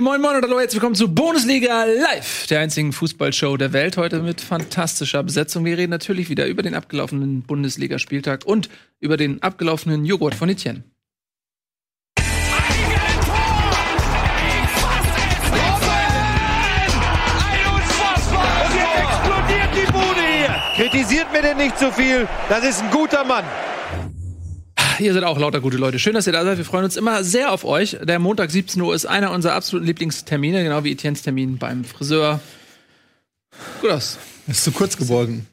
Moin moin und hallo, herzlich willkommen zu Bundesliga Live, der einzigen Fußballshow der Welt. Heute mit fantastischer Besetzung. Wir reden natürlich wieder über den abgelaufenen Bundesligaspieltag und über den abgelaufenen Joghurt von Etienne. explodiert die Bude hier. Kritisiert mir denn nicht zu viel. Das ist ein guter Mann. Ihr seid auch lauter gute Leute. Schön, dass ihr da seid. Wir freuen uns immer sehr auf euch. Der Montag 17 Uhr ist einer unserer absoluten Lieblingstermine, genau wie Etiennes Termin beim Friseur. Gut aus. Ist zu kurz geworden.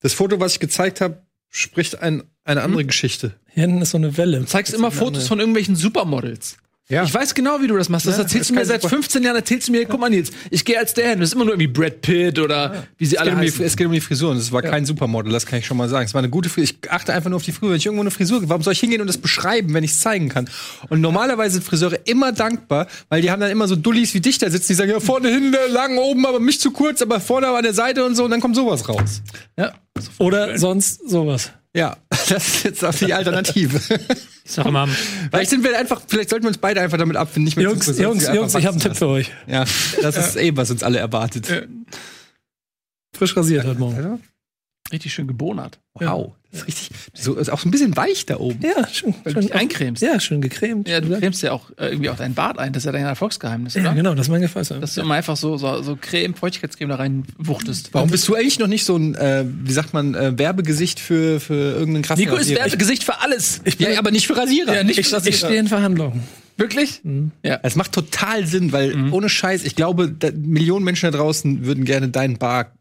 Das Foto, was ich gezeigt habe, spricht ein, eine andere Geschichte. Hier hinten ist so eine Welle. Du zeigst immer Fotos von irgendwelchen Supermodels. Ja. Ich weiß genau, wie du das machst. Das Ja, erzählst das du mir seit super- 15 Jahren. Erzählst du mir, guck mal Nils, ich gehe als der hin. Das ist immer nur irgendwie Brad Pitt oder wie sie Es alle geht, um die, es geht um die Frisuren. Es war kein Supermodel, das kann ich schon mal sagen. Es war eine gute Frisur. Ich achte einfach nur auf die Frisur. Wenn ich irgendwo eine Frisur, warum soll ich hingehen und das beschreiben, wenn ich es zeigen kann? Und normalerweise sind Friseure immer dankbar, weil die haben dann immer so Dullis wie dich da sitzen, die sagen, ja, vorne hin, lang, oben, aber mich zu kurz, aber vorne an der Seite und so, und dann kommt sowas raus. Ja. Oder sonst sowas. Ja, das ist jetzt auch die Alternative. Ich sag immer, vielleicht sind wir einfach, vielleicht sollten wir uns beide einfach damit abfinden, nicht mehr Jungs, zu Jungs, Jungs, ich habe einen Tipp für euch. Ja, das ist eh, was uns alle erwartet. Frisch rasiert heute Morgen. Richtig schön gebonert. Wow. Das ist richtig, so, ist auch so ein bisschen weich da oben. Ja, schön. Du dich schön eincremst. ja, schön gecremt. Ja, du cremst ja auch äh, irgendwie auch dein Bart ein. Das ist ja dein Erfolgsgeheimnis, oder? Ja, genau, das ist mein Gefäß. Dass du immer einfach so, so, so Creme, Feuchtigkeitscreme da reinwuchtest. Warum bist du eigentlich noch nicht so ein, äh, wie sagt man, äh, Werbegesicht für, für irgendeinen krassen Nico ist? Werbegesicht für alles. Ja, aber nicht für Rasierer. Ja, nicht ich, für Rasierer. Ich stehe in Verhandlungen. Wirklich? Ja. Es macht total Sinn, weil ohne Scheiß, ich glaube, da, Millionen Menschen da draußen würden gerne deinen Bart,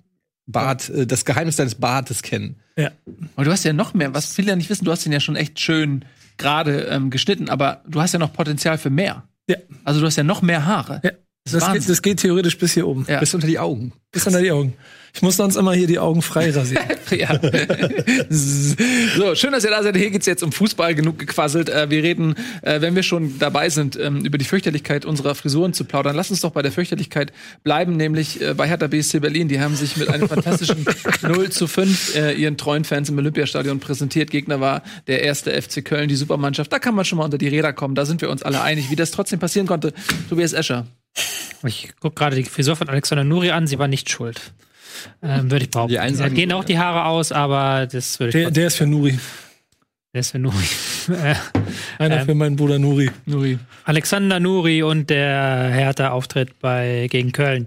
Bart äh, das Geheimnis deines Bartes kennen. Ja. Aber du hast ja noch mehr, was viele ja nicht wissen, du hast den ja schon echt schön gerade ähm, geschnitten, aber du hast ja noch Potenzial für mehr. Ja. Also du hast ja noch mehr Haare. ja. Das Das, geht, das geht theoretisch bis hier oben. Ja. Bis unter die Augen. Bis unter die Augen. Ich muss sonst immer hier die Augen frei rasieren. Ja. so, schön, dass ihr da seid. Hier geht's jetzt um Fußball, genug gequasselt. Äh, wir reden, äh, wenn wir schon dabei sind, ähm, über die Fürchterlichkeit unserer Frisuren zu plaudern. Lass uns doch bei der Fürchterlichkeit bleiben, nämlich äh, bei Hertha BSC Berlin. Die haben sich mit einem fantastischen 0 zu 5 äh, ihren treuen Fans im Olympiastadion präsentiert. Gegner war der erste FC Köln, die Supermannschaft. Da kann man schon mal unter die Räder kommen. Da sind wir uns alle einig. Wie das trotzdem passieren konnte, Tobias Escher. ich gucke gerade die Frisur von Alexander Nuri an, sie war nicht schuld. Ähm, würde ich behaupten. Die einen Da sagen- gehen auch die Haare aus, aber das würde ich Der, der ist für Nuri. der ist für Nuri. Äh, Einer Ähm. für meinen Bruder Nuri. Nuri. Alexander Nuri und der Hertha-Auftritt bei gegen Köln.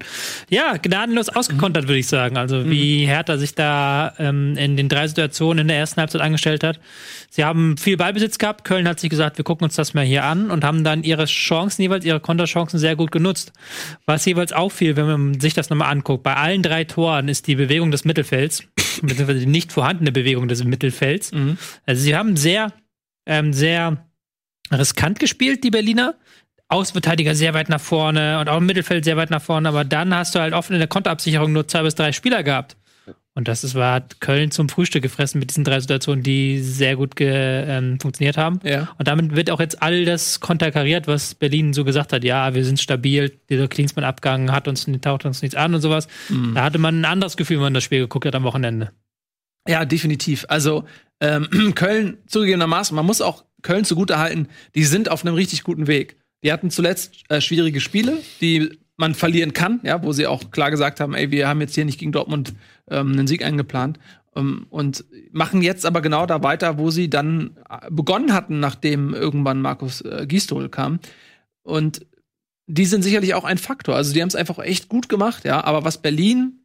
Ja, gnadenlos ausgekontert, würde ich sagen. Also wie Hertha sich da ähm, in den drei Situationen in der ersten Halbzeit angestellt hat. Sie haben viel Ballbesitz gehabt. Köln hat sich gesagt, wir gucken uns das mal hier an und haben dann ihre Chancen jeweils, ihre Konterchancen sehr gut genutzt. Was jeweils auffiel, wenn man sich das nochmal anguckt, bei allen drei Toren ist die Bewegung des Mittelfelds, beziehungsweise die nicht vorhandene Bewegung des Mittelfelds. Also sie haben sehr, ähm, sehr riskant gespielt, die Berliner. Außenverteidiger sehr weit nach vorne und auch im Mittelfeld sehr weit nach vorne, aber dann hast du halt oft in der Konterabsicherung nur zwei bis drei Spieler gehabt. Und das ist, war hat Köln zum Frühstück gefressen mit diesen drei Situationen, die sehr gut ähm, funktioniert haben. Ja. Und damit wird auch jetzt all das konterkariert, was Berlin so gesagt hat. Ja, wir sind stabil, dieser Klinsmann-Abgang hat uns, taucht uns nichts an und sowas. Da hatte man ein anderes Gefühl, wenn man das Spiel geguckt hat am Wochenende. Ja, definitiv. Also ähm, Köln zugegebenermaßen, man muss auch Köln zugutehalten, die sind auf einem richtig guten Weg. Die hatten zuletzt äh, schwierige Spiele, die man verlieren kann, ja, wo sie auch klar gesagt haben, ey, wir haben jetzt hier nicht gegen Dortmund ähm, einen Sieg eingeplant. Ähm, und machen jetzt aber genau da weiter, wo sie dann äh, begonnen hatten, nachdem irgendwann Markus äh, Gistol kam. Und die sind sicherlich auch ein Faktor. Also die haben es einfach echt gut gemacht, ja. Aber was Berlin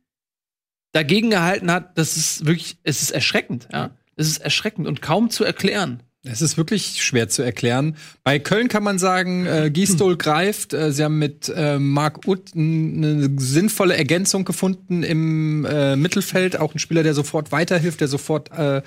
dagegen gehalten hat, das ist wirklich, es ist erschreckend, ja. Es ist erschreckend und kaum zu erklären. Es ist wirklich schwer zu erklären. Bei Köln kann man sagen, äh, Gistol greift. Äh, sie haben mit äh, Marc Utt eine sinnvolle Ergänzung gefunden im äh, Mittelfeld. Auch ein Spieler, der sofort weiterhilft, der sofort äh,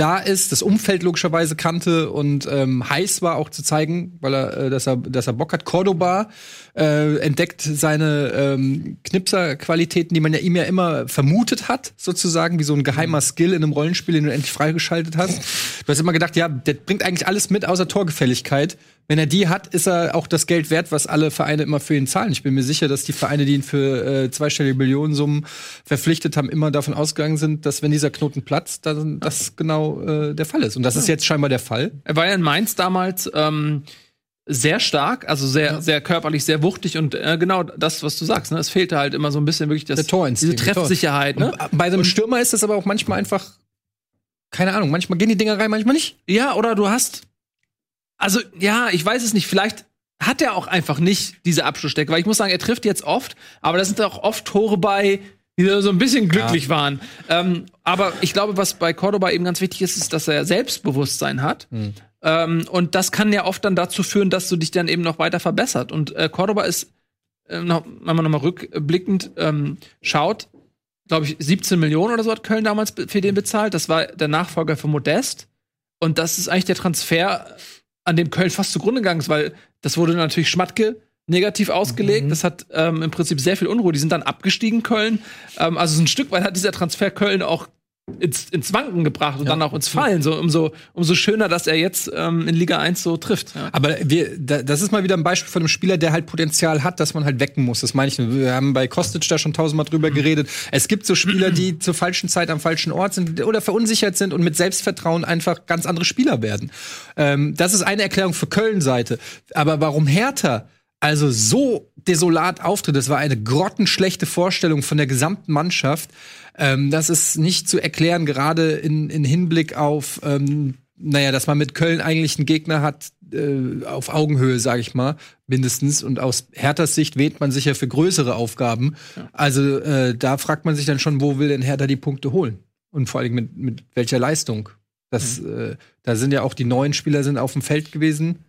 da ist, das Umfeld logischerweise kannte und ähm, heiß war auch zu zeigen, weil er, äh, dass er, dass er Bock hat. Cordoba äh, entdeckt seine ähm, Knipser-Qualitäten, die man ja ihm ja immer vermutet hat, sozusagen, wie so ein geheimer Skill in einem Rollenspiel, den du endlich freigeschaltet hast. Du hast immer gedacht, ja, der bringt eigentlich alles mit, außer Torgefälligkeit. Wenn er die hat, ist er auch das Geld wert, was alle Vereine immer für ihn zahlen. Ich bin mir sicher, dass die Vereine, die ihn für äh, zweistellige Millionensummen verpflichtet haben, immer davon ausgegangen sind, dass wenn dieser Knoten platzt, dann das genau äh, der Fall ist. Und das ist jetzt scheinbar der Fall. Er war ja in Mainz damals ähm, sehr stark, also sehr, sehr körperlich, sehr wuchtig und äh, genau das, was du sagst. Ne? Es fehlte halt immer so ein bisschen wirklich das, Der diese Treffsicherheit. Ne? Und Bei so einem Stürmer ist das aber auch manchmal einfach, keine Ahnung, manchmal gehen die Dinger rein, manchmal nicht. Ja, oder du hast. Also, ja, ich weiß es nicht. Vielleicht hat er auch einfach nicht diese Abschlussstärke, weil ich muss sagen, er trifft jetzt oft, aber da sind auch oft Tore bei, die so ein bisschen glücklich waren. Ähm, aber ich glaube, was bei Cordoba eben ganz wichtig ist, ist, dass er Selbstbewusstsein hat. Ähm, und das kann ja oft dann dazu führen, dass du dich dann eben noch weiter verbessert. Und äh, Cordoba ist, äh, noch, wenn man nochmal rückblickend ähm, schaut, glaube ich, 17 Millionen oder so hat Köln damals für den bezahlt. Das war der Nachfolger für Modest. Und das ist eigentlich der Transfer, an dem Köln fast zugrunde gegangen ist, weil das wurde natürlich Schmatke negativ ausgelegt. Das hat ähm, im Prinzip sehr viel Unruhe. Die sind dann abgestiegen, Köln. Ähm, also so ein Stück weit hat dieser Transfer Köln auch ins, ins Wanken gebracht und dann auch ins Fallen. So, umso, umso schöner, dass er jetzt ähm, in Liga 1 so trifft. Ja. Aber wir, da, das ist mal wieder ein Beispiel von einem Spieler, der halt Potenzial hat, dass man halt wecken muss. Das meine ich. nur. Wir haben bei Kostic da schon tausendmal drüber geredet. Es gibt so Spieler, die zur falschen Zeit am falschen Ort sind oder verunsichert sind und mit Selbstvertrauen einfach ganz andere Spieler werden. Ähm, das ist eine Erklärung für Köln-Seite. Aber warum Hertha also so desolat auftritt, das war eine grottenschlechte Vorstellung von der gesamten Mannschaft. Ähm, das ist nicht zu erklären, gerade in, in Hinblick auf, ähm, naja, dass man mit Köln eigentlich einen Gegner hat, äh, auf Augenhöhe, sage ich mal, mindestens. Und aus Herthas Sicht wählt man sich ja für größere Aufgaben. Also äh, da fragt man sich dann schon, wo will denn Hertha die Punkte holen? Und vor allem mit, mit welcher Leistung? Das, äh, da sind ja auch die neuen Spieler sind auf dem Feld gewesen.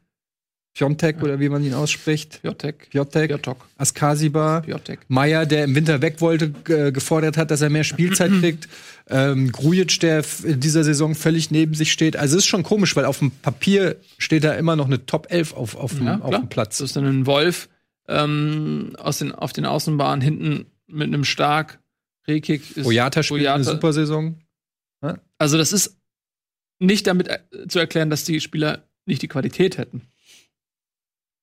Piontek oder wie man ihn ausspricht. Piotek. Piotek, Piotok. Askasiba, Piotek. Meier, der im Winter weg wollte, äh, gefordert hat, dass er mehr Spielzeit kriegt. Ähm, Grujic, der in dieser Saison völlig neben sich steht. Also es ist schon komisch, weil auf dem Papier steht da immer noch eine Top 11 auf, auf, dem, Ja, auf klar. dem Platz. Das ist dann ein Wolf ähm, aus den, auf den Außenbahnen hinten mit einem Stark. Rekik ist Boyata spielt eine Boyata. super Saison. Also das ist nicht damit äh, zu erklären, dass die Spieler nicht die Qualität hätten.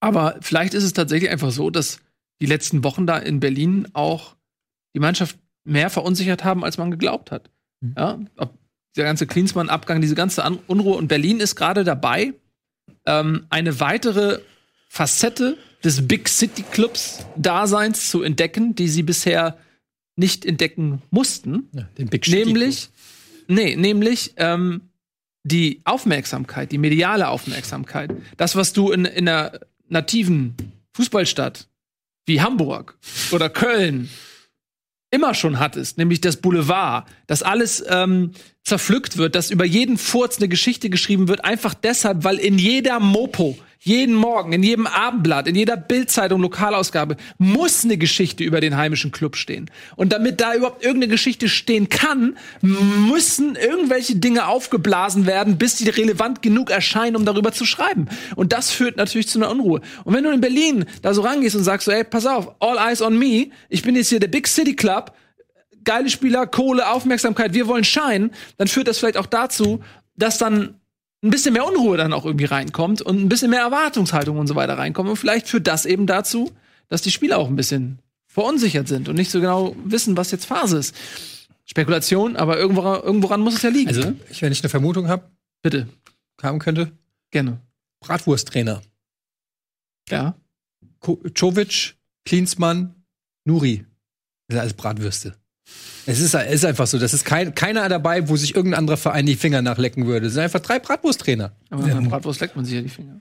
Aber vielleicht ist es tatsächlich einfach so, dass die letzten Wochen da in Berlin auch die Mannschaft mehr verunsichert haben, als man geglaubt hat. Mhm. Ja, ob der ganze Klinsmann-Abgang, diese ganze An Unruhe. Und Berlin ist gerade dabei, ähm, eine weitere Facette des Big City Clubs Daseins zu entdecken, die sie bisher nicht entdecken mussten. Den Big Shitty Nämlich, nee, nämlich ähm, die Aufmerksamkeit, die mediale Aufmerksamkeit. Das, was du in, in einer nativen Fußballstadt wie Hamburg oder Köln immer schon hattest, nämlich das Boulevard, dass alles ähm, zerpflückt wird, dass über jeden Furz eine Geschichte geschrieben wird, einfach deshalb, weil in jeder Mopo, jeden Morgen, in jedem Abendblatt, in jeder Bildzeitung, Lokalausgabe muss eine Geschichte über den heimischen Club stehen. Und damit da überhaupt irgendeine Geschichte stehen kann, müssen irgendwelche Dinge aufgeblasen werden, bis die relevant genug erscheinen, um darüber zu schreiben. Und das führt natürlich zu einer Unruhe. Und wenn du in Berlin da so rangehst und sagst so, ey, pass auf, all eyes on me, ich bin jetzt hier der Big City Club, geile Spieler, Kohle, Aufmerksamkeit, wir wollen scheinen, dann führt das vielleicht auch dazu, dass dann ein bisschen mehr Unruhe dann auch irgendwie reinkommt und ein bisschen mehr Erwartungshaltung und so weiter reinkommt. Und vielleicht führt das eben dazu, dass die Spieler auch ein bisschen verunsichert sind und nicht so genau wissen, was jetzt Phase ist. Spekulation, aber irgendwo, irgendworan muss es ja liegen. Also, ne? ich, wenn ich eine Vermutung habe, Bitte, haben könnte, gerne. Bratwursttrainer. Ja. Ko- Czovic, Klinsmann, Nuri. Das sind alles Bratwürste. Es ist, ist einfach so, das ist kein, keiner dabei, wo sich irgendein anderer Verein die Finger nachlecken würde. Es sind einfach drei Bratwursttrainer. Aber nach einer Bratwurst leckt man sich ja die Finger.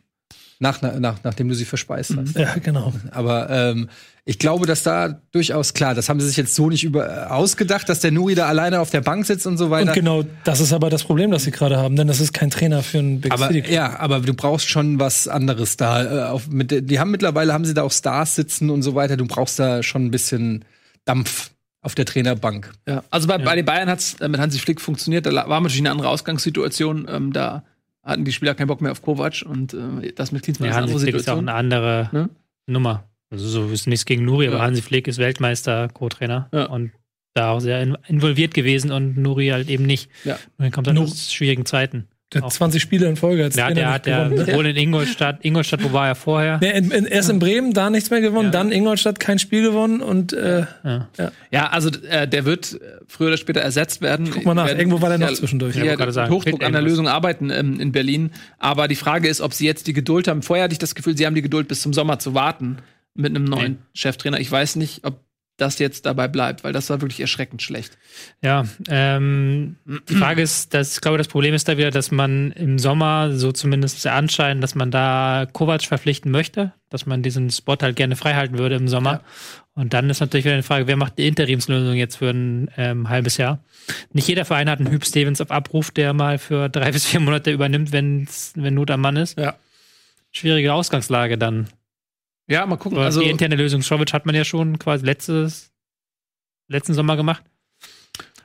Nach, nach, nachdem du sie verspeist hast. Ja, genau. Aber ähm, ich glaube, dass da durchaus klar, das haben sie sich jetzt so nicht über, äh, ausgedacht, dass der Nuri da alleine auf der Bank sitzt und so weiter. Und genau das ist aber das Problem, das sie gerade haben, denn das ist kein Trainer für einen Big aber City ja, aber du brauchst schon was anderes da. Äh, auf, mit, die haben mittlerweile haben sie da auch Stars sitzen und so weiter. Du brauchst da schon ein bisschen Dampf auf der Trainerbank. Ja. Also bei, bei den Bayern hat es mit Hansi Flick funktioniert. Da war natürlich eine andere Ausgangssituation. Ähm, da hatten die Spieler keinen Bock mehr auf Kovac und äh, das mit Klinsmann Ja, ist eine Hansi andere Flick ist auch Situation. eine andere Ne? Nummer. Also so ist nichts gegen Nuri, aber Ja. Hansi Flick ist Weltmeister, Co-Trainer Ja. und da auch sehr in- involviert gewesen und Nuri halt eben nicht. Ja. Und dann kommt dann Nur- aus schwierigen Zeiten. Der hat 20 Spiele in Folge als Ja, Trainer der hat ja ne? wohl in Ingolstadt, Ingolstadt, wo war er vorher? Nee, in, in, erst in Bremen, da nichts mehr gewonnen, dann Ingolstadt kein Spiel gewonnen und äh, Ja, also äh, der wird früher oder später ersetzt werden. Guck mal nach, Werden irgendwo war der noch ja- zwischendurch. Ja, Ich wollte gerade mit sagen, Hochdruck an der. Lösung arbeiten ähm, in Berlin. Aber die Frage ist, ob sie jetzt die Geduld haben. Vorher hatte ich das Gefühl, sie haben die Geduld bis zum Sommer zu warten mit einem neuen Nee. Cheftrainer. Ich weiß nicht, ob das jetzt dabei bleibt, weil das war wirklich erschreckend schlecht. Ja, ähm, die Frage ist, dass, ich glaube, das Problem ist da wieder, dass man im Sommer, so zumindest der Anschein, dass man da Kovac verpflichten möchte, dass man diesen Spot halt gerne freihalten würde im Sommer. Und dann ist natürlich wieder die Frage, wer macht die Interimslösung jetzt für ein ähm, halbes Jahr? Nicht jeder Verein hat einen Hüb Stevens auf Abruf, der mal für drei bis vier Monate übernimmt, wenn's, wenn Not am Mann ist. Ja. Schwierige Ausgangslage dann. Ja, mal gucken. Also, die interne Lösung Schrovic hat man ja schon quasi letztes, letzten Sommer gemacht.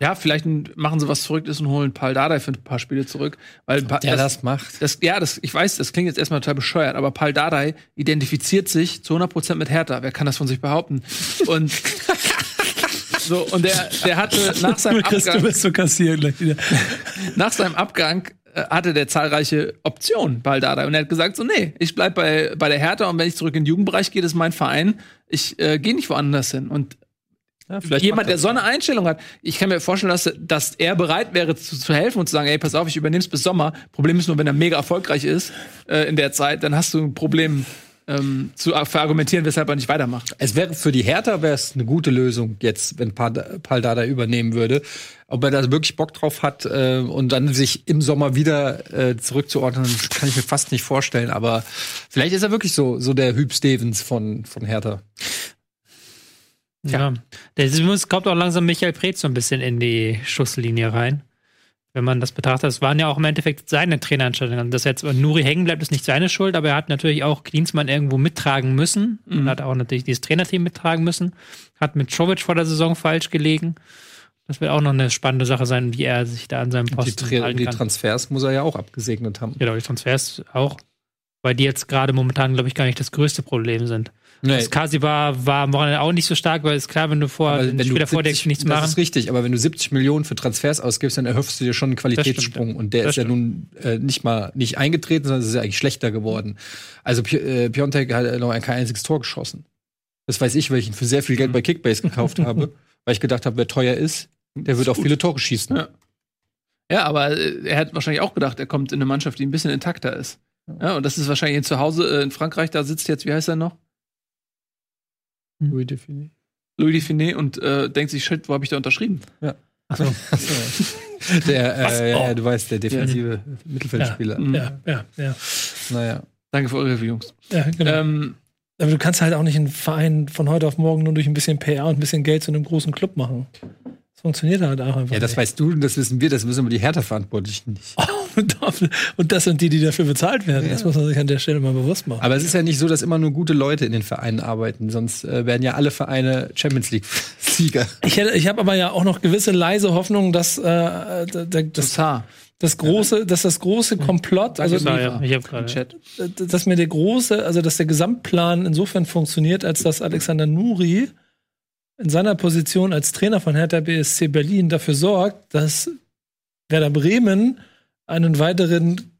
ja, vielleicht machen sie was Verrücktes und holen Paul Dardai für ein paar Spiele zurück. Weil Pa- Der das macht. Das, ja, das, ich weiß, das klingt jetzt erstmal total bescheuert, aber Paul Dardai identifiziert sich zu 100% mit Hertha. Wer kann das von sich behaupten? Und so, und der, der hatte nach seinem Chris, du Abgang, bist so kassiert gleich wieder. nach seinem Abgang hatte der zahlreiche Optionen, Paul Dardai. Und er hat gesagt so, nee, ich bleib bei, bei der Hertha und wenn ich zurück in den Jugendbereich gehe, das ist mein Verein. Ich äh, gehe nicht woanders hin. Und vielleicht jemand, der er- so eine Einstellung hat, ich kann mir vorstellen, dass, dass er bereit wäre zu, zu helfen und zu sagen, ey, pass auf, ich übernehme es bis Sommer. Problem ist nur, wenn er mega erfolgreich ist äh, in der Zeit, dann hast du ein Problem ähm, zu verargumentieren, weshalb er nicht weitermacht. Es wäre für die Hertha wäre es eine gute Lösung jetzt, wenn Pal- Paldada übernehmen würde. Ob er da wirklich Bock drauf hat äh, und dann sich im Sommer wieder äh, zurückzuordnen, kann ich mir fast nicht vorstellen. Aber vielleicht ist er wirklich so so der Hüb Stevens von von Hertha. Ja. Es kommt auch langsam Michael Preetz so ein bisschen in die Schusslinie rein. Wenn man das betrachtet, es waren ja auch im Endeffekt seine Trainerentscheidungen. Dass jetzt Nuri hängen bleibt, ist nicht seine Schuld, aber er hat natürlich auch Klinsmann irgendwo mittragen müssen und hat auch natürlich dieses Trainerteam mittragen müssen. Hat mit Czovic vor der Saison falsch gelegen. Das wird auch noch eine spannende Sache sein, wie er sich da an seinem Die, Posten Tra halten die kann. Transfers muss er ja auch abgesegnet haben. Genau, die Transfers auch, weil die jetzt gerade momentan, glaube ich, gar nicht das größte Problem sind. Das Kasi war, war am Wochenende auch nicht so stark, weil es klar, wenn du vor wenn du Spieler vor 70 dir nichts das machen. ist richtig, aber wenn du 70 Millionen für Transfers ausgibst, dann erhoffst du dir schon einen Qualitätssprung. stimmt, und der Das ist ja nun äh, nicht mal nicht eingetreten, sondern es ist ja eigentlich schlechter geworden. Also äh, Piontek hat noch kein einziges Tor geschossen. Das weiß ich, weil ich ihn für sehr viel Geld bei Kickbase gekauft habe, weil ich gedacht habe, wer teuer ist, der wird auch viele Tore schießen. Ja. Ja, aber äh, er hat wahrscheinlich auch gedacht, er kommt in eine Mannschaft, die ein bisschen intakter ist. Ja, und das ist wahrscheinlich zu Hause äh, in Frankreich, da sitzt jetzt, wie heißt er noch? Louis Defini. Louis Define und äh, denkt sich, shit, wo habe ich da unterschrieben? Der, Was? äh, ja, Oh. du weißt, der defensive Mittelfeldspieler. Mhm. Ja, ja, ja. Naja. Danke für eure Hilfe, Jungs. ja genau. Ähm, Aber du kannst halt auch nicht einen Verein von heute auf morgen nur durch ein bisschen PR und ein bisschen Geld zu einem großen Club machen. Das funktioniert halt auch einfach Ja, das nicht. weißt du, das wissen wir, das wissen aber die Hertha-Verantwortlichen nicht. Und dafür- und das sind die, die dafür bezahlt werden. Das muss man sich an der Stelle mal bewusst machen. Aber es ist ja nicht so, dass immer nur gute Leute in den Vereinen arbeiten, sonst äh, werden ja alle Vereine Champions League-Sieger. Ich, hätte- ich habe aber ja auch noch gewisse leise Hoffnung, dass, äh, da- da- das, das große, dass das große Komplott, also Ja, ja, ich habe gerade. Chat. dass mir der große, also dass der Gesamtplan insofern funktioniert, als dass Alexander Nuri in seiner Position als Trainer von Hertha BSC Berlin dafür sorgt, dass Werder Bremen einen weiteren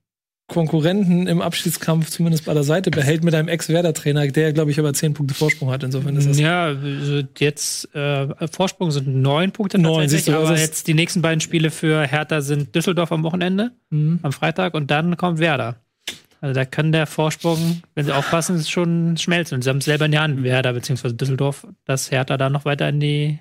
Konkurrenten im Abschiedskampf zumindest bei der Seite behält mit einem Ex-Werder-Trainer, der, glaube ich, aber zehn Punkte Vorsprung hat. Insofern ist das Ja, also jetzt äh, Vorsprung sind neun Punkte Neun, siehst du, aber jetzt die nächsten beiden Spiele für Hertha sind Düsseldorf am Wochenende, Mhm. am Freitag und dann kommt Werder. Also da kann der Vorsprung, wenn sie aufpassen, schon schmelzen. Und sie haben es selber in die Hand, Werder bzw. Düsseldorf, dass Hertha da noch weiter in die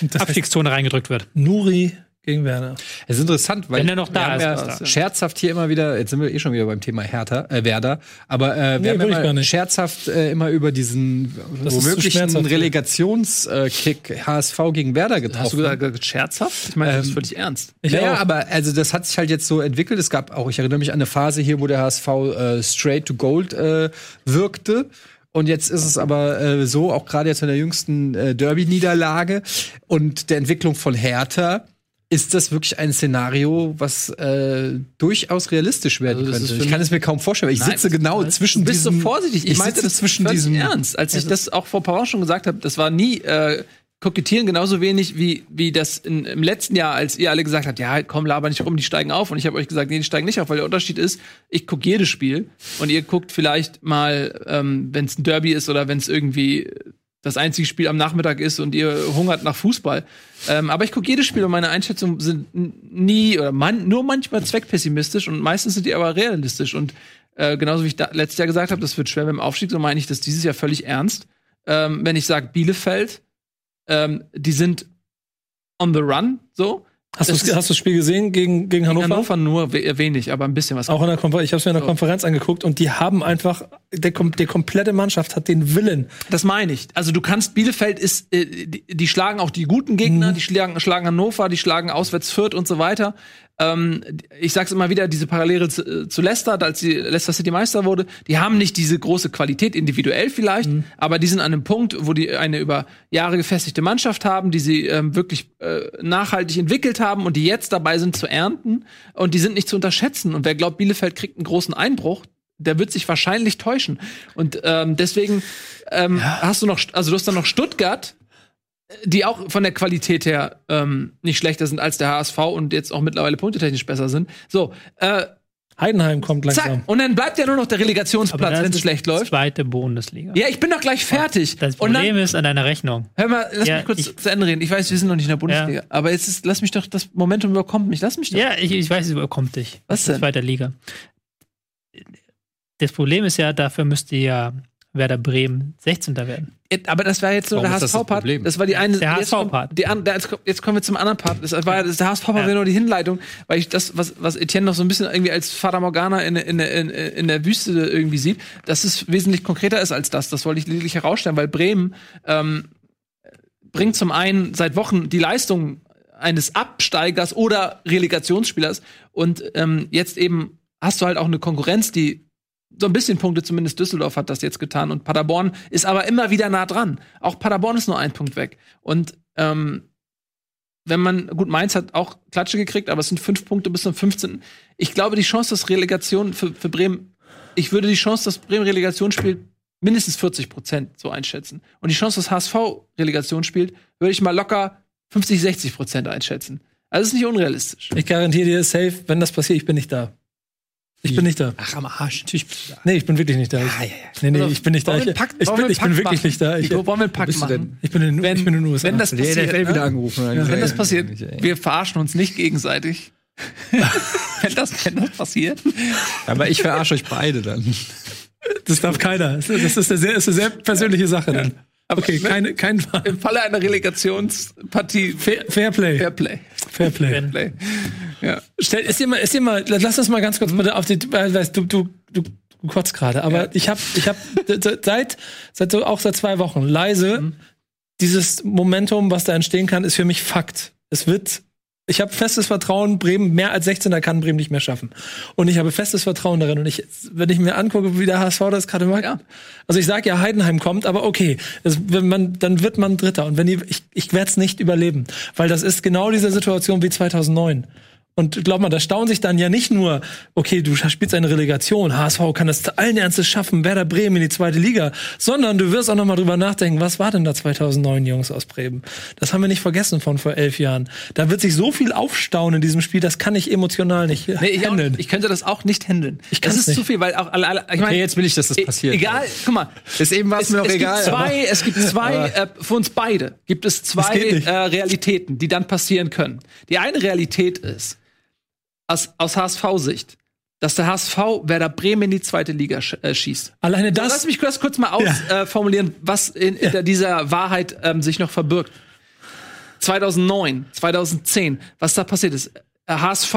das heißt, Abstiegszone reingedrückt wird. Nuri gegen Werder. Es ist interessant, weil Wenn er noch da ist, ja er. scherzhaft hier immer wieder, jetzt sind wir eh schon wieder beim Thema Hertha, äh, Werder, aber äh, Nee, wir haben immer scherzhaft äh, immer über diesen Das womöglichen. Relegationskick HSV gegen Werder getroffen. Hast du gesagt, scherzhaft? Ich meine, das ist Ähm, völlig ernst. Ich naja, auch. aber also das hat sich halt jetzt so entwickelt. Es gab auch, ich erinnere mich an eine Phase hier, wo der HSV äh, straight to gold äh, wirkte. Und jetzt ist es aber äh, so, auch gerade jetzt in der jüngsten äh, Derby-Niederlage und der Entwicklung von Hertha, ist das wirklich ein Szenario, was äh, durchaus realistisch werden Also könnte. Ich kann es mir kaum vorstellen, weil ich Nein, sitze genau zwischen Du bist so vorsichtig. Ich, Ich meinte sitze das zwischen diesem ernst. Als ich das auch vor ein paar Wochen schon gesagt habe, das war nie äh, kokettieren genauso wenig wie, wie das in, im letzten Jahr, als ihr alle gesagt habt, ja, komm, laber nicht rum, die steigen auf. Und ich habe euch gesagt, nee, die steigen nicht auf, weil der Unterschied ist, ich gucke jedes Spiel und ihr guckt vielleicht mal, ähm, wenn es ein Derby ist oder wenn es irgendwie das einzige Spiel am Nachmittag ist und ihr hungert nach Fußball. Ähm, aber ich gucke jedes Spiel und meine Einschätzungen sind nie oder man, nur manchmal zweckpessimistisch und meistens sind die aber realistisch. Und äh, genauso wie ich da, letztes Jahr gesagt habe, das wird schwer beim Aufstieg, so meine ich das dieses Jahr völlig ernst. Ähm, wenn ich sage Bielefeld, ähm, die sind on the run, so. Hast du Das hast das Spiel gesehen gegen, gegen Hannover? Hannover nur we wenig, aber ein bisschen was. Auch in der Konferenz. Ich habe es mir in der. Konferenz angeguckt und die haben einfach, der, die komplette Mannschaft hat den Willen. Das meine ich. Also du kannst, Bielefeld ist, äh, die, die schlagen auch die guten Gegner, die schlagen, schlagen Hannover, die schlagen auswärts Fürth und so weiter. Ähm, ich sag's immer wieder, diese Parallele zu, äh, zu Leicester, als die Leicester City Meister wurde, die haben nicht diese große Qualität, individuell vielleicht, aber die sind an einem Punkt, wo die eine über Jahre gefestigte Mannschaft haben, die sie ähm, wirklich äh, nachhaltig entwickelt haben und die jetzt dabei sind zu ernten und die sind nicht zu unterschätzen. Und wer glaubt, Bielefeld kriegt einen großen Einbruch, der wird sich wahrscheinlich täuschen. Und ähm, deswegen ähm, hast du noch, also du hast dann noch Stuttgart, die auch von der Qualität her ähm, nicht schlechter sind als der HSV und jetzt auch mittlerweile punktetechnisch besser sind. So, äh, Heidenheim kommt langsam. zack. Und dann bleibt ja nur noch der Relegationsplatz, wenn es schlecht läuft. Zweite Bundesliga. Ja, ich bin doch gleich fertig. Das und Problem dann, ist an deiner Rechnung. hör mal, lass Ja, mich kurz ich- zu Ende reden. Ich weiß, wir sind noch nicht in der Bundesliga, aber jetzt ist, lass mich doch, das Momentum überkommt mich. Lass mich doch. Ja, ich, ich weiß, es überkommt dich. Was denn? Zweiter Liga. Das Problem ist ja, dafür müsste ja Werder Bremen 16. werden. Aber das war jetzt nur Warum der ist das das HSV-Part. War die eine. Der HSV-Part. Jetzt, jetzt kommen wir zum anderen Part. Das war das, der HSV-Part Ja. wäre nur die Hinleitung, weil ich das, was, was Etienne noch so ein bisschen irgendwie als Fata Morgana in, in, in, in der Wüste irgendwie sieht, dass es wesentlich konkreter ist als das. Das wollte ich lediglich herausstellen, weil Bremen ähm, bringt zum einen seit Wochen die Leistung eines Absteigers oder Relegationsspielers und ähm, jetzt eben hast du halt auch eine Konkurrenz, die so ein bisschen Punkte, zumindest Düsseldorf hat das jetzt getan und Paderborn ist aber immer wieder nah dran. Auch Paderborn ist nur ein Punkt weg. Und ähm, wenn man, gut, Mainz hat auch Klatsche gekriegt, aber es sind fünf Punkte bis zum 15. Ich glaube, die Chance, dass Relegation für, für Bremen, ich würde die Chance, dass Bremen Relegation spielt, mindestens 40 Prozent so einschätzen. Und die Chance, dass HSV Relegation spielt, würde ich mal locker 50, 60 Prozent einschätzen. Also es ist nicht unrealistisch. Ich garantiere dir safe, wenn das passiert, ich bin nicht da. Ich bin nicht da. Ach, am Arsch. Natürlich. Nee, ich bin wirklich nicht da. Ich, nee, nee, ich bin nicht da. Ich, Pakt- ich, bin, ich bin wirklich machen? nicht da. Ich, wollen wir einen Pakt machen? ich, bin in, Wenn- ich bin in den USA. wenn das Der passiert, NFL wieder angerufen. Wenn das passiert, wir verarschen uns nicht gegenseitig. wenn, das, wenn das passiert. Aber ich verarsche euch beide dann. das darf keiner. Das ist, eine sehr, ist eine sehr persönliche Sache dann. Okay, ne? keine, kein Im Falle einer Relegationspartie Fair, Fairplay. Fairplay. Fairplay. Play. Ja. Stell, ist dir mal, ist dir mal, lass uns mal ganz kurz bitte auf die, weißt du, du, du, du kotzt gerade, aber ich habe, ich habe seit, seit so auch seit zwei Wochen leise dieses Momentum, was da entstehen kann, ist für mich Fakt. Es wird, ich habe festes Vertrauen, Bremen mehr als 16er kann Bremen nicht mehr schaffen. Und ich habe festes Vertrauen darin. Und ich, wenn ich mir angucke, wie der HSV das gerade macht, Ja. also ich sage ja, Heidenheim kommt, aber okay, das, wenn man, dann wird man Dritter. Und wenn die, ich, ich werde es nicht überleben, weil das ist genau diese Situation wie 2009. Und glaub mal, da staunen sich dann ja nicht nur, okay, du spielst eine Relegation, HSV kann das allen Ernstes schaffen, Werder Bremen in die zweite Liga, sondern du wirst auch noch mal drüber nachdenken, was war denn da 2009, Jungs aus Bremen? Das haben wir nicht vergessen von vor elf Jahren. Da wird sich so viel aufstauen in diesem Spiel, das kann ich emotional nicht Nee, ich, auch, handeln. ich könnte das auch nicht handeln. Ich das ist nicht. zu viel, weil auch alle, alle ich meine, Okay, jetzt will ich, dass das e- passiert. Egal, guck mal. Bis eben war es Es, mir noch es egal. Gibt zwei, es gibt zwei, äh, für uns beide gibt es zwei äh, Realitäten, die dann passieren können. Die eine Realität ist, aus, aus HSV-Sicht, dass der HSV Werder Bremen in die zweite Liga sch äh, schießt. Alleine So, das, lass mich kurz, kurz mal ausformulieren, äh, formulieren, was in, in dieser Wahrheit ähm, sich noch verbirgt. 2009, 2010, was da passiert ist. Äh, HSV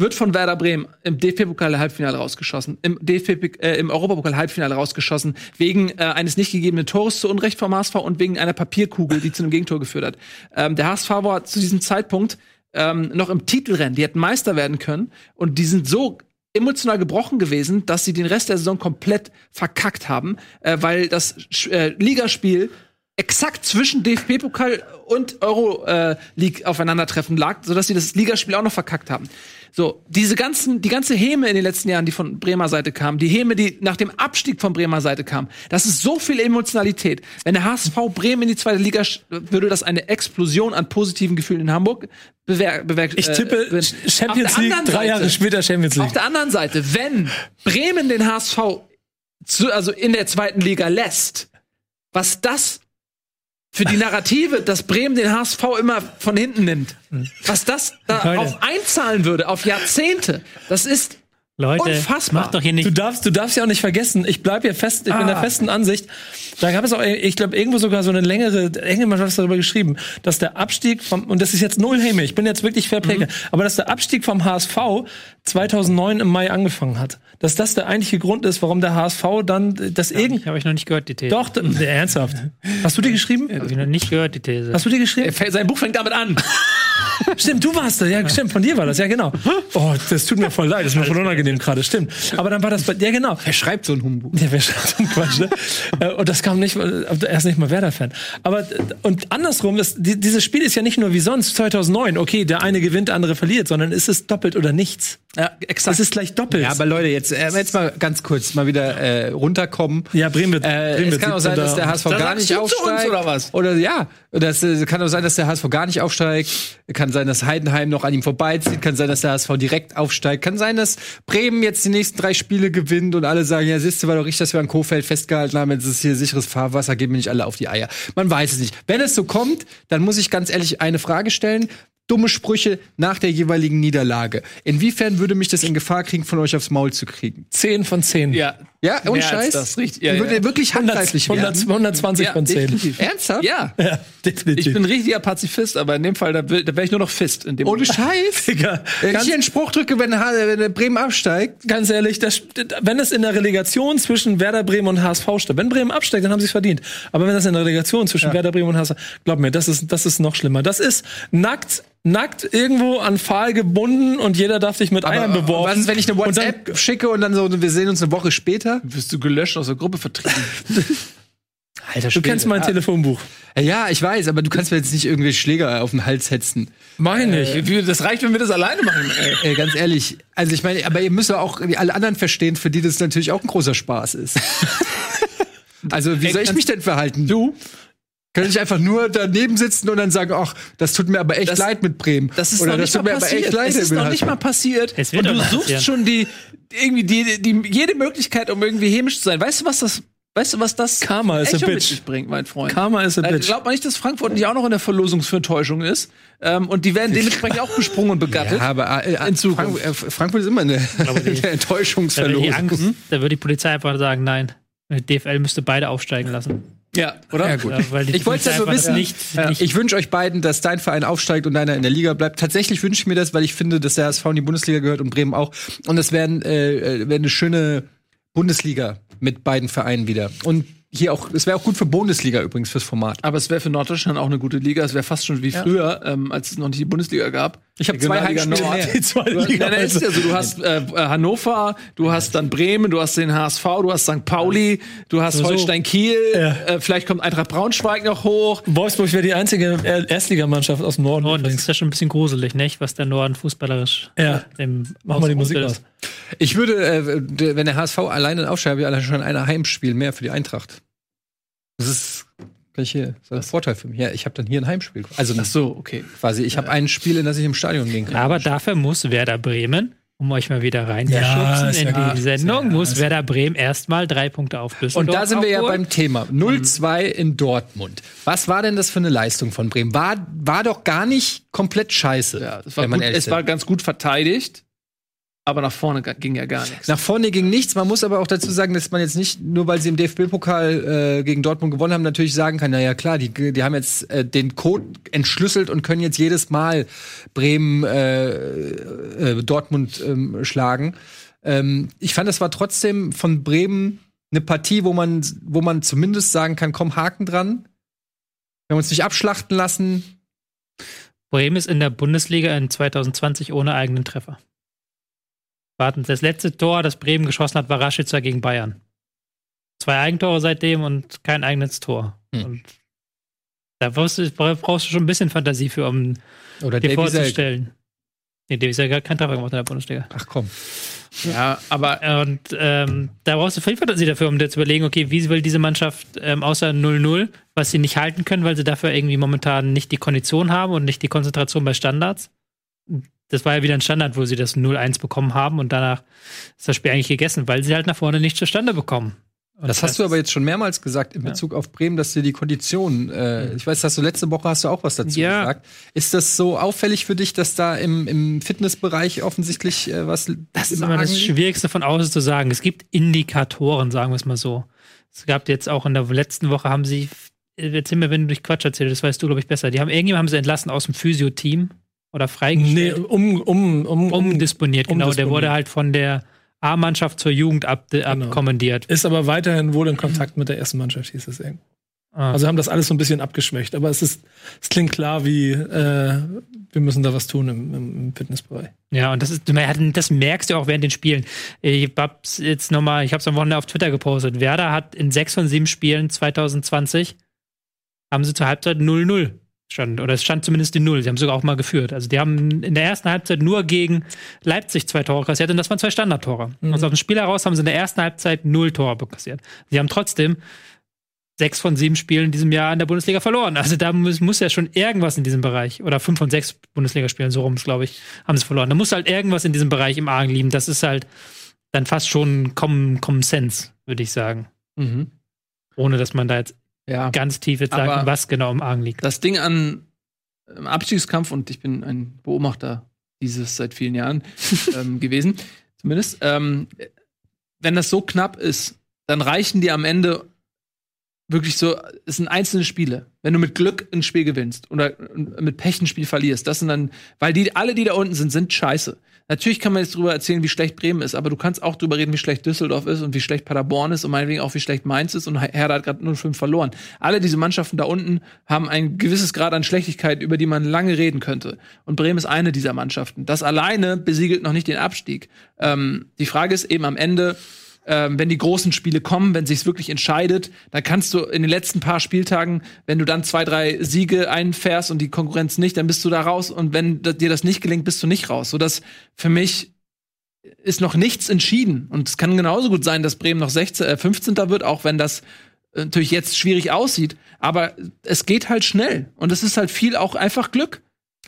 wird von Werder Bremen im DFB-Pokal-Halbfinale rausgeschossen, im, DFB, äh, im Europapokal-Halbfinale rausgeschossen, wegen äh, eines nicht gegebenen Tores zu Unrecht vom HSV und wegen einer Papierkugel, die zu einem Gegentor geführt hat. Ähm, der HSV war zu diesem Zeitpunkt ähm, noch im Titelrennen, die hätten Meister werden können und die sind so emotional gebrochen gewesen, dass sie den Rest der Saison komplett verkackt haben, äh, weil das äh, Ligaspiel exakt zwischen DFB-Pokal und Euro äh, League aufeinandertreffen lag, sodass sie das Ligaspiel auch noch verkackt haben. So, diese ganzen, die ganze Häme in den letzten Jahren, die von Bremer Seite kam, die Häme, die nach dem Abstieg von Bremer Seite kam, das ist so viel Emotionalität. Wenn der HSV Bremen in die zweite Liga, würde das eine Explosion an positiven Gefühlen in Hamburg bewer Ich tippe äh, Champions auf League, drei Jahre später Champions Auf League. der anderen Seite, wenn Bremen den HSV zu, also in der zweiten Liga lässt, was das für die Narrative, dass Bremen den HSV immer von hinten nimmt, was das Leute. darauf einzahlen würde, auf Jahrzehnte, das ist Leute, Unfassbar. macht doch hier Du nicht. darfst, du darfst ja auch nicht vergessen, ich bleib hier fest, ich bin der Ah. festen Ansicht, da gab es auch, ich glaube, irgendwo sogar so eine längere, irgendjemand hat was darüber geschrieben, dass der Abstieg vom, und das ist jetzt null Häme, ich bin jetzt wirklich fair play, aber dass der Abstieg vom HSV 2009 im Mai angefangen hat. Dass das der eigentliche Grund ist, warum der HSV dann, das irgend, Habe ich noch nicht gehört, die These. doch, ernsthaft. Hast du die geschrieben? Habe ich noch nicht gehört, die These. Hast du die geschrieben? sein Buch fängt damit an. Stimmt, du warst da. Ja, stimmt, von dir war das. Ja, genau. Oh, das tut mir voll leid. Das ist mir voll unangenehm gerade. Stimmt. Aber dann war das bei, ja, genau. Wer schreibt so ein Humbug? Ja, wer schreibt so einen Quatsch, ne? Äh, Und das kam nicht, er ist nicht mal Werder-Fan. Aber, äh, und andersrum, das, die, dieses Spiel ist ja nicht nur wie sonst 2009, okay, der eine gewinnt, der andere verliert, sondern ist es doppelt oder nichts. Ja, exakt. Es ist gleich doppelt. Ja, aber Leute, jetzt, äh, jetzt mal ganz kurz mal wieder äh, runterkommen. Ja, Bremen wird, Äh, Bremen es kann auch sein, 17. dass der HSV Da gar nicht aufsteigt. oder was? Oder ja, das äh, kann auch sein, dass der HSV gar nicht aufsteigt. Kann sein, dass Heidenheim noch an ihm vorbeizieht. Kann sein, dass der HSV direkt aufsteigt. Kann sein, dass Bremen jetzt die nächsten drei Spiele gewinnt und alle sagen, ja, siehst du, war doch richtig, dass wir an Kofeld festgehalten haben. Jetzt ist hier sicheres Fahrwasser, geben mir nicht alle auf die Eier. Man weiß es nicht. Wenn es so kommt, dann muss ich ganz ehrlich eine Frage stellen. Dumme Sprüche nach der jeweiligen Niederlage. Inwiefern würde mich das in Gefahr kriegen, von euch aufs Maul zu kriegen? 10 von 10. ja. Ja, als Scheiß. das, richtig. Ja, würde ja. wirklich 100, handgreiflich 100, werden. 120 Ja, von 10. definitiv. Ernsthaft? Ja. Ja, definitiv. Ich bin richtiger Pazifist, aber in dem Fall, da, da wäre ich nur noch Fist. In dem Ohne Moment. Scheiß. Digga, Wenn ich hier einen Spruch drücke, wenn, wenn der Bremen absteigt, ganz ehrlich, das, wenn es in der Relegation zwischen Werder Bremen und HSV steht, wenn Bremen absteigt, dann haben sie es verdient. Aber wenn das in der Relegation zwischen Werder Bremen und HSV, glaub mir, das ist, das ist noch schlimmer. Das ist nackt, nackt irgendwo an Pfahl gebunden und jeder darf sich mit Eiern beworfen. was ist, wenn ich eine Und dann- WhatsApp schicke und dann so, wir sehen uns eine Woche später? Wirst du gelöscht aus der Gruppe vertrieben. Alter, Du kennst mein Telefonbuch. Ja, ich weiß, aber du kannst mir jetzt nicht irgendwie Schläger auf den Hals hetzen. Mach ich nicht. Wie- Das reicht, wenn wir das alleine machen. Ey. Äh, ganz ehrlich, also ich meine, aber ihr müsst ja auch alle anderen verstehen, für die das natürlich auch ein großer Spaß ist. also, wie soll ich mich denn verhalten? Du? Kann ich einfach nur daneben sitzen und dann sagen, ach, das tut mir aber echt Das- leid mit Bremen. Das ist Oder noch das nicht tut mal mir aber passiert. echt leid. es ist noch nicht mal passiert. Es wird und du suchst passieren. schon die irgendwie die, die, jede Möglichkeit, um irgendwie hämisch zu sein. Weißt du, was das Weißt du, was das Karma is a Echo mit bitch. sich bringt, mein Freund? Karma is a bitch. Glaubt man nicht, dass Frankfurt nicht auch noch in der Verlosung für Enttäuschung ist? Ähm, und die werden dementsprechend auch besprungen und begattet. Ja, aber äh, In Zukunft. Frank äh, Frankfurt ist immer eine, eine Da wird die Enttäuschungsverlosung. Angst, da wird die Polizei einfach sagen, nein. DFL müsste beide aufsteigen lassen. Ja, oder? Ja, gut. Ja, Ich wollte Polizei ja nur einfach wissen, Nicht, Ja. nicht Ich wünsche euch beiden, dass dein Verein aufsteigt und deiner in der Liga bleibt. Tatsächlich wünsche ich mir das, weil ich finde, dass der HSV in die Bundesliga gehört und Bremen auch. Und es wäre äh, wär eine schöne Bundesliga mit beiden Vereinen wieder. Und hier auch, es wäre auch gut für Bundesliga übrigens fürs Format. Aber es wäre für Norddeutschland auch eine gute Liga. Es wäre fast schon wie früher, ähm, als es noch nicht die Bundesliga gab. Ich habe zwei Heimspiele Nord. mehr. Die zweite Du, Liga. nein, nein, ist ja so. Du hast äh, Hannover, du hast dann Bremen, du hast den HSV, du hast St. Pauli, du hast so. Holstein Kiel, Ja. äh, vielleicht kommt Eintracht Braunschweig noch hoch. Wolfsburg wäre die einzige Er- Erstligamannschaft aus dem Norden. Norden. Das ist ja schon ein bisschen gruselig, nicht? Was der Norden fußballerisch Ja. dem Mach mal die Musik aus. Ich würde, äh, wenn der HSV alleine ich allein schon ein Heimspiel mehr für die Eintracht. Das ist hier, das ist ein Vorteil für mich. Ja, ich habe dann hier ein Heimspiel. Also Ach so, okay. quasi, ich habe ein Spiel, in das ich im Stadion gehen kann. Aber dafür muss Werder Bremen, um euch mal wieder Ja, reinzuschubsen ist in ja die. Sendung, Ja, muss Werder Bremen erstmal drei Punkte auf Düsseldorf Und da sind wir ja beim Thema. 0-2 in Dortmund. Was war denn das für eine Leistung von Bremen? War, war doch gar nicht komplett scheiße. Ja, es war, gut, es war ganz gut verteidigt, aber nach vorne ging ja gar nichts. Nach vorne ging nichts. Man muss aber auch dazu sagen, dass man jetzt nicht, nur weil sie im DFB-Pokal äh, gegen Dortmund gewonnen haben, natürlich sagen kann, naja klar, die, die haben jetzt äh, den Code entschlüsselt und können jetzt jedes Mal Bremen äh, äh, Dortmund ähm, schlagen. Ähm, ich fand, das war trotzdem von Bremen eine Partie, wo man, wo man zumindest sagen kann, komm, Haken dran. Wir haben uns nicht abschlachten lassen. Bremen ist in der Bundesliga in 2020 ohne eigenen Treffer. Warten, das letzte Tor, das Bremen geschossen hat, war Raschitzer gegen Bayern. Zwei Eigentore seitdem und kein eigenes Tor. Hm. Und da brauchst du, brauchst du schon ein bisschen Fantasie für, um Oder dir Davy Selk. vorzustellen. Nee, der ist ja gar kein Treffer gemacht in der Bundesliga. Ach komm. Ja, aber Und ähm, da brauchst du viel Fantasie dafür, um dir zu überlegen, okay, wie will diese Mannschaft ähm, außer 0-0, was sie nicht halten können, weil sie dafür irgendwie momentan nicht die Kondition haben und nicht die Konzentration bei Standards. Das war ja wieder ein Standard, wo sie das 0-1 bekommen haben und danach ist das Spiel eigentlich gegessen, weil sie halt nach vorne nicht zustande bekommen. Und Das hast du aber jetzt schon mehrmals gesagt in Bezug auf Bremen, dass dir die Kondition, äh, ich weiß, dass du letzte Woche hast du auch was dazu Ja. gesagt. Ist das so auffällig für dich, dass da im, im Fitnessbereich offensichtlich äh, was Das ist im immer das liegt? Schwierigste von außen zu sagen. Es gibt Indikatoren, sagen wir es mal so. Es gab jetzt auch in der letzten Woche haben sie, erzähl mir, wenn du durch Quatsch erzählst, das weißt du, glaube ich, besser. Die haben irgendjemand haben sie entlassen aus dem Physio-Team oder Nee, freigestellt. um, um, um, umdisponiert, genau. Der umdisponiert. wurde halt von der A-Mannschaft zur Jugend ab, Genau. abkommandiert. Ist aber weiterhin wohl in Kontakt mit der ersten Mannschaft, hieß es irgendwo. Ah. Also haben das alles so ein bisschen abgeschwächt. Aber es ist, es klingt klar wie, äh, wir müssen da was tun im, im, Fitnessbereich. Ja, und das ist, das merkst du auch während den Spielen. Ich hab's jetzt nochmal, ich hab's am Wochenende auf Twitter gepostet. Werder hat in sechs von sieben Spielen 2020 haben sie zur Halbzeit 0-0 stand. Oder es stand zumindest die Null. Sie haben sogar auch mal geführt. Also die haben in der ersten Halbzeit nur gegen Leipzig zwei Tore kassiert und das waren zwei Standardtore. Also aus dem Spiel heraus haben sie in der ersten Halbzeit null Tore kassiert. Sie haben trotzdem sechs von sieben Spielen in diesem Jahr in der Bundesliga verloren. Also da muss, muss ja schon irgendwas in diesem Bereich, oder fünf von sechs Bundesligaspielen, so rum, glaube ich, haben sie verloren. Da muss halt irgendwas in diesem Bereich im Argen liegen. Das ist halt dann fast schon Common, Common Sense, würde ich sagen. Mhm. Ohne dass man da jetzt ja. ganz tief jetzt sagt, was genau im Argen liegt. das Ding an ähm, Abstiegskampf, und ich bin ein Beobachter dieses seit vielen Jahren ähm, gewesen, zumindest, ähm, wenn das so knapp ist, dann reichen die am Ende wirklich so, es sind einzelne Spiele. Wenn du mit Glück ein Spiel gewinnst oder mit Pech ein Spiel verlierst, das sind dann, weil die, alle, die da unten sind, sind scheiße. Natürlich kann man jetzt drüber erzählen, wie schlecht Bremen ist, aber du kannst auch drüber reden, wie schlecht Düsseldorf ist und wie schlecht Paderborn ist und meinetwegen auch, wie schlecht Mainz ist und Hertha hat gerade 0-5 verloren. Alle diese Mannschaften da unten haben ein gewisses Grad an Schlechtigkeit, über die man lange reden könnte. Und Bremen ist eine dieser Mannschaften. Das alleine besiegelt noch nicht den Abstieg. Ähm, die Frage ist eben am Ende, ähm, wenn die großen Spiele kommen, wenn sich's wirklich entscheidet, dann kannst du in den letzten paar Spieltagen, wenn du dann zwei, drei Siege einfährst und die Konkurrenz nicht, dann bist du da raus. Und wenn dir das nicht gelingt, bist du nicht raus. Sodass für mich ist noch nichts entschieden. Und es kann genauso gut sein, dass Bremen noch 16, äh, 15. wird, auch wenn das äh, natürlich jetzt schwierig aussieht. Aber es geht halt schnell. Und es ist halt viel auch einfach Glück.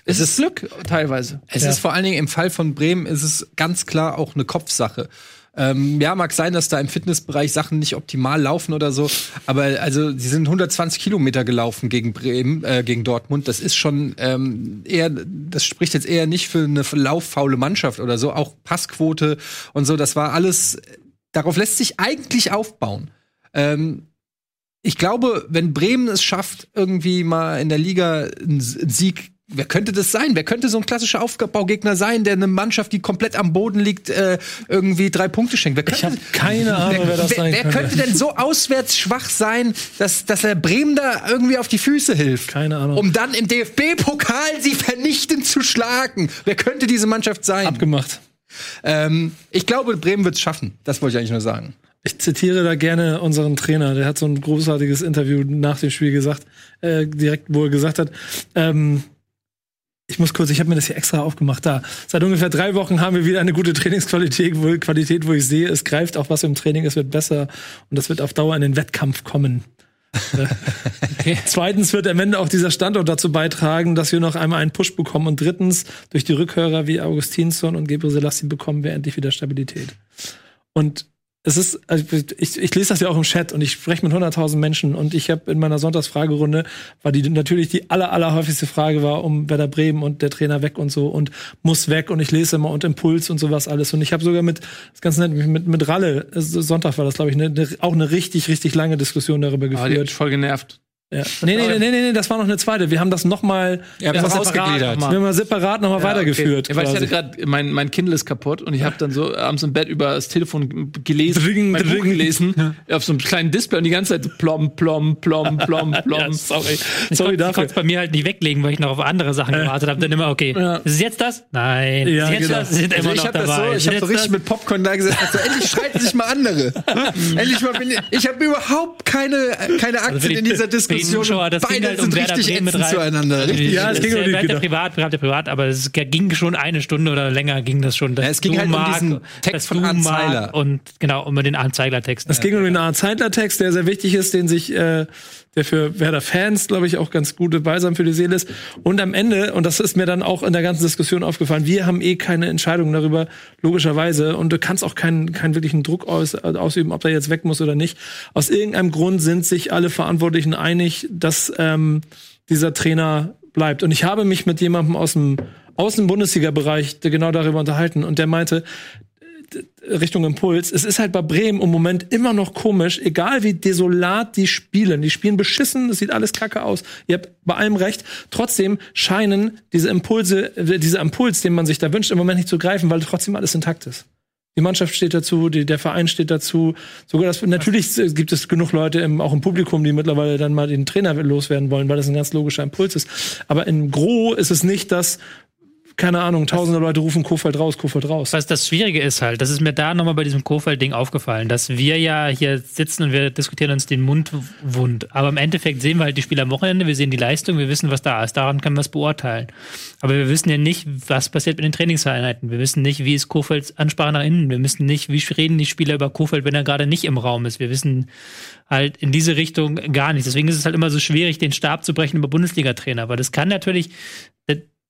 Es, ist Glück teilweise. Es ist vor allen Dingen im Fall von Bremen ist es ganz klar auch eine Kopfsache. Ähm, ja, mag sein, dass da im Fitnessbereich Sachen nicht optimal laufen oder so, aber also sie sind 120 Kilometer gelaufen gegen Bremen, äh, gegen Dortmund. Das ist schon ähm, eher, das spricht jetzt eher nicht für eine lauffaule Mannschaft oder so. Auch Passquote und so, das war alles. Darauf lässt sich eigentlich aufbauen. Ähm, ich glaube, wenn Bremen es schafft, irgendwie mal in der Liga einen Sieg, wer könnte das sein? Wer könnte so ein klassischer Aufbaugegner sein, der eine Mannschaft, die komplett am Boden liegt, äh, irgendwie drei Punkte schenkt? Wer Ich könnte, habe keine Ahnung, wer, das wer, sein wer könnte. könnte denn so auswärts schwach sein, dass, dass er Bremen da irgendwie auf die Füße hilft? Keine Ahnung. Um dann im DFB-Pokal sie vernichtend zu schlagen. Wer könnte diese Mannschaft sein? Abgemacht. Ähm, ich glaube, Bremen wird es schaffen. Das wollte ich eigentlich nur sagen. Ich zitiere da gerne unseren Trainer, der hat so ein großartiges Interview nach dem Spiel gesagt, äh, direkt, wo er gesagt hat, ähm, ich muss kurz, ich habe mir das hier extra aufgemacht. Da. Seit ungefähr drei Wochen haben wir wieder eine gute Trainingsqualität, wo, Qualität, wo ich sehe, es greift auch was im Training, es wird besser und das wird auf Dauer in den Wettkampf kommen. Äh, Zweitens wird am Ende auch dieser Standort dazu beitragen, dass wir noch einmal einen Push bekommen. Und drittens, durch die Rückhörer wie Augustinsson und Gebre Selassie bekommen wir endlich wieder Stabilität. Und es ist, also ich, ich lese das ja auch im Chat und ich spreche mit 100.000 Menschen und ich habe in meiner Sonntagsfragerunde, war die natürlich die aller, aller häufigste Frage war um Werder Bremen und der Trainer weg und so und muss weg und ich lese immer und Impuls und sowas alles und ich habe sogar mit, das ganz nett, mit, mit Ralle, äh, Sonntag war das glaube ich, ne, ne, auch eine richtig, richtig lange Diskussion darüber Aber die hat geführt. voll genervt. Ja. Nee, nee, nee, nee, nee, das war noch eine zweite. Wir haben das noch mal, Ja, wir das haben ausgegliedert. wir haben mal separat noch mal weitergeführt. Ja, weil ich hatte gerade, mein, mein Kindle ist kaputt und ich habe dann so abends im Bett über das Telefon gelesen, Dring, mein Buch dring. gelesen, auf so einem kleinen Display und die ganze Zeit so plom, plom, plom, plom, plom. Ja, sorry. Ich Sorry konnte dafür. es bei mir halt nicht weglegen, weil ich noch auf andere Sachen gewartet habe. Dann immer, okay, Ja. ist es jetzt das? Nein. Ja, ist es jetzt genau. das? Sind Also immer ich noch habe das dabei. so, ich habe es so richtig mit Popcorn da gesessen. So, endlich schreiten sich mal andere. endlich mal bin ich. Ich habe überhaupt keine keine Aktien Also die- in dieser Diskussion. Zuschauer, das ging beide halt um sind Werder richtig Bremen mit ätzend rein. zueinander. Richtig. Ja, es ging um die Güter. privat, ja privat, aber es ging schon eine Stunde oder länger ging das schon. Ja, es ging halt um diesen Text von du Arndt Marc Zeiler. Und genau, um den Arndt Zeigler-Text. Es ging um den Art Zeitler-Text, der sehr wichtig ist, den sich, äh, der für Werder-Fans, glaube ich, auch ganz gute Balsam für die Seele ist. Und am Ende, und das ist mir dann auch in der ganzen Diskussion aufgefallen, wir haben eh keine Entscheidung darüber, logischerweise. Und du kannst auch keinen, keinen wirklichen Druck aus, ausüben, ob der jetzt weg muss oder nicht. Aus irgendeinem Grund sind sich alle Verantwortlichen einig, dass ähm, dieser Trainer bleibt. Und ich habe mich mit jemandem aus dem, aus dem Bundesliga-Bereich genau darüber unterhalten. Und der meinte, Richtung Impuls. Es ist halt bei Bremen im Moment immer noch komisch, egal wie desolat die spielen. Die spielen beschissen, es sieht alles kacke aus. Ihr habt bei allem recht. Trotzdem scheinen diese Impulse, äh, dieser Impuls, den man sich da wünscht, im Moment nicht zu greifen, weil trotzdem alles intakt ist. Die Mannschaft steht dazu, die, der Verein steht dazu. Sogar das, natürlich gibt es genug Leute im, auch im Publikum, die mittlerweile dann mal den Trainer loswerden wollen, weil das ein ganz logischer Impuls ist. Aber im Gro ist es nicht das, keine Ahnung, tausende Leute rufen Kofeld raus, Kofeld raus. Was das Schwierige ist halt, das ist mir da nochmal bei diesem Kofeld-Ding aufgefallen, dass wir ja hier sitzen und wir diskutieren uns den Mund wund. Aber im Endeffekt sehen wir halt die Spieler am Wochenende, wir sehen die Leistung, wir wissen, was da ist. Daran können wir es beurteilen. Aber wir wissen ja nicht, was passiert mit den Trainingseinheiten. Wir wissen nicht, wie ist Kofelds Ansprache nach innen. Wir wissen nicht, wie reden die Spieler über Kofeld, wenn er gerade nicht im Raum ist. Wir wissen halt in diese Richtung gar nichts. Deswegen ist es halt immer so schwierig, den Stab zu brechen über Bundesliga-Trainer. Weil das kann natürlich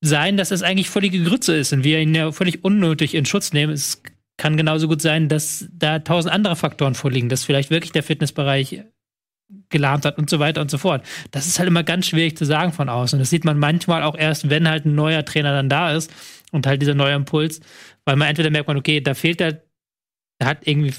sein, dass das eigentlich völlige Grütze ist und wir ihn ja völlig unnötig in Schutz nehmen. Es kann genauso gut sein, dass da tausend andere Faktoren vorliegen, dass vielleicht wirklich der Fitnessbereich gelahmt hat und so weiter und so fort. Das ist halt immer ganz schwierig zu sagen von außen. Das sieht man manchmal auch erst, wenn halt ein neuer Trainer dann da ist und halt dieser neue Impuls, weil man entweder merkt man, okay, da fehlt der, da hat irgendwie,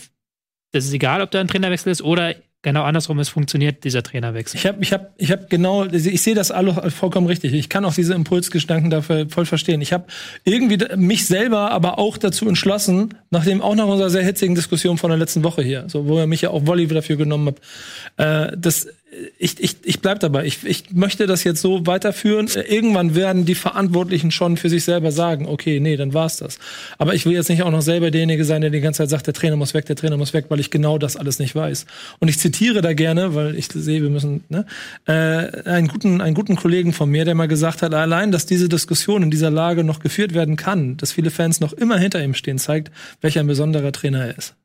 das ist egal, ob da ein Trainerwechsel ist oder genau andersrum, es funktioniert dieser Trainerwechsel. Ich habe ich hab, ich hab genau, ich sehe das alle vollkommen richtig. Ich kann auch diese Impulsgedanken dafür voll verstehen. Ich habe irgendwie mich selber aber auch dazu entschlossen, nachdem auch nach unserer sehr hitzigen Diskussion von der letzten Woche hier, so wo er mich ja auch Volley dafür genommen hat, äh, das ich, ich, ich bleib dabei. Ich, ich möchte das jetzt so weiterführen. Irgendwann werden die Verantwortlichen schon für sich selber sagen, okay, nee, dann war's das. Aber ich will jetzt nicht auch noch selber derjenige sein, der die ganze Zeit sagt, der Trainer muss weg, der Trainer muss weg, weil ich genau das alles nicht weiß. Und ich zitiere da gerne, weil ich sehe, wir müssen, ne, äh, einen guten, einen guten Kollegen von mir, der mal gesagt hat, allein, dass diese Diskussion in dieser Lage noch geführt werden kann, dass viele Fans noch immer hinter ihm stehen, zeigt, welcher ein besonderer Trainer er ist.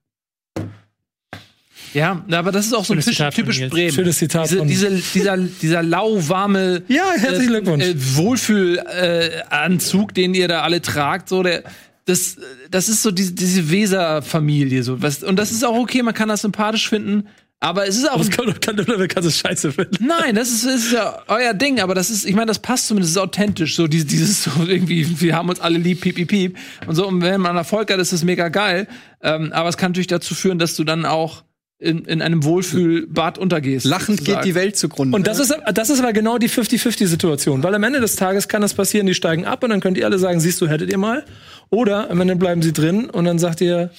Ja, aber das ist auch so ein Schönes typisch Nils. Bremen. Schönes Zitat Diese, diese, dieser, dieser lauwarme Ja, herzlichen Glückwunsch. Äh, Wohlfühlanzug, äh, Anzug, den ihr da alle tragt, so der. Das, das ist so diese, diese Weser-Familie. So. Was, und das ist auch okay, man kann das sympathisch finden. Aber es ist auch. Das kann, kann, kann, kannst du scheiße finden. Nein, das ist, ist ja euer Ding, aber das ist, ich meine, das passt zumindest, ist authentisch. So dieses, dieses so irgendwie, wir haben uns alle lieb, piep, piep, piep. Und so, und wenn man Erfolg hat, ist das mega geil. Ähm, aber es kann natürlich dazu führen, dass du dann auch in, in einem Wohlfühlbad untergehst. Lachend geht sozusagen. die Welt zugrunde. Und das ist, das ist aber genau die 50-50-Situation. Weil am Ende des Tages kann das passieren, die steigen ab und dann könnt ihr alle sagen, siehst du, hättet ihr mal. Oder am Ende bleiben sie drin und dann sagt ihr,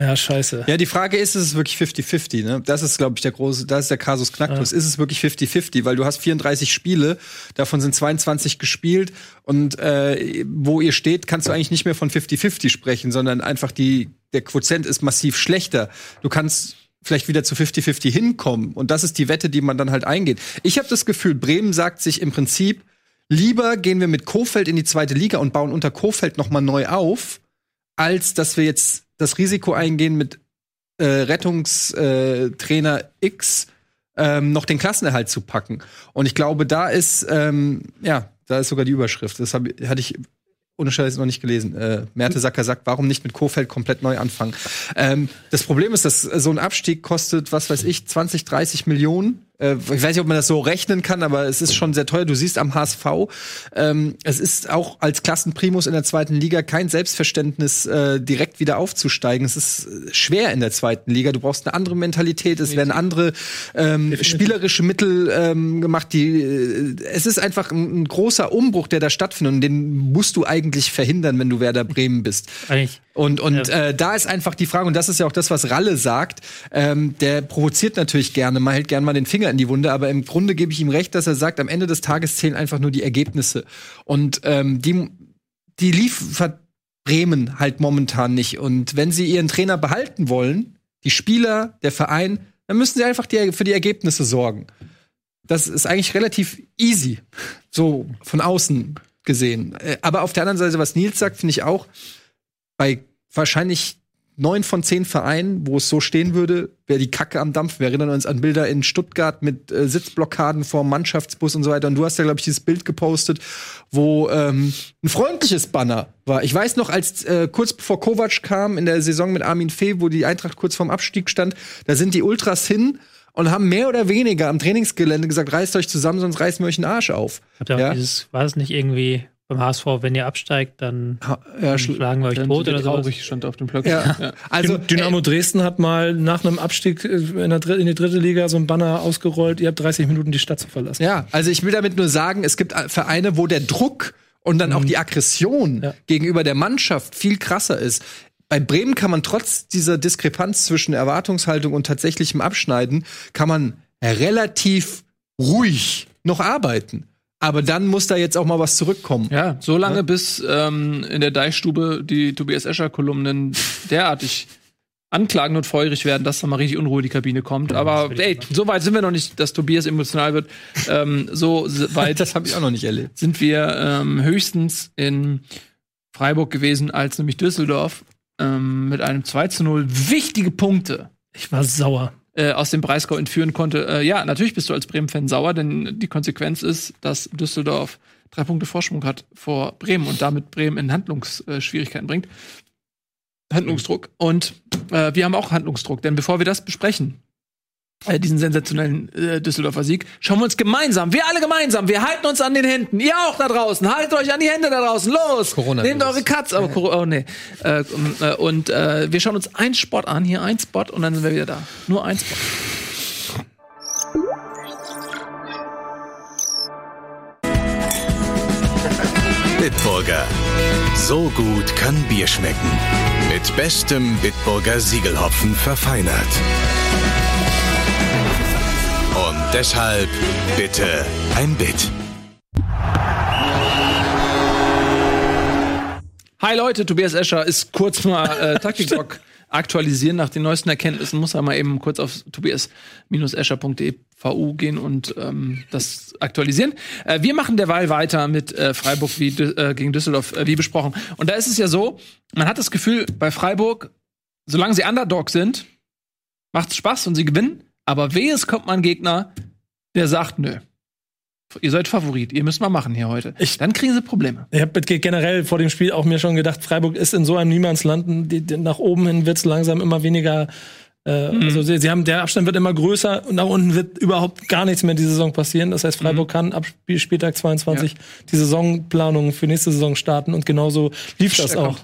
ja, scheiße. Ja, die Frage ist, ist es wirklich 50-50, ne? Das ist, glaube ich, der große, das ist der Kasus Knacktus. Ist es wirklich 50-50? Weil du hast 34 Spiele, davon sind 22 gespielt und äh, wo ihr steht, kannst du eigentlich nicht mehr von 50-50 sprechen, sondern einfach die, der Quotient ist massiv schlechter. Du kannst vielleicht wieder zu 50-50 hinkommen. Und das ist die Wette, die man dann halt eingeht. Ich habe das Gefühl, Bremen sagt sich im Prinzip, lieber gehen wir mit Kofeld in die zweite Liga und bauen unter Kofeld noch mal neu auf, als dass wir jetzt das Risiko eingehen, mit äh, Rettungstrainer X ähm, noch den Klassenerhalt zu packen. Und ich glaube, da ist, ähm, ja, da ist sogar die Überschrift. Das hab, hatte ich ohne Scheiß noch nicht gelesen. Äh, Merte Sacker sagt, warum nicht mit Kofeld komplett neu anfangen? Ähm, das Problem ist, dass so ein Abstieg kostet, was weiß ich, 20, 30 Millionen. Äh, ich weiß nicht, ob man das so rechnen kann, aber es ist schon sehr teuer. Du siehst am HSV, ähm, es ist auch als Klassenprimus in der zweiten Liga kein Selbstverständnis, äh, direkt wieder aufzusteigen. Es ist äh, schwer in der zweiten Liga. Du brauchst eine andere Mentalität. Es werden andere ähm, spielerische Mittel ähm, gemacht. Die, äh, es ist einfach ein, ein großer Umbruch, der da stattfindet. Und den musst du eigentlich verhindern, wenn du Werder Bremen bist. Eigentlich. Und, und äh, da ist einfach die Frage, und das ist ja auch das, was Ralle sagt, ähm, der provoziert natürlich gerne, man hält gerne mal den Finger in die Wunde, aber im Grunde gebe ich ihm recht, dass er sagt, am Ende des Tages zählen einfach nur die Ergebnisse. Und ähm, die, die liefert Bremen halt momentan nicht. Und wenn sie ihren Trainer behalten wollen, die Spieler, der Verein, dann müssen sie einfach die, für die Ergebnisse sorgen. das ist eigentlich relativ easy, so von außen gesehen. Äh, Aber auf der anderen Seite, was Nils sagt, finde ich auch, bei wahrscheinlich neun von zehn Vereinen, wo es so stehen würde, wäre die Kacke am Dampf. Wir erinnern uns an Bilder in Stuttgart mit äh, Sitzblockaden vor Mannschaftsbus und so weiter. Und du hast ja, glaube ich, dieses Bild gepostet, wo ähm, ein freundliches Banner war. Ich weiß noch, als äh, kurz bevor Kovac kam in der Saison mit Armin Fee, wo die Eintracht kurz vorm Abstieg stand, da sind die Ultras hin und haben mehr oder weniger am Trainingsgelände gesagt, reißt euch zusammen, sonst reißen wir euch den Arsch auf. Habt ihr Ja. dieses, war es nicht irgendwie beim HSV, wenn ihr absteigt, dann Ha- Ja, schl- schlagen wir euch tot oder sowas? traurig, stand auf dem Blog. ja. Also, Dynamo Dresden hat mal nach einem Abstieg äh, in, der, in die dritte Liga so ein Banner ausgerollt, ihr habt 30 Minuten die Stadt zu verlassen. Ja, also ich will damit nur sagen, es gibt Vereine, wo der Druck und dann auch die Aggression Ja. gegenüber der Mannschaft viel krasser ist. Bei Bremen kann man trotz dieser Diskrepanz zwischen Erwartungshaltung und tatsächlichem Abschneiden, kann man relativ ruhig noch arbeiten. Aber dann muss da jetzt auch mal was zurückkommen. Ja, so lange, bis ähm, in der Deichstube die Tobias Escher-Kolumnen derartig anklagend und feurig werden, dass da mal richtig Unruhe in die Kabine kommt. Aber ey, so weit sind wir noch nicht, dass Tobias emotional wird. Ähm, so weit Das habe ich auch noch nicht erlebt. sind wir ähm, höchstens in Freiburg gewesen, als nämlich Düsseldorf ähm, mit einem 2 zu 0 wichtige Punkte Ich war sauer. Äh, aus dem Breisgau entführen konnte. Äh, ja, natürlich bist du als Bremen-Fan sauer, denn die Konsequenz ist, dass Düsseldorf drei Punkte Vorsprung hat vor Bremen und damit Bremen in Handlungsschwierigkeiten bringt. Handlungsdruck. Und äh, wir haben auch Handlungsdruck, denn bevor wir das besprechen, äh, diesen sensationellen äh, Düsseldorfer Sieg, schauen wir uns gemeinsam, wir alle gemeinsam, wir halten uns an den Händen. Ihr auch da draußen, haltet euch an die Hände da draußen. Los! Corona Nehmt eure Katz, aber Coro- oh nee. Äh, äh, und äh, wir schauen uns einen Spot an, hier ein Spot und dann sind wir wieder da. Nur ein Spot. Bitburger. So gut kann Bier schmecken. Mit bestem Bitburger Siegelhopfen verfeinert. Und deshalb bitte ein Bit. Hi Leute, Tobias Escher ist kurz mal äh, Taktikblog aktualisieren nach den neuesten Erkenntnissen. Muss er mal eben kurz auf tobias-escher.de VU gehen und ähm, das aktualisieren. Äh, wir machen derweil weiter mit äh, Freiburg wie, äh, gegen Düsseldorf, äh, wie besprochen. Und da ist es ja so, man hat das Gefühl, bei Freiburg, solange sie Underdog sind, macht's Spaß und sie gewinnen. Aber wehe, es kommt mal ein Gegner, der sagt, nö. Ihr seid Favorit, ihr müsst mal machen hier heute. Ich- Dann kriegen sie Probleme. Ich habe generell vor dem Spiel auch mir schon gedacht, Freiburg ist in so einem Niemandsland. Die, die, nach oben hin wird es langsam immer weniger. Äh, Also sie, sie haben der Abstand wird immer größer und nach unten wird überhaupt gar nichts mehr die Saison passieren. Das heißt, Freiburg kann ab Spiel, Spieltag 22 die Saisonplanung für nächste Saison starten und genauso lief das auch.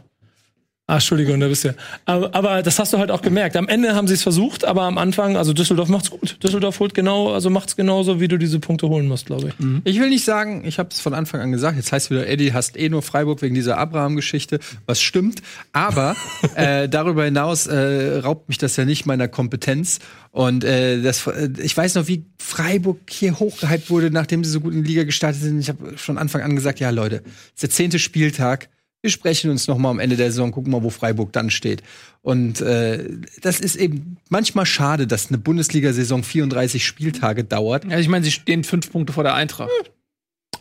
Ah, Entschuldigung, da bist du. Aber, aber das hast du halt auch gemerkt. Am Ende haben sie es versucht, aber am Anfang, also Düsseldorf macht's gut. Düsseldorf holt genau, also macht's genauso, wie du diese Punkte holen musst, glaube ich. Ich will nicht sagen, ich habe es von Anfang an gesagt, jetzt heißt wieder, Eddie hasst eh nur Freiburg wegen dieser Abraham-Geschichte, was stimmt. Aber äh, darüber hinaus äh, raubt mich das ja nicht meiner Kompetenz. Und äh, das, äh, ich weiß noch, wie Freiburg hier hochgehypt wurde, nachdem sie so gut in die Liga gestartet sind. Ich habe von Anfang an gesagt, ja Leute, es ist der zehnte Spieltag. Wir sprechen uns noch mal am Ende der Saison, gucken mal, wo Freiburg dann steht. Und äh, das ist eben manchmal schade, dass eine Bundesliga-Saison 34 Spieltage dauert. Ja, ich meine, sie stehen fünf Punkte vor der Eintracht.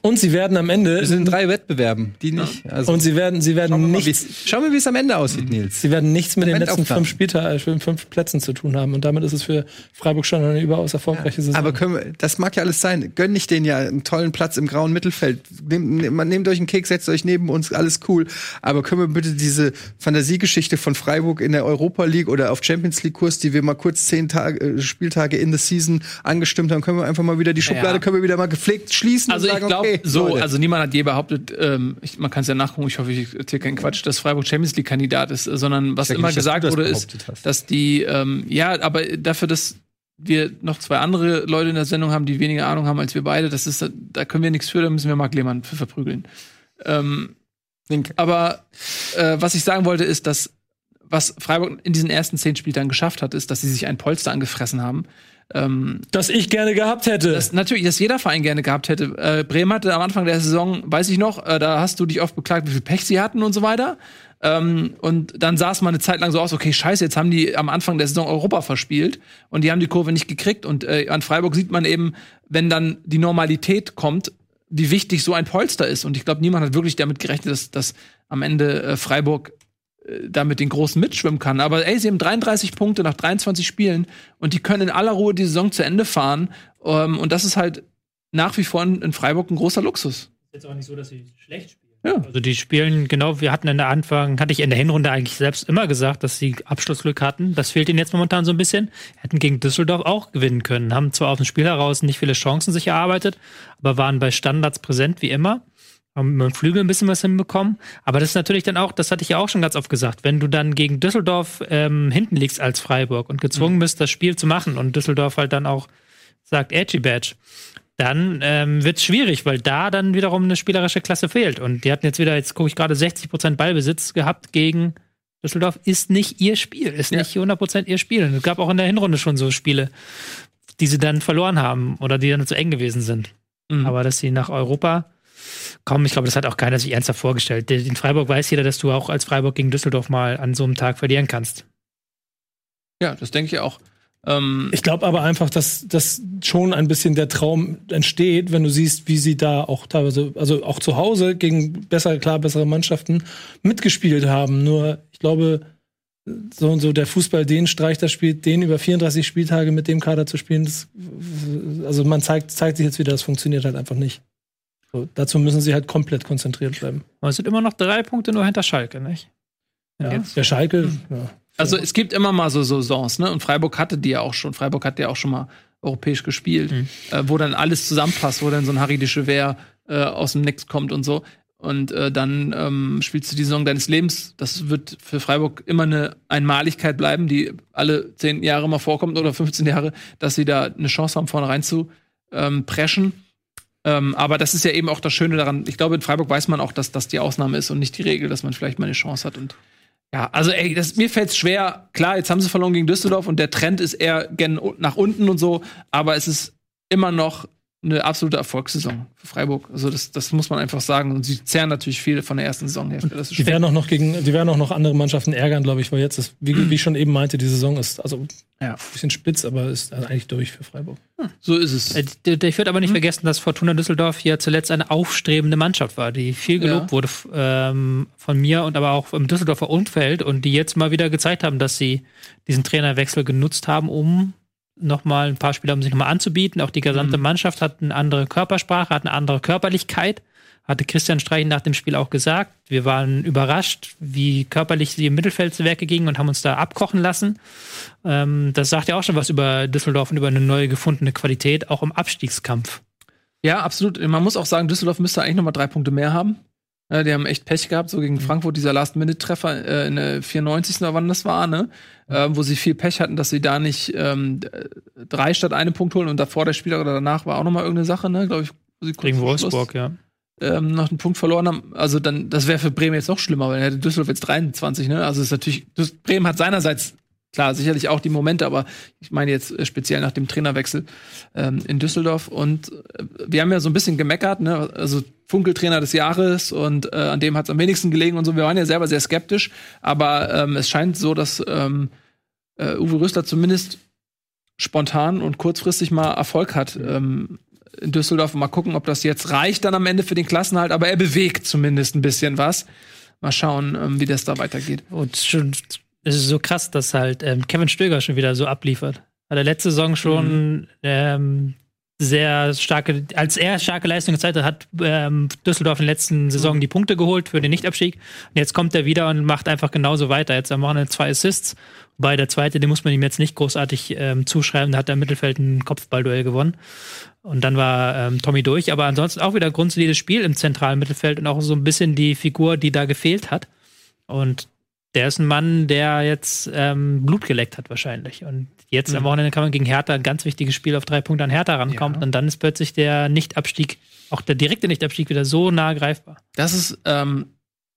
Und sie werden am Ende Wir sind in drei Wettbewerben, die nicht. Also, und sie werden, sie werden schauen wir mal, nicht wie's- schauen wir, wie es am Ende aussieht, Nils. Sie werden nichts mit den letzten fünf Spieltagen, äh, fünf Plätzen zu tun haben. Und damit ist es für Freiburg schon eine überaus erfolgreiche Saison. Aber können wir, das mag ja alles sein. Gönn nicht den ja einen tollen Platz im grauen Mittelfeld. Nehmt, nehmt, nehmt euch einen Keks, setzt euch neben uns, alles cool. Aber können wir bitte diese Fantasiegeschichte von Freiburg in der Europa League oder auf Champions League Kurs, die wir mal kurz zehn Tage, äh, Spieltage in the Season angestimmt haben, können wir einfach mal wieder die Schublade, Ja. können wir wieder mal gepflegt schließen Also und ich sagen, glaube, so, Leute. also niemand hat je behauptet, ähm, ich, man kann es ja nachgucken, ich hoffe, ich erzähle keinen Quatsch, dass Freiburg Champions League Kandidat ist, sondern was immer nicht, gesagt wurde, ist, hast. dass die, ähm, ja, aber dafür, dass wir noch zwei andere Leute in der Sendung haben, die weniger Ahnung haben als wir beide, das ist, da können wir nichts für, da müssen wir Marc Lehmann für verprügeln. Ähm, aber äh, was ich sagen wollte, ist, dass was Freiburg in diesen ersten zehn Spieltagen geschafft hat, ist, dass sie sich ein Polster angefressen haben. Ähm, das ich gerne gehabt hätte. das natürlich, dass jeder Verein gerne gehabt hätte. Äh, Bremen hatte am Anfang der Saison, weiß ich noch, äh, da hast du dich oft beklagt, wie viel Pech sie hatten und so weiter. Ähm, und dann sah es mal eine Zeit lang so aus, okay, scheiße, jetzt haben die am Anfang der Saison Europa verspielt und die haben die Kurve nicht gekriegt. Und äh, an Freiburg sieht man eben, wenn dann die Normalität kommt, wie wichtig so ein Polster ist. Und ich glaube, niemand hat wirklich damit gerechnet, dass, dass am Ende äh, Freiburg äh, damit den Großen mitschwimmen kann. Aber ey, sie haben 33 Punkte nach 23 Spielen und die können in aller Ruhe die Saison zu Ende fahren. Ähm, und das ist halt nach wie vor in, in Freiburg ein großer Luxus. Ist jetzt auch nicht so, dass sie schlecht spielen. Ja. Also die spielen, genau, wir hatten in der Anfang, hatte ich in der Hinrunde eigentlich selbst immer gesagt, dass sie Abschlussglück hatten. Das fehlt ihnen jetzt momentan so ein bisschen. Hätten gegen Düsseldorf auch gewinnen können. Haben zwar aus dem Spiel heraus nicht viele Chancen sich erarbeitet, aber waren bei Standards präsent wie immer. Haben mit dem Flügel ein bisschen was hinbekommen. Aber das ist natürlich dann auch, das hatte ich ja auch schon ganz oft gesagt, wenn du dann gegen Düsseldorf ähm, hinten liegst als Freiburg und gezwungen bist, das Spiel zu machen und Düsseldorf halt dann auch sagt Edgy Badge, dann ähm, wird es schwierig, weil da dann wiederum eine spielerische Klasse fehlt. Und die hatten jetzt wieder, jetzt gucke ich gerade, 60% Ballbesitz gehabt gegen Düsseldorf. Ist nicht ihr Spiel, ist Ja. nicht 100% ihr Spiel. Und es gab auch in der Hinrunde schon so Spiele, die sie dann verloren haben oder die dann zu eng gewesen sind. Mhm. Aber dass sie nach Europa kommen, ich glaube, das hat auch keiner sich ernsthaft vorgestellt. In Freiburg weiß jeder, dass du auch als Freiburg gegen Düsseldorf mal an so einem Tag verlieren kannst. Ja, das denke ich auch. Ähm, Ich glaube aber einfach, dass, dass schon ein bisschen der Traum entsteht, wenn du siehst, wie sie da auch teilweise, also auch zu Hause gegen besser, klar bessere Mannschaften mitgespielt haben. Nur, ich glaube, so und so der Fußball den Streich das spielt, den über 34 Spieltage mit dem Kader zu spielen, das, also man zeigt, zeigt sich jetzt wieder, das funktioniert halt einfach nicht. So, dazu müssen sie halt komplett konzentriert bleiben. Aber es sind immer noch drei Punkte nur hinter Schalke, nicht? Ja, der Schalke, ja. Also es gibt immer mal so Saisons, ne? Und Freiburg hatte die ja auch schon. Freiburg hat ja auch schon mal europäisch gespielt, Mhm. äh, wo dann alles zusammenpasst, wo dann so ein Harry de Chever äh, aus dem Nix kommt und so. Und äh, dann ähm, spielst du die Saison deines Lebens. Das wird für Freiburg immer eine Einmaligkeit bleiben, die alle zehn Jahre mal vorkommt oder 15 Jahre, dass sie da eine Chance haben, vorne rein zu ähm, preschen. Ähm, aber das ist ja eben auch das Schöne daran. Ich glaube, in Freiburg weiß man auch, dass das die Ausnahme ist und nicht die Regel, dass man vielleicht mal eine Chance hat. Und ja, also ey, das, mir fällt es schwer. Klar, jetzt haben sie verloren gegen Düsseldorf und der Trend ist eher gen nach unten und so, aber es ist immer noch eine absolute Erfolgssaison für Freiburg. Also das, das muss man einfach sagen. Und sie zehren natürlich viel von der ersten. Das ist Die werden auch noch gegen, die werden auch noch andere Mannschaften ärgern, glaube ich, weil jetzt ist, wie, wie ich schon eben meinte, die Saison ist also Ja. ein bisschen spitz, aber ist eigentlich durch für Freiburg. so ist es. Äh, Ich würde aber nicht vergessen, dass Fortuna Düsseldorf hier zuletzt eine aufstrebende Mannschaft war, die viel gelobt Ja. wurde ähm, von mir und aber auch im Düsseldorfer Umfeld und die jetzt mal wieder gezeigt haben, dass sie diesen Trainerwechsel genutzt haben, um nochmal ein paar Spieler, um sich nochmal anzubieten. Auch die gesamte Mannschaft hat eine andere Körpersprache, hat eine andere Körperlichkeit. Hatte Christian Streich nach dem Spiel auch gesagt. Wir waren überrascht, wie körperlich sie im Mittelfeld zu Werke gingen und haben uns da abkochen lassen. Ähm, das sagt ja auch schon was über Düsseldorf und über eine neue gefundene Qualität, auch im Abstiegskampf. Ja, absolut. Man muss auch sagen, Düsseldorf müsste eigentlich noch mal drei Punkte mehr haben. Ja, die haben echt Pech gehabt, so gegen Frankfurt, dieser Last-Minute-Treffer äh, in der 94. oder wann das war, ne? Äh, wo sie viel Pech hatten, dass sie da nicht ähm, drei statt einen Punkt holen und davor der Spieler oder danach war auch noch mal irgendeine Sache, ne? Glaube ich. wo sie kurz Gegen vor Schluss, Wolfsburg, ja. ähm, noch einen Punkt verloren haben. Also dann, das wäre für Bremen jetzt noch schlimmer, weil dann hätte Düsseldorf jetzt 23, ne? Also ist natürlich, Düs- Bremen hat seinerseits klar sicherlich auch die Momente, aber ich meine jetzt äh, speziell nach dem Trainerwechsel ähm, in Düsseldorf. Und äh, wir haben ja so ein bisschen gemeckert, ne? Also Funkeltrainer des Jahres und äh, an dem hat es am wenigsten gelegen und so. Wir waren ja selber sehr skeptisch, aber ähm, es scheint so, dass ähm, äh, Uwe Rösler zumindest spontan und kurzfristig mal Erfolg hat. Ähm, in Düsseldorf. Mal gucken, ob das jetzt reicht dann am Ende für den Klassenhalt, aber er bewegt zumindest ein bisschen was. Mal schauen, ähm, wie das da weitergeht. Und schon, es ist so krass, dass halt ähm, Kevin Stöger schon wieder so abliefert. Hat er letzte Saison schon ähm, sehr starke, als er starke Leistung gezeigt hat, hat ähm, Düsseldorf in der letzten Saison die Punkte geholt für den Nichtabstieg. Und jetzt kommt er wieder und macht einfach genauso weiter. Jetzt am Wochenende zwei Assists. Wobei der zweite, den muss man ihm jetzt nicht großartig ähm, zuschreiben. Da hat er im Mittelfeld ein Kopfballduell gewonnen. Und dann war ähm, Tommy durch. Aber ansonsten auch wieder grundsolides Spiel im zentralen Mittelfeld und auch so ein bisschen die Figur, die da gefehlt hat. Und der ist ein Mann, der jetzt ähm, Blut geleckt hat wahrscheinlich. Und jetzt am Wochenende kann man gegen Hertha ein ganz wichtiges Spiel auf drei Punkte an Hertha rankommt. Ja. Und dann ist plötzlich der Nichtabstieg, auch der direkte Nichtabstieg wieder so nah greifbar. Das ist ähm,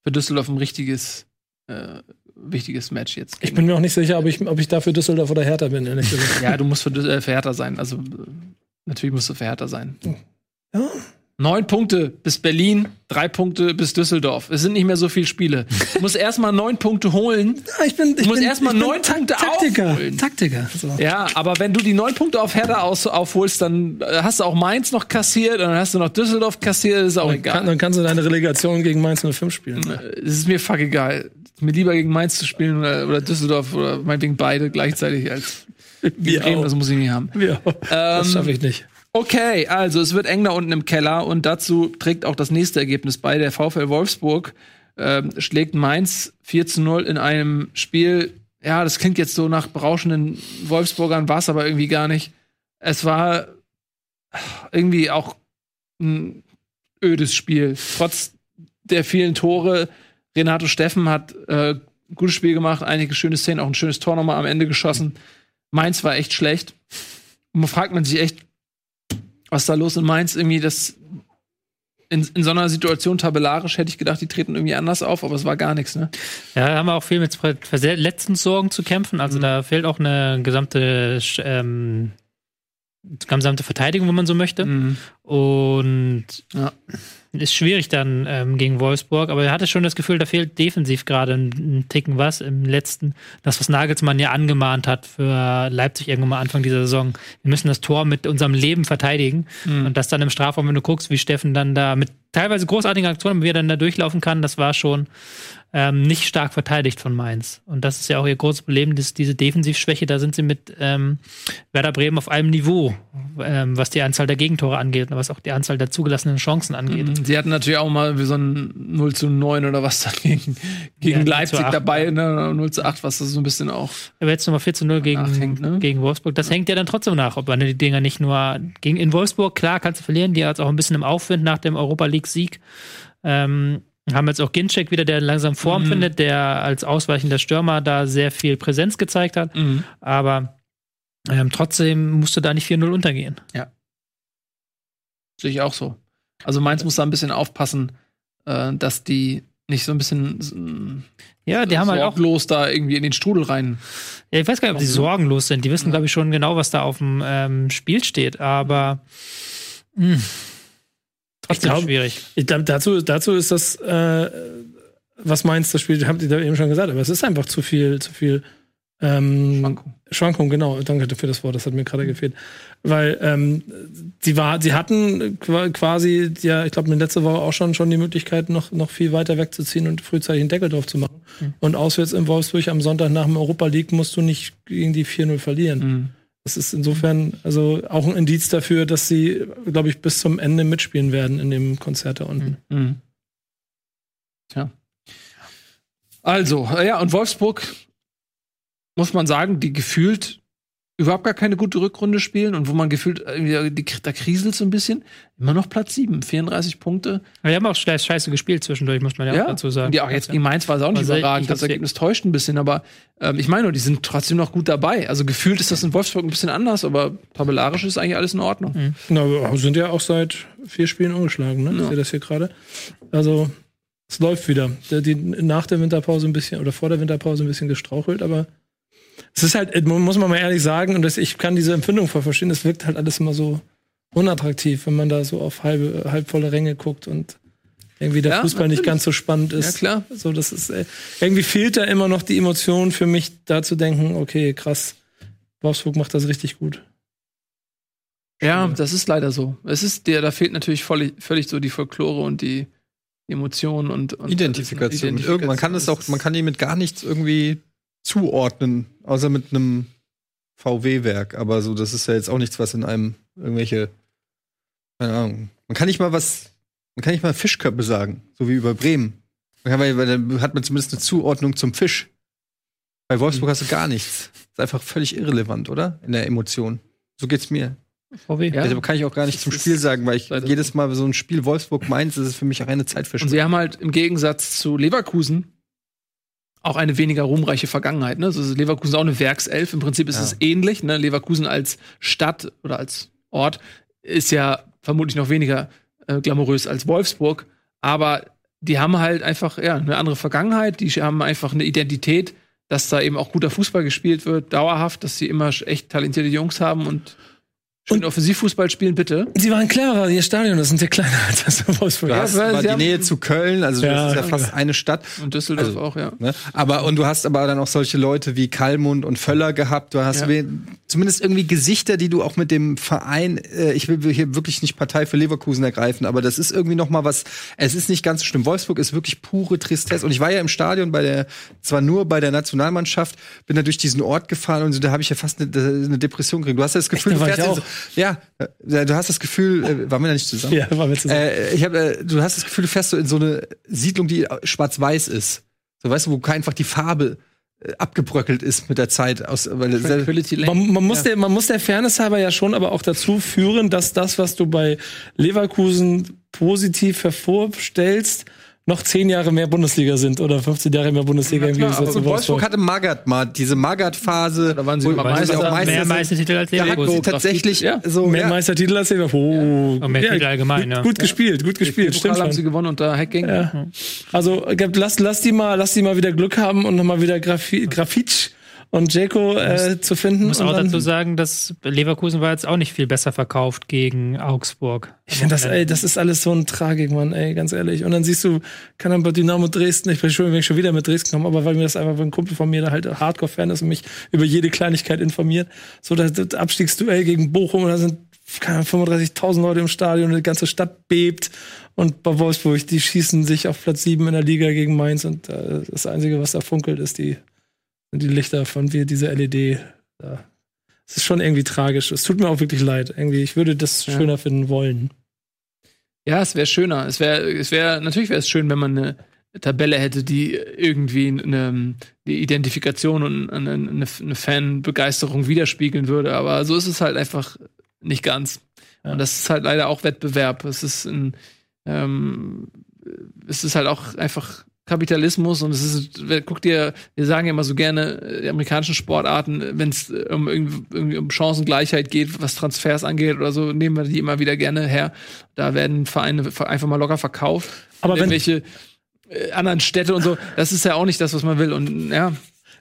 für Düsseldorf ein richtiges, äh, wichtiges Match jetzt. Ich bin mir auch nicht sicher, ob ich, ob ich dafür Düsseldorf oder Hertha bin, ehrlich gesagt. ja, du musst für, äh, für Hertha sein. Also äh, natürlich musst du für Hertha sein. Ja. Neun Punkte bis Berlin, drei Punkte bis Düsseldorf. Es sind nicht mehr so viele Spiele. Du musst erstmal neun Punkte holen. Ich bin, ich Du musst bin, erst mal ich bin neun Punkte Taktiker. aufholen. Taktiker. So. Ja, aber wenn du die neun Punkte auf Hertha aus, aufholst, dann äh, hast du auch Mainz noch kassiert und dann hast du noch Düsseldorf kassiert, ist auch Dann, egal. kann, dann kannst du deine Relegation gegen Mainz 05 spielen. Es ist mir fuck egal. Mir lieber gegen Mainz zu spielen oder, oder Düsseldorf oder meinetwegen beide gleichzeitig als Wir Bremen, auch. das muss ich nicht haben. Ja, das Ähm, schaffe ich nicht. Okay, also es wird eng da unten im Keller und dazu trägt auch das nächste Ergebnis bei. Der VfL Wolfsburg ähm, schlägt Mainz 4 zu 0 in einem Spiel. Ja, das klingt jetzt so nach berauschenden Wolfsburgern, war es aber irgendwie gar nicht. Es war irgendwie auch ein ödes Spiel. Trotz der vielen Tore. Renato Steffen hat äh, ein gutes Spiel gemacht, einige schöne Szenen, auch ein schönes Tor nochmal am Ende geschossen. Mainz war echt schlecht. Und man fragt man sich echt, was da los in Mainz irgendwie das in, in so einer Situation tabellarisch hätte ich gedacht, die treten irgendwie anders auf, aber es war gar nichts, ne? Ja, da haben wir auch viel mit Verletzungssorgen zu kämpfen. Also da fehlt auch eine gesamte, ähm, gesamte Verteidigung, wenn man so möchte. Und Ja. Ist schwierig dann ähm, gegen Wolfsburg, aber er hatte schon das Gefühl, da fehlt defensiv gerade ein, Ticken was im letzten, das was Nagelsmann ja angemahnt hat für Leipzig irgendwann mal Anfang dieser Saison. Wir müssen das Tor mit unserem Leben verteidigen. Und das dann im Strafraum, wenn du guckst, wie Steffen dann da mit teilweise großartigen Aktionen, wie er dann da durchlaufen kann, das war schon ähm, nicht stark verteidigt von Mainz. Und das ist ja auch ihr großes Problem, dass diese Defensivschwäche, da sind sie mit ähm, Werder Bremen auf einem Niveau, ähm, was die Anzahl der Gegentore angeht und was auch die Anzahl der zugelassenen Chancen angeht. Sie hatten natürlich auch mal wie so ein 0 zu 9 oder was da gegen, gegen Ja, 0 zu Leipzig 8, dabei, ne? 0 zu 8, was das so ein bisschen auch. Aber jetzt nochmal 4 zu 0 gegen, ne? gegen Wolfsburg. Das hängt ja dann trotzdem nach, ob man die Dinger nicht nur gegen in Wolfsburg, klar, kannst du verlieren, die jetzt auch ein bisschen im Aufwind nach dem Europa League-Sieg. Ähm, haben jetzt auch Ginczek wieder, der langsam Form findet, der als ausweichender Stürmer da sehr viel Präsenz gezeigt hat. Aber ähm, trotzdem musst du da nicht 4-0 untergehen. Sehe ich auch so. Also Mainz muss da ein bisschen aufpassen, äh, dass die nicht so ein bisschen Ja, die haben halt auch sorglos da irgendwie in den Strudel rein. Ja, ich weiß gar nicht, ob die sorgenlos sind. Die wissen, glaube ich, schon genau, was da auf dem ähm, Spiel steht, aber mh, trotzdem glaub- schwierig. Ich glaube, dazu, dazu ist das, äh, was meinst das Spiel, habt ihr da eben schon gesagt, aber es ist einfach zu viel, zu viel ähm, Schwankung. Schwankung, genau. Danke für das Wort, das hat mir gerade gefehlt. Weil ähm, sie war, sie hatten qua- quasi, ja, ich glaube, letzte Woche auch schon schon die Möglichkeit, noch, noch viel weiter wegzuziehen und frühzeitig einen Deckel drauf zu machen. Und auswärts in Wolfsburg am Sonntag nach dem Europa League musst du nicht gegen die 4-0 verlieren. Mhm. Das ist insofern also auch ein Indiz dafür, dass sie, glaube ich, bis zum Ende mitspielen werden in dem Konzert da unten. Mhm. Tja. Also, ja, und Wolfsburg muss man sagen, die gefühlt überhaupt gar keine gute Rückrunde spielen und wo man gefühlt, irgendwie, die, da kriselt so ein bisschen, immer noch Platz 7, 34 Punkte. Aber die haben auch scheiße scheiße gespielt zwischendurch, muss man ja, auch dazu sagen. Ja, auch jetzt gegen Mainz war es auch nicht Also, überragend. Das Ergebnis täuscht ein bisschen, aber ähm, ich meine, nur, die sind trotzdem noch gut dabei. Also gefühlt ist das in Wolfsburg ein bisschen anders, aber tabellarisch ist eigentlich alles in Ordnung. Mhm. Na, wir sind ja auch seit vier Spielen ungeschlagen, ne? Ich sehe das hier gerade. Also, es läuft wieder. Der, die, nach der Winterpause ein bisschen oder vor der Winterpause ein bisschen gestrauchelt, aber es ist halt, muss man mal ehrlich sagen, und das, ich kann diese Empfindung voll verstehen, es wirkt halt alles immer so unattraktiv, wenn man da so auf halbe, halbvolle Ränge guckt und irgendwie der Ja, Fußball nicht natürlich. ganz so spannend ist. Ja, klar. So, das ist, äh, irgendwie fehlt da immer noch die Emotion für mich, da zu denken, okay, krass, Wolfsburg macht das richtig gut. Ja, das ist leider so. Es ist der, da fehlt natürlich völlig, völlig so die Folklore und die Emotionen und, und Identifikation. Irgend- Man kann es auch, man kann die mit gar nichts irgendwie zuordnen, außer mit einem VW-Werk. Aber so, das ist ja jetzt auch nichts, was in einem irgendwelche, keine Ahnung. Man kann nicht mal was, man kann nicht mal Fischköppe sagen, so wie über Bremen. Weil, weil dann hat man zumindest eine Zuordnung zum Fisch. Bei Wolfsburg hast du gar nichts. ist einfach völlig irrelevant, oder? In der Emotion. So geht's mir. VW. Ja. Deshalb kann ich auch gar nicht zum Spiel sagen, weil ich leider jedes Mal so ein Spiel Wolfsburg-Mainz, das ist für mich reine Und Zeitverschwendung. sie haben halt im Gegensatz zu Leverkusen auch eine weniger ruhmreiche Vergangenheit. Ne? Also Leverkusen ist auch eine Werkself. Im Prinzip ist Ja. es ähnlich. Ne? Leverkusen als Stadt oder als Ort ist ja vermutlich noch weniger äh, glamourös als Wolfsburg. Aber die haben halt einfach ja, eine andere Vergangenheit. Die haben einfach eine Identität, dass da eben auch guter Fußball gespielt wird, dauerhaft, dass sie immer echt talentierte Jungs haben und Schön Offensivfußball spielen, bitte. Sie waren cleverer, ihr Stadion, das sind ja kleiner als das Wolfsburg. Du Ja, aber sie die Nähe zu Köln, also Ja, das ist ja fast eine Stadt. Und Düsseldorf Also- auch, ja. Ne? Aber und du hast aber dann auch solche Leute wie Kalmund und Völler gehabt. Du hast Ja. zumindest irgendwie Gesichter, die du auch mit dem Verein. Äh, ich will hier wirklich nicht Partei für Leverkusen ergreifen, aber das ist irgendwie noch mal was. Es ist nicht ganz so schlimm. Wolfsburg ist wirklich pure Tristesse. Und ich war ja im Stadion bei der, zwar nur bei der Nationalmannschaft, bin da durch diesen Ort gefahren und so, da habe ich ja fast eine, eine Depression gekriegt. Du hast ja das Gefühl, da so, ja, äh, du hast das Gefühl, äh, waren wir da nicht zusammen? Ja, waren wir zusammen. Äh, ich hab, äh, du hast das Gefühl, du fährst so in so eine Siedlung, die schwarz-weiß ist. So, weißt du, wo einfach die Farbe äh, abgebröckelt ist mit der Zeit. Aus, weil. Man, man, muss der, man muss der Fairness halber ja schon aber auch dazu führen, dass das, was du bei Leverkusen positiv hervorstellst, noch zehn Jahre mehr Bundesliga sind oder 15 Jahre mehr Bundesliga im klar, Gegensatz aber zu und Wolfsburg Wolfsburg. hatte Magath mal, diese Magath-Phase. Da waren sie wo- immer Meister. auch Mehr Mehr. Meistertitel als Da hat Leverkusen. sie tatsächlich Ja. so. Mehr ja, Meistertitel als Leverkusen. Oh, Und mehr Titel allgemein, gut, ja. gut gespielt, gut gespielt, stimmt haben sie gewonnen unter Hacking. Ja. Also lass, lass die mal, lass die mal wieder Glück haben und nochmal wieder Grafi Grafitsch und Jeko äh, zu finden. Ich muss auch dazu sagen, dass Leverkusen war jetzt auch nicht viel besser verkauft gegen Augsburg. Ich finde das, ey, das ist alles so ein Tragik, Mann, ey, ganz ehrlich. Und dann siehst du, kann dann bei Dynamo Dresden, ich bin schon, wenn ich schon wieder mit Dresden komme, aber weil mir das einfach, weil ein Kumpel von mir, der halt Hardcore-Fan ist und mich über jede Kleinigkeit informiert, so das, das Abstiegsduell gegen Bochum, und da sind keine Ahnung, 35.000 Leute im Stadion und die ganze Stadt bebt. Und bei Wolfsburg, die schießen sich auf Platz 7 in der Liga gegen Mainz und äh, das Einzige, was da funkelt, ist die, die Lichter von wir, diese LED. Da. Es ist schon irgendwie tragisch. Es tut mir auch wirklich leid. Irgendwie, ich würde das Ja. schöner finden wollen. Ja, es wäre schöner. Es wäre, es wäre, natürlich wäre es schön, wenn man eine Tabelle hätte, die irgendwie eine, die Identifikation und eine, eine, eine Fanbegeisterung widerspiegeln würde. Aber so ist es halt einfach nicht ganz. Ja. Und das ist halt leider auch Wettbewerb. Es ist ein, ähm, es ist halt auch einfach Kapitalismus und es ist, guck dir, wir sagen ja immer so gerne, äh, die amerikanischen Sportarten, wenn es um, irgendwie irgendwie um Chancengleichheit geht, was Transfers angeht oder so, nehmen wir die immer wieder gerne her. Da werden Vereine einfach mal locker verkauft. Aber wenn- irgendwelche äh, anderen Städte und so, das ist ja auch nicht das, was man will. Und ja,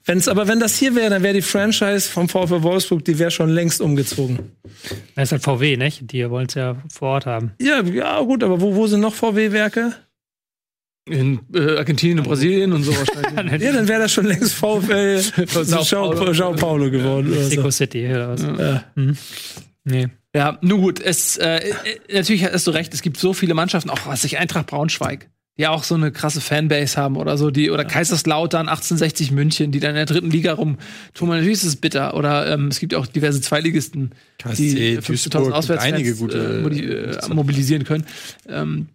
Wenn's, aber wenn das hier wäre, dann wäre die Franchise vom VfL Wolfsburg, die wäre schon längst umgezogen. Das ist halt VW, nicht? Die wollen es ja vor Ort haben. Ja, ja, gut, aber wo, wo sind noch VW-Werke? In äh, Argentinien und Brasilien und so wahrscheinlich. Ja, dann wäre das schon längst VfL Sao Sao Paulo. Sao Paulo geworden. Oder Mexico so. City oder was. Ja. Nee. Ja, nun gut, es äh, äh, natürlich hast du recht, es gibt so viele Mannschaften, auch was ich Eintracht Braunschweig, die auch so eine krasse Fanbase haben oder so, die oder Kaiserslautern 1860 München, die dann in der dritten Liga rumtun. Natürlich ist es bitter oder ähm, es gibt auch diverse Zweitligisten, die KSC, 50.000 Duisburg, Auswärtsfans einige gute, äh, modi- äh, mobilisieren können. Ähm,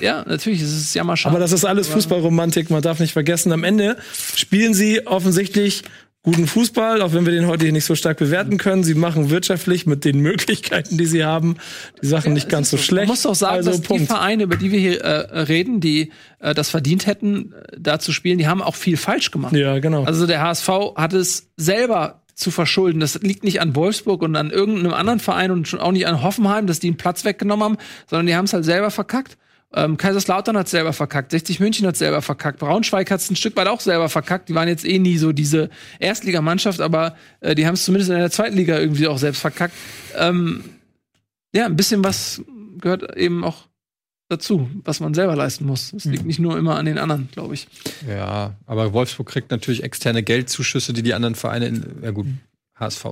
ja, natürlich ist es ja mal schade. Aber das ist alles Fußballromantik, man darf nicht vergessen. Am Ende spielen sie offensichtlich guten Fußball, auch wenn wir den heute hier nicht so stark bewerten können. Sie machen wirtschaftlich mit den Möglichkeiten, die sie haben, die Sachen nicht ganz so schlecht. Man muss doch sagen, also, dass die Punkt. Vereine, über die wir hier äh, reden, die äh, das verdient hätten, äh, da zu spielen, die haben auch viel falsch gemacht. Ja, genau. Also der HSV hat es selber zu verschulden. Das liegt nicht an Wolfsburg und an irgendeinem anderen Verein und schon auch nicht an Hoffenheim, dass die einen Platz weggenommen haben, sondern die haben es halt selber verkackt. Ähm, Kaiserslautern hat selber verkackt, 60 München hat selber verkackt, Braunschweig hat es ein Stück weit auch selber verkackt. Die waren jetzt eh nie so diese Erstligamannschaft, aber äh, die haben es zumindest in der zweiten Liga irgendwie auch selbst verkackt. Ähm, ja, ein bisschen was gehört eben auch dazu, was man selber leisten muss. Es liegt nicht nur immer an den anderen, glaube ich. Ja, aber Wolfsburg kriegt natürlich externe Geldzuschüsse, die die anderen Vereine, in, ja gut, HSV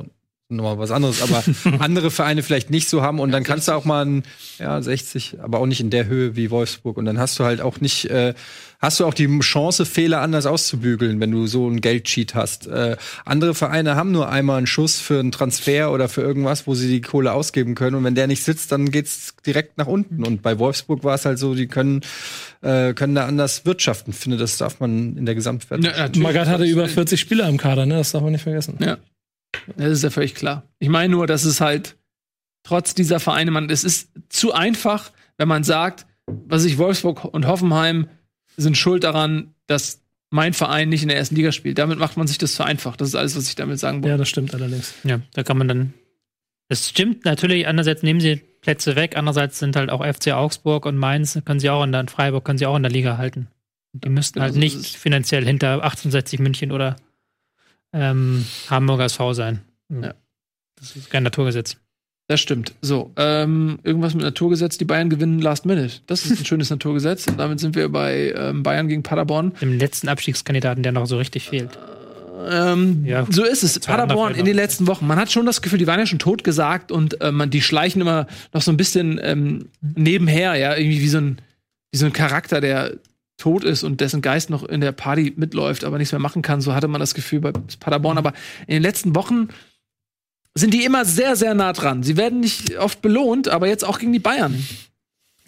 nochmal was anderes, aber andere Vereine vielleicht nicht so haben und dann kannst du auch mal ein, ja, 60, aber auch nicht in der Höhe wie Wolfsburg und dann hast du halt auch nicht, äh, hast du auch die Chance, Fehler anders auszubügeln, wenn du so einen Geldcheat hast. Äh, andere Vereine haben nur einmal einen Schuss für einen Transfer oder für irgendwas, wo sie die Kohle ausgeben können und wenn der nicht sitzt, dann geht's direkt nach unten und bei Wolfsburg war es halt so, die können, äh, können da anders wirtschaften. Ich finde, das darf man in der Gesamtwertung. Magath hatte über 40 Spieler im Kader, ne? Das darf man nicht vergessen. Ja. Das ist ja völlig klar. Ich meine nur, dass es halt trotz dieser Vereine, man, es ist zu einfach, wenn man sagt, was ich Wolfsburg und Hoffenheim sind schuld daran, dass mein Verein nicht in der ersten Liga spielt. Damit macht man sich das zu einfach. Das ist alles, was ich damit sagen wollte. Ja, das stimmt allerdings. Ja, da kann man dann. Es stimmt natürlich, einerseits nehmen sie Plätze weg, andererseits sind halt auch FC Augsburg und Mainz, können sie auch in der und Freiburg können sie auch in der Liga halten. Die müssten halt nicht finanziell hinter 1860 München oder ähm, Hamburger SV sein. Ja. Das ist kein Naturgesetz. Das stimmt. So, ähm, irgendwas mit Naturgesetz, die Bayern gewinnen Last Minute. Das ist ein schönes Naturgesetz. Und damit sind wir bei ähm, Bayern gegen Paderborn. Dem letzten Abstiegskandidaten, der noch so richtig fehlt. Ähm, Ja. so ist es. Paderborn in den letzten Wochen. Man hat schon das Gefühl, die waren ja schon tot gesagt und äh, man, die schleichen immer noch so ein bisschen ähm, nebenher, ja, irgendwie wie so ein, wie so ein Charakter, der tot ist und dessen Geist noch in der Party mitläuft, aber nichts mehr machen kann. So hatte man das Gefühl bei Paderborn. Aber in den letzten Wochen sind die immer sehr, sehr nah dran. Sie werden nicht oft belohnt, aber jetzt auch gegen die Bayern.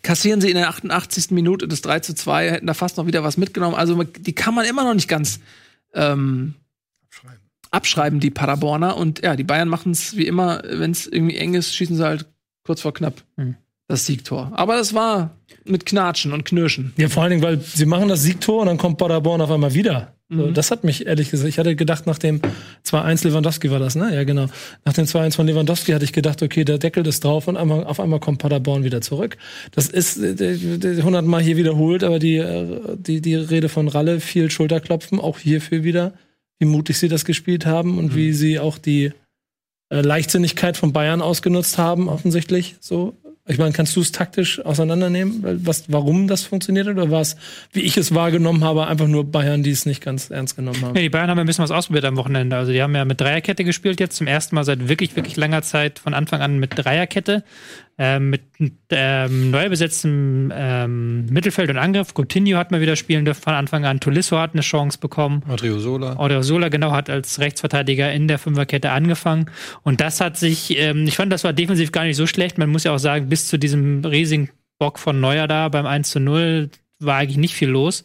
Kassieren sie in der 88. Minute das 3 zu 2, hätten da fast noch wieder was mitgenommen. Also die kann man immer noch nicht ganz ähm, abschreiben, die Paderborner. Und ja, die Bayern machen es wie immer, wenn es irgendwie eng ist, schießen sie halt kurz vor knapp Hm. Das Siegtor. Aber das war mit Knatschen und Knirschen. Ja, vor allen Dingen, weil sie machen das Siegtor und dann kommt Paderborn auf einmal wieder. So, das hat mich ehrlich gesagt, ich hatte gedacht, nach dem 2-1 Lewandowski war das, ne? Ja, genau. Nach dem 2-1 von Lewandowski hatte ich gedacht, okay, der Deckel ist drauf und einmal, auf einmal kommt Paderborn wieder zurück. Das ist äh, hundertmal hier wiederholt, aber die, äh, die, die Rede von Ralle, viel Schulterklopfen, auch hierfür wieder, wie mutig sie das gespielt haben und wie sie auch die äh, Leichtsinnigkeit von Bayern ausgenutzt haben, offensichtlich. So. Ich meine, kannst du es taktisch auseinandernehmen, was, warum das funktioniert hat? Oder war es, wie ich es wahrgenommen habe, einfach nur Bayern, die es nicht ganz ernst genommen haben? Ja, die Bayern haben ja ein bisschen was ausprobiert am Wochenende. Also die haben ja mit Dreierkette gespielt jetzt zum ersten Mal seit wirklich, wirklich langer Zeit von Anfang an mit Dreierkette. Ähm, mit ähm, neu besetztem ähm, Mittelfeld und Angriff. Coutinho hat mal wieder spielen dürfen von Anfang an. Tolisso hat eine Chance bekommen. Adriozola. Odriozola genau hat als Rechtsverteidiger in der Fünferkette angefangen. Und das hat sich, ähm, ich fand, das war defensiv gar nicht so schlecht. Man muss ja auch sagen, bis zu diesem riesigen Bock von Neuer da beim 1 zu 0 war eigentlich nicht viel los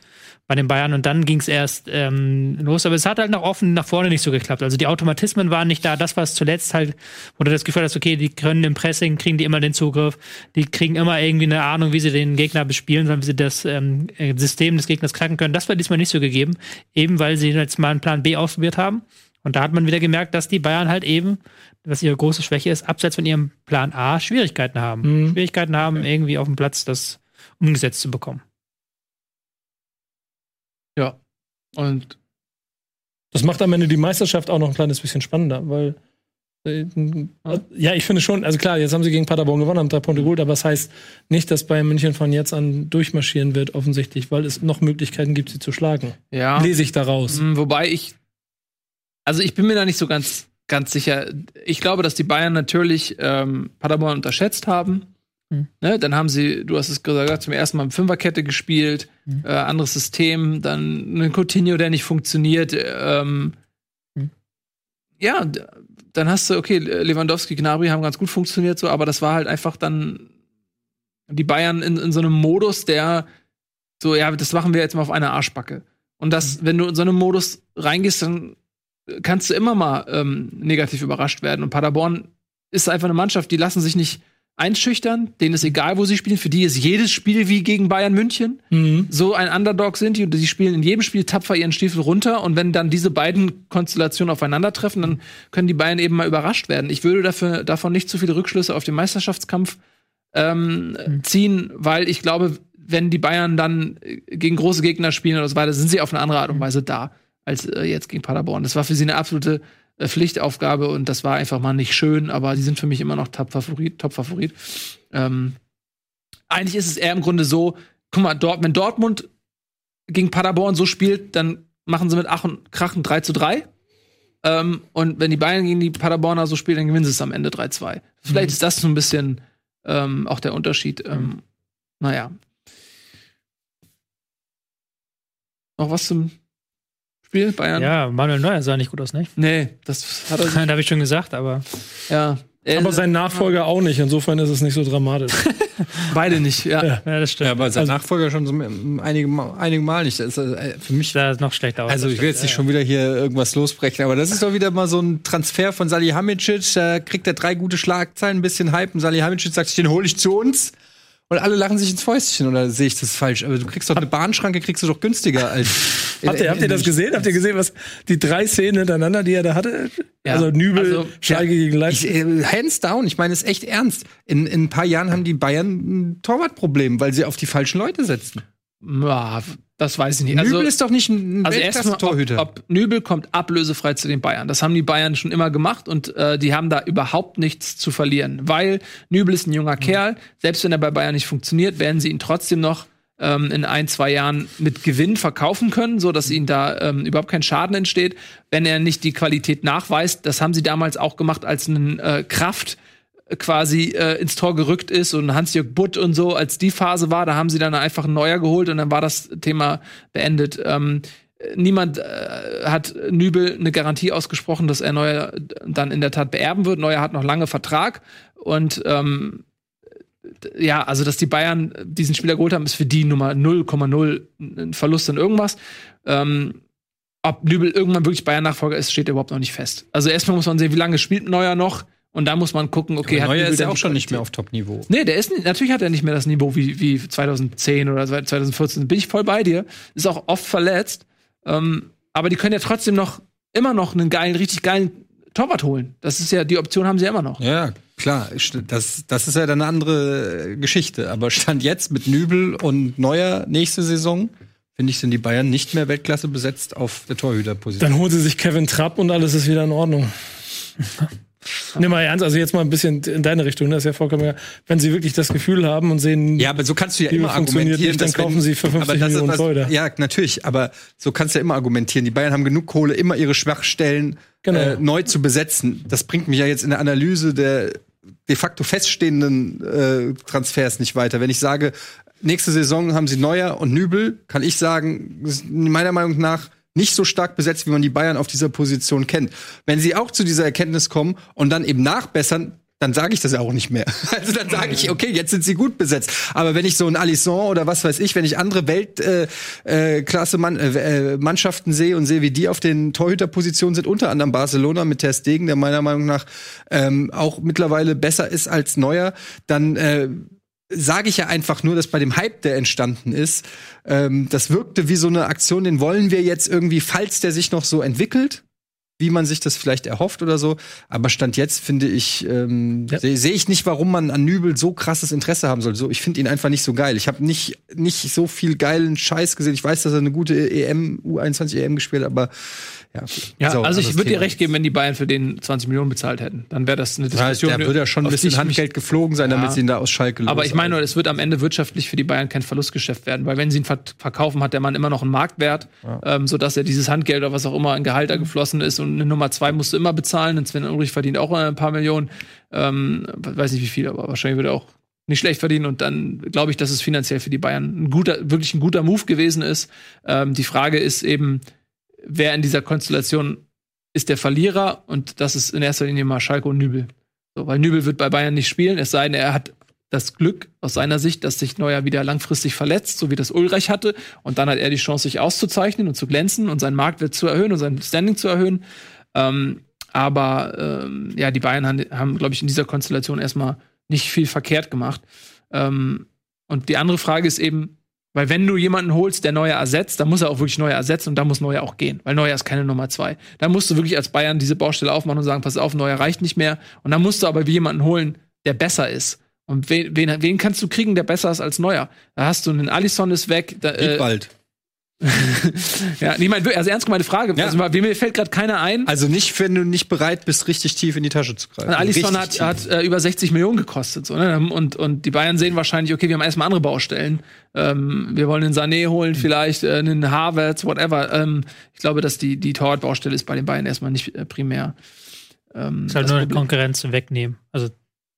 bei den Bayern und dann ging es erst ähm, los. Aber es hat halt nach offen nach vorne nicht so geklappt. Also die Automatismen waren nicht da. Das war es zuletzt halt, wo du das Gefühl hast, okay, die können im Pressing, kriegen die immer den Zugriff, die kriegen immer irgendwie eine Ahnung, wie sie den Gegner bespielen, sondern wie sie das ähm, äh, System des Gegners knacken können. Das war diesmal nicht so gegeben, eben weil sie jetzt mal einen Plan B ausprobiert haben. Und da hat man wieder gemerkt, dass die Bayern halt eben, was ihre große Schwäche ist, abseits von ihrem Plan A Schwierigkeiten haben. Schwierigkeiten haben, irgendwie auf dem Platz das umgesetzt zu bekommen. Ja. Und Das macht am Ende die Meisterschaft auch noch ein kleines bisschen spannender, weil äh, ja, ich finde schon, also klar, jetzt haben sie gegen Paderborn gewonnen, haben drei Punkte geholt, aber das heißt nicht, dass Bayern München von jetzt an durchmarschieren wird, offensichtlich, weil es noch Möglichkeiten gibt, sie zu schlagen. ja. Lese ich daraus. Mm, Wobei ich, also ich bin mir da nicht so ganz, ganz sicher. Ich glaube, dass die Bayern natürlich ähm, Paderborn unterschätzt haben. Ne, dann haben sie, du hast es gesagt, zum ersten Mal mit Fünferkette gespielt, Hm. äh, anderes System, dann ein Coutinho, der nicht funktioniert. Ähm, Hm. Ja, dann hast du, okay, Lewandowski, Gnabry haben ganz gut funktioniert, so, aber das war halt einfach dann die Bayern in, in so einem Modus, der so, ja, das machen wir jetzt mal auf eine Arschbacke. Und das, wenn du in so einen Modus reingehst, dann kannst du immer mal ähm, negativ überrascht werden. Und Paderborn ist einfach eine Mannschaft, die lassen sich nicht einschüchtern. Denen ist egal, wo sie spielen. Für die ist jedes Spiel wie gegen Bayern München. Mhm. So ein Underdog sind die und die spielen in jedem Spiel tapfer ihren Stiefel runter. Und wenn dann diese beiden Konstellationen aufeinandertreffen, dann können die Bayern eben mal überrascht werden. Ich würde dafür, davon nicht zu viele Rückschlüsse auf den Meisterschaftskampf ähm, ziehen, weil ich glaube, wenn die Bayern dann gegen große Gegner spielen oder so weiter, sind sie auf eine andere Art und Weise da als äh, jetzt gegen Paderborn. Das war für sie eine absolute Pflichtaufgabe und das war einfach mal nicht schön, aber die sind für mich immer noch Top-Favorit. Top -Favorit. Ähm, eigentlich ist es eher im Grunde so, guck mal, dort, wenn Dortmund gegen Paderborn so spielt, dann machen sie mit Ach und Krachen 3 zu 3. Ähm, und wenn die Bayern gegen die Paderborner so spielen, dann gewinnen sie es am Ende 3-2. Vielleicht ist das so ein bisschen ähm, auch der Unterschied. Ähm, naja. Noch was zum Spiel? Bayern? Ja, Manuel Neuer sah nicht gut aus, ne? Nee, das hat er Da habe ich schon gesagt, aber ja. Er- Aber sein Nachfolger auch nicht, insofern ist es nicht so dramatisch. beide nicht, ja. Ja. ja, das stimmt. Ja, aber sein Also- Nachfolger schon so einige, Mal- einige Mal nicht. Das ist, äh, für mich sah noch schlechter aus. Also das ich will jetzt nicht schon wieder hier irgendwas losbrechen, aber das ist doch wieder mal so ein Transfer von Salihamidzic. Da kriegt er drei gute Schlagzeilen, ein bisschen Hype und Salihamidzic sagt, den hole ich zu uns. Und alle lachen sich ins Fäustchen oder sehe ich das falsch? Aber du kriegst doch eine Bahnschranke, kriegst du doch günstiger als. Habt ihr, habt ihr das gesehen? Habt ihr gesehen, was die drei Szenen hintereinander, die er da hatte? Ja. Also Nübel, Also, Schalke gegen Ich, Leipzig. äh, hands down, ich meine es echt ernst. In, in ein paar Jahren haben die Bayern ein Torwartproblem, weil sie auf die falschen Leute setzen. Ja, Das weiß ich nicht. Nübel Also, ist doch nicht ein also erstmal, Weltklasse-Torhüter. ob, ob Nübel kommt ablösefrei zu den Bayern. Das haben die Bayern schon immer gemacht und äh, die haben da überhaupt nichts zu verlieren, weil Nübel ist ein junger Kerl. Selbst wenn er bei Bayern nicht funktioniert, werden sie ihn trotzdem noch ähm, in ein, zwei Jahren mit Gewinn verkaufen können, so dass ihnen da ähm, überhaupt kein Schaden entsteht, wenn er nicht die Qualität nachweist. Das haben sie damals auch gemacht, als ein äh, Kraft quasi äh, ins Tor gerückt ist und Hans-Jörg Butt und so, als die Phase war, da haben sie dann einfach einen Neuer geholt und dann war das Thema beendet. Ähm, niemand äh, hat Nübel eine Garantie ausgesprochen, dass er Neuer dann in der Tat beerben wird. Neuer hat noch lange Vertrag und ähm, ja, also dass die Bayern diesen Spieler geholt haben, ist für die Nummer 0,0 ein Verlust an irgendwas. Ähm, ob Nübel irgendwann wirklich Bayern-Nachfolger ist, steht überhaupt noch nicht fest. Also erstmal muss man sehen, wie lange spielt Neuer noch und da muss man gucken, okay, hat Neuer ist ja auch schon nicht mehr auf Top-Niveau. Nee, der ist nicht, natürlich hat er nicht mehr das Niveau wie, wie 2010 oder 2014. Bin ich voll bei dir. Ist auch oft verletzt. Ähm, aber die können ja trotzdem noch immer noch einen geilen, richtig geilen Torwart holen. Das ist ja, die Option haben sie ja immer noch. Ja, klar. Das, das ist ja dann eine andere Geschichte. Aber Stand jetzt mit Nübel und Neuer nächste Saison, finde ich, sind die Bayern nicht mehr Weltklasse besetzt auf der Torhüterposition. Dann holen sie sich Kevin Trapp und alles ist wieder in Ordnung. Nimm mal ernst, also jetzt mal ein bisschen in deine Richtung, das ist ja vollkommen, egal. wenn sie wirklich das Gefühl haben und sehen, Ja, aber so kannst du ja immer argumentieren, nicht, dann dass wenn- kaufen sie für 50 aber das ist Millionen was- Torhüter. Ja, natürlich, aber so kannst du ja immer argumentieren. Die Bayern haben genug Kohle, immer ihre Schwachstellen Genau. äh, neu zu besetzen. Das bringt mich ja jetzt in der Analyse der de facto feststehenden äh, Transfers nicht weiter. Wenn ich sage, nächste Saison haben sie Neuer und Nübel, kann ich sagen, meiner Meinung nach nicht so stark besetzt, wie man die Bayern auf dieser Position kennt. Wenn sie auch zu dieser Erkenntnis kommen und dann eben nachbessern, dann sage ich das ja auch nicht mehr. Also dann sage ich, okay, jetzt sind sie gut besetzt. Aber wenn ich so ein Alisson oder was weiß ich, wenn ich andere Weltklasse äh, äh, sehe und sehe, wie die auf den Torhüterpositionen sind, unter anderem Barcelona mit Ter Stegen, der meiner Meinung nach ähm, auch mittlerweile besser ist als Neuer, dann äh, sage ich ja einfach nur, dass bei dem Hype, der entstanden ist, ähm, das wirkte wie so eine Aktion, den wollen wir jetzt irgendwie, falls der sich noch so entwickelt, wie man sich das vielleicht erhofft oder so. Aber Stand jetzt finde ich, ähm, Ja. sehe seh ich nicht, warum man an Nübel so krasses Interesse haben soll. So, ich finde ihn einfach nicht so geil. Ich habe nicht, nicht so viel geilen Scheiß gesehen. Ich weiß, dass er eine gute EM, U21 EM gespielt hat, aber ja. Ja, so, also ich würde dir recht geben, wenn die Bayern für den 20 Millionen bezahlt hätten. Dann wäre das eine Ja, Diskussion. der würde ja schon ein bisschen Handgeld geflogen sein, damit Ja. sie ihn da aus Schalke Aber ich meine, es wird am Ende wirtschaftlich für die Bayern kein Verlustgeschäft werden, weil wenn sie ihn ver verkaufen, hat der Mann immer noch einen Marktwert, ähm, sodass er dieses Handgeld oder was auch immer in Gehalt da geflossen ist und eine Nummer zwei musst du immer bezahlen. Und Sven Ulrich verdient auch ein paar Millionen, ähm, weiß nicht wie viel, aber wahrscheinlich würde er auch nicht schlecht verdienen und dann glaube ich, dass es finanziell für die Bayern ein guter, wirklich ein guter Move gewesen ist. Ähm, die Frage ist eben, wer in dieser Konstellation ist der Verlierer und das ist in erster Linie mal Schalke und Nübel. So, weil Nübel wird bei Bayern nicht spielen, es sei denn, er hat das Glück aus seiner Sicht, dass sich Neuer wieder langfristig verletzt, so wie das Ulreich hatte. Und dann hat er die Chance, sich auszuzeichnen und zu glänzen und seinen Marktwert zu erhöhen und sein Standing zu erhöhen. Ähm, aber ähm, ja, die Bayern haben, haben glaube ich, in dieser Konstellation erstmal nicht viel verkehrt gemacht. Ähm, und die andere Frage ist eben, weil wenn du jemanden holst, der Neuer ersetzt, dann muss er auch wirklich Neuer ersetzen und da muss Neuer auch gehen, weil Neuer ist keine Nummer zwei. Da musst du wirklich als Bayern diese Baustelle aufmachen und sagen, pass auf, Neuer reicht nicht mehr. Und dann musst du aber jemanden holen, der besser ist. Und wen, wen, wen kannst du kriegen, der besser ist als Neuer? Da hast du einen Alisson ist weg. Da, äh, bald. Ja, ich meine, also ernst gemeinte Frage. Ja. Also, mir fällt gerade keiner ein. Also nicht, wenn du nicht bereit bist, richtig tief in die Tasche zu greifen. Alisson hat, hat äh, über 60 Millionen gekostet. So, ne? und, und die Bayern sehen wahrscheinlich, okay, wir haben erstmal andere Baustellen. Ähm, wir wollen einen Sané holen, vielleicht äh, einen Havertz, whatever. Ähm, ich glaube, dass die, die Torwart-Baustelle ist bei den Bayern erstmal nicht äh, primär. Ähm, Ist halt nur eine Problem. Konkurrenz wegnehmen. Also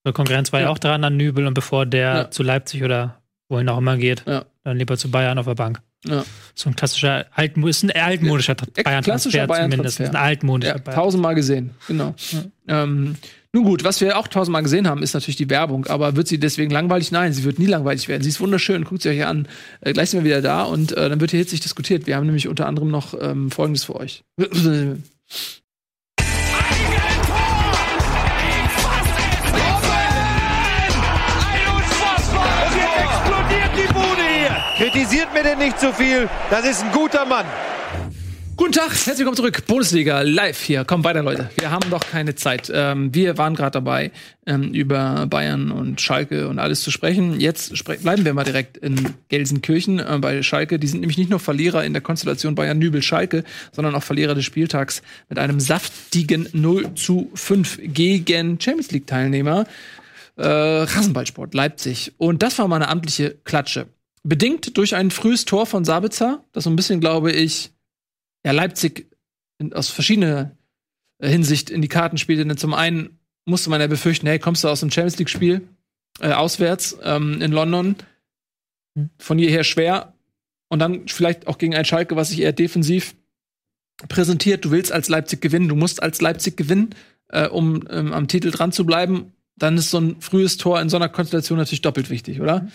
eine Konkurrenz war ja, Ja. auch dran an Nübel und bevor der Ja. zu Leipzig oder wohin auch immer geht, Ja. dann lieber zu Bayern auf der Bank. Ja. So ein klassischer altmo ist ein altmodischer Ja, klassischer Bayern-Transfer zumindest. Bayern-Transfer. Ein altmodischer Ja, Bayern. tausendmal gesehen, genau. Ähm, nun gut, was wir auch tausendmal gesehen haben, ist natürlich die Werbung. Aber wird sie deswegen langweilig? Nein, sie wird nie langweilig werden. Sie ist wunderschön, guckt sie euch hier an. Äh, gleich sind wir wieder da und äh, dann wird hier hitzig diskutiert. Wir haben nämlich unter anderem noch ähm, Folgendes für euch. Kritisiert mir denn nicht zu viel. Das ist ein guter Mann. Guten Tag, herzlich willkommen zurück. Bundesliga live hier. Komm weiter, Leute. Wir haben doch keine Zeit. Ähm, wir waren gerade dabei, ähm, über Bayern und Schalke und alles zu sprechen. Jetzt bleiben wir mal direkt in Gelsenkirchen äh, bei Schalke. Die sind nämlich nicht nur Verlierer in der Konstellation Bayern-Nübel-Schalke, sondern auch Verlierer des Spieltags mit einem saftigen 0 zu 5 gegen Champions League-Teilnehmer äh, Rasenballsport Leipzig. Und das war mal eine amtliche Klatsche. Bedingt durch ein frühes Tor von Sabitzer, das so ein bisschen, glaube ich, ja, Leipzig in, aus verschiedener äh, Hinsicht in die Karten spielte. Denn zum einen musste man ja befürchten, hey, kommst du aus dem Champions League-Spiel äh, auswärts ähm, in London, von hierher schwer und dann vielleicht auch gegen ein Schalke, was sich eher defensiv präsentiert. Du willst als Leipzig gewinnen, du musst als Leipzig gewinnen, äh, um ähm, am Titel dran zu bleiben. Dann ist so ein frühes Tor in so einer Konstellation natürlich doppelt wichtig, oder?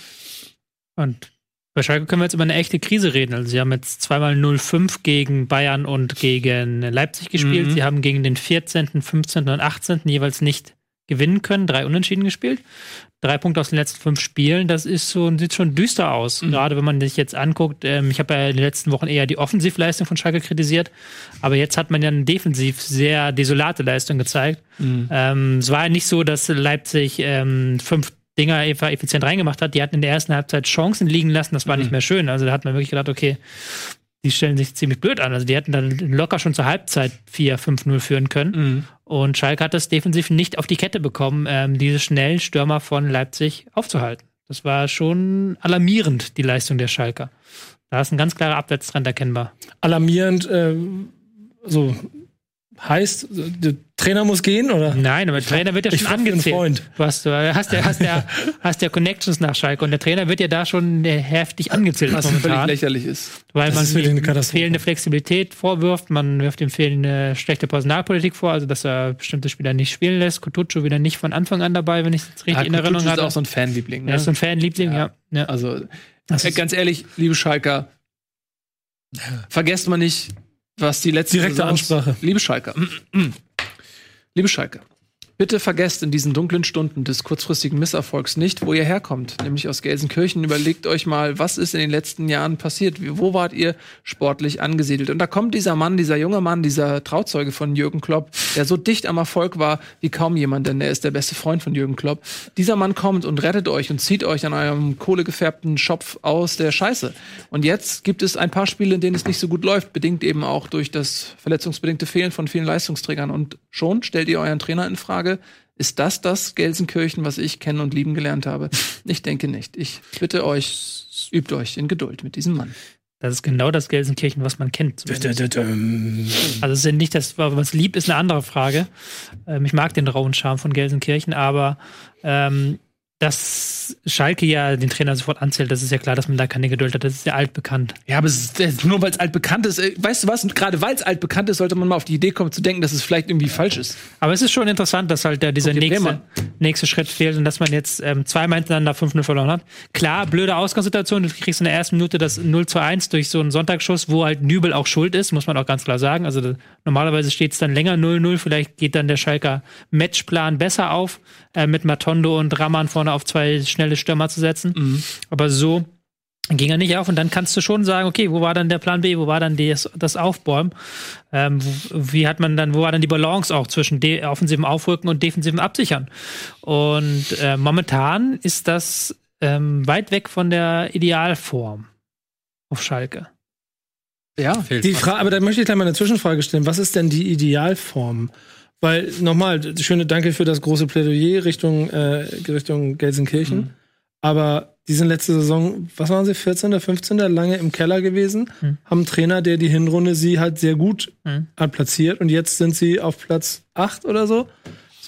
Und bei Schalke können wir jetzt über eine echte Krise reden. Also sie haben jetzt zweimal 0-5 gegen Bayern und gegen Leipzig gespielt. Mhm. Sie haben gegen den 14., 15. und 18. jeweils nicht gewinnen können, drei Unentschieden gespielt. Drei Punkte aus den letzten fünf Spielen, das ist so, sieht schon düster aus. Mhm. Gerade wenn man sich jetzt anguckt, ähm, ich habe ja in den letzten Wochen eher die Offensivleistung von Schalke kritisiert, aber jetzt hat man ja eine defensiv sehr desolate Leistung gezeigt. Mhm. Ähm, es war ja nicht so, dass Leipzig ähm, fünf Dinger einfach effizient reingemacht hat. Die hatten in der ersten Halbzeit Chancen liegen lassen, das war Mhm. nicht mehr schön. Also da hat man wirklich gedacht, okay, die stellen sich ziemlich blöd an. Also die hätten dann locker schon zur Halbzeit 4-5-0 führen können. Mhm. Und Schalke hat das defensiv nicht auf die Kette bekommen, ähm, diese schnellen Stürmer von Leipzig aufzuhalten. Das war schon alarmierend, die Leistung der Schalker. Da ist ein ganz klarer Abwärtstrend erkennbar. Alarmierend, äh, so heißt, der Trainer muss gehen, oder? Nein, aber der Trainer wird ja schon angezählt. Freund. Du hast, du hast, ja, hast, ja, hast ja Connections nach Schalke und der Trainer wird ja da schon äh, heftig angezählt Was völlig momentan. lächerlich ist. Weil Das man ist fehlende Flexibilität vorwirft, man wirft ihm fehlende schlechte Personalpolitik vor, also dass er bestimmte Spieler nicht spielen lässt. Kutucu wieder nicht von Anfang an dabei, wenn ich es richtig Ja, in Erinnerung Kutucu ist auch so ein Fanliebling. Ne? er ist so ein Fanliebling, ja. ja. Also, Das äh, ist- ganz ehrlich, liebe Schalker, vergesst mal nicht, was die letzte Direkte Ansprache. Liebe Schalker, liebe Schalker, bitte vergesst in diesen dunklen Stunden des kurzfristigen Misserfolgs nicht, wo ihr herkommt, nämlich aus Gelsenkirchen. Überlegt euch mal, was ist in den letzten Jahren passiert? Wo wart ihr sportlich angesiedelt? Und da kommt dieser Mann, dieser junge Mann, dieser Trauzeuge von Jürgen Klopp, der so dicht am Erfolg war wie kaum jemand, denn er ist der beste Freund von Jürgen Klopp. Dieser Mann kommt und rettet euch und zieht euch an eurem kohlegefärbten Schopf aus der Scheiße. Und jetzt gibt es ein paar Spiele, in denen es nicht so gut läuft, bedingt eben auch durch das verletzungsbedingte Fehlen von vielen Leistungsträgern. Und schon stellt ihr euren Trainer in Frage. Ist das das Gelsenkirchen, was ich kennen und lieben gelernt habe? Ich denke nicht. Ich bitte euch, übt euch in Geduld mit diesem Mann. Das ist genau das Gelsenkirchen, was man kennt. zumindest. Also es ist ja nicht das, was lieb ist, eine andere Frage. Ähm, ich mag den rauen Charme von Gelsenkirchen, aber ähm, dass Schalke ja den Trainer sofort anzählt, das ist ja klar, dass man da keine Geduld hat. Das ist ja altbekannt. Ja, aber es ist, äh, nur weil es altbekannt ist. äh, Weißt du was? Gerade weil es altbekannt ist, sollte man mal auf die Idee kommen zu denken, dass es vielleicht irgendwie falsch ist. Aber es ist schon interessant, dass halt da dieser nächste, nächste Schritt fehlt und dass man jetzt ähm, zweimal hintereinander 5-0 verloren hat. Klar, blöde Ausgangssituation. Du kriegst in der ersten Minute das 0 zu 1 durch so einen Sonntagsschuss, wo halt Nübel auch schuld ist, muss man auch ganz klar sagen. Also da, normalerweise steht es dann länger 0-0. Vielleicht geht dann der Schalker Matchplan besser auf, äh, mit Matondo und Raman vorne auf zwei schnelle Stürmer zu setzen. Aber so ging er nicht auf und dann kannst du schon sagen, okay, wo war dann der Plan B, wo war dann das, das Aufbäumen, ähm, wo- wie hat man dann, wo war dann die Balance auch zwischen de offensivem Aufrücken und defensivem Absichern und äh, momentan ist das ähm, weit weg von der Idealform auf Schalke. Ja. Die Frage, aber da möchte ich gleich mal eine Zwischenfrage stellen. Was ist denn die Idealform? Weil, nochmal, schöne Danke für das große Plädoyer Richtung, äh, Richtung Gelsenkirchen. Mhm. Aber die sind letzte Saison, was waren sie, 14., 15., lange im Keller gewesen, Mhm. haben einen Trainer, der die Hinrunde sie halt sehr gut Mhm. hat platziert und jetzt sind sie auf Platz 8 oder so.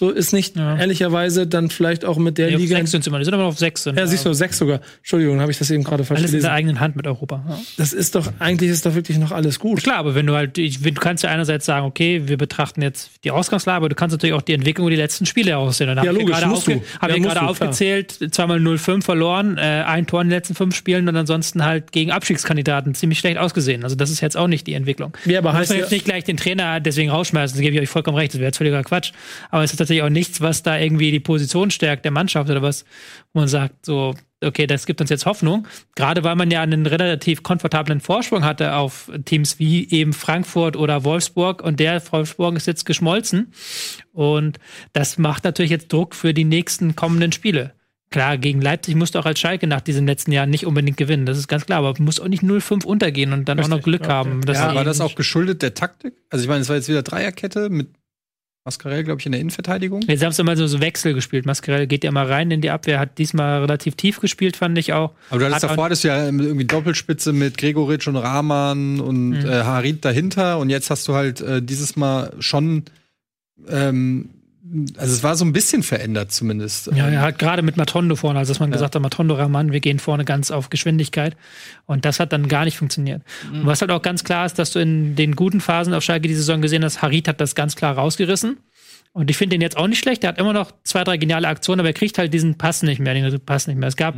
So ist nicht Ja. ehrlicherweise dann vielleicht auch mit der Nee, Liga. sechs sind sie immer, die sind aber noch auf sechs. Sind, Ja, siehst du, sechs sogar. Entschuldigung, habe ich das eben gerade falsch Alles in der eigenen Hand mit Europa. Ja. Das ist doch, eigentlich ist doch wirklich noch alles gut. Klar, aber wenn du halt, du kannst ja einerseits sagen, okay, wir betrachten jetzt die Ausgangslage, aber du kannst natürlich auch die Entwicklung die letzten Spiele aussehen. Und da Ja, hab ich logisch, gerade musst du. aufge hab Ja, gerade klar. aufgezählt, zweimal 0-5 verloren, äh, ein Tor in den letzten fünf Spielen und ansonsten halt gegen Abstiegskandidaten ziemlich schlecht ausgesehen. Also das ist jetzt auch nicht die Entwicklung. Ja, aber Muss heißt man ja, jetzt nicht gleich den Trainer deswegen rausschmeißen, da gebe ich euch vollkommen recht, das wäre jetzt völliger Quatsch. Aber es ist tatsächlich auch nichts, was da irgendwie die Position stärkt der Mannschaft oder was, wo man sagt, so, okay, das gibt uns jetzt Hoffnung. Gerade weil man ja einen relativ komfortablen Vorsprung hatte auf Teams wie eben Frankfurt oder Wolfsburg und der Wolfsburg ist jetzt geschmolzen. Und das macht natürlich jetzt Druck für die nächsten kommenden Spiele. Klar, gegen Leipzig musst du auch als Schalke nach diesen letzten Jahren nicht unbedingt gewinnen. Das ist ganz klar, aber du musst auch nicht 0-5 untergehen und dann auch noch Glück haben. dass Ja, war das auch geschuldet der Taktik? Also ich meine, es war jetzt wieder Dreierkette mit Mascarell, glaube ich, in der Innenverteidigung. Jetzt haben sie mal so, so Wechsel gespielt. Mascarell geht ja mal rein in die Abwehr, hat diesmal relativ tief gespielt, fand ich auch. Aber du hattest Hat davor hattest du ja irgendwie Doppelspitze mit Gregoritsch und Rahman und Mhm. äh, Harit dahinter und jetzt hast du halt äh, dieses Mal schon ähm, also es war so ein bisschen verändert zumindest. Ja, er hat gerade mit Matondo vorne, also dass man Ja. gesagt hat, Matondo Rahman, wir gehen vorne ganz auf Geschwindigkeit. Und das hat dann gar nicht funktioniert. Und was halt auch ganz klar ist, dass du in den guten Phasen auf Schalke die Saison gesehen hast, Harit hat das ganz klar rausgerissen. Und ich finde den jetzt auch nicht schlecht. Der hat immer noch zwei, drei geniale Aktionen, aber er kriegt halt diesen Pass nicht mehr, den Pass nicht mehr. Es gab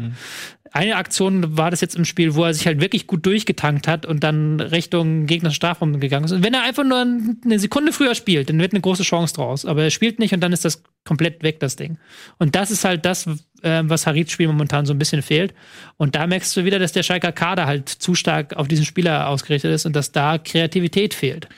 eine Aktion, war das jetzt im Spiel, wo er sich halt wirklich gut durchgetankt hat und dann Richtung gegnerischen Strafraum gegangen ist. Und wenn er einfach nur eine Sekunde früher spielt, dann wird eine große Chance draus. Aber er spielt nicht und dann ist das komplett weg, das Ding. Und das ist halt das, äh, was Harits Spiel momentan so ein bisschen fehlt. Und da merkst du wieder, dass der Schalker Kader halt zu stark auf diesen Spieler ausgerichtet ist und dass da Kreativität fehlt.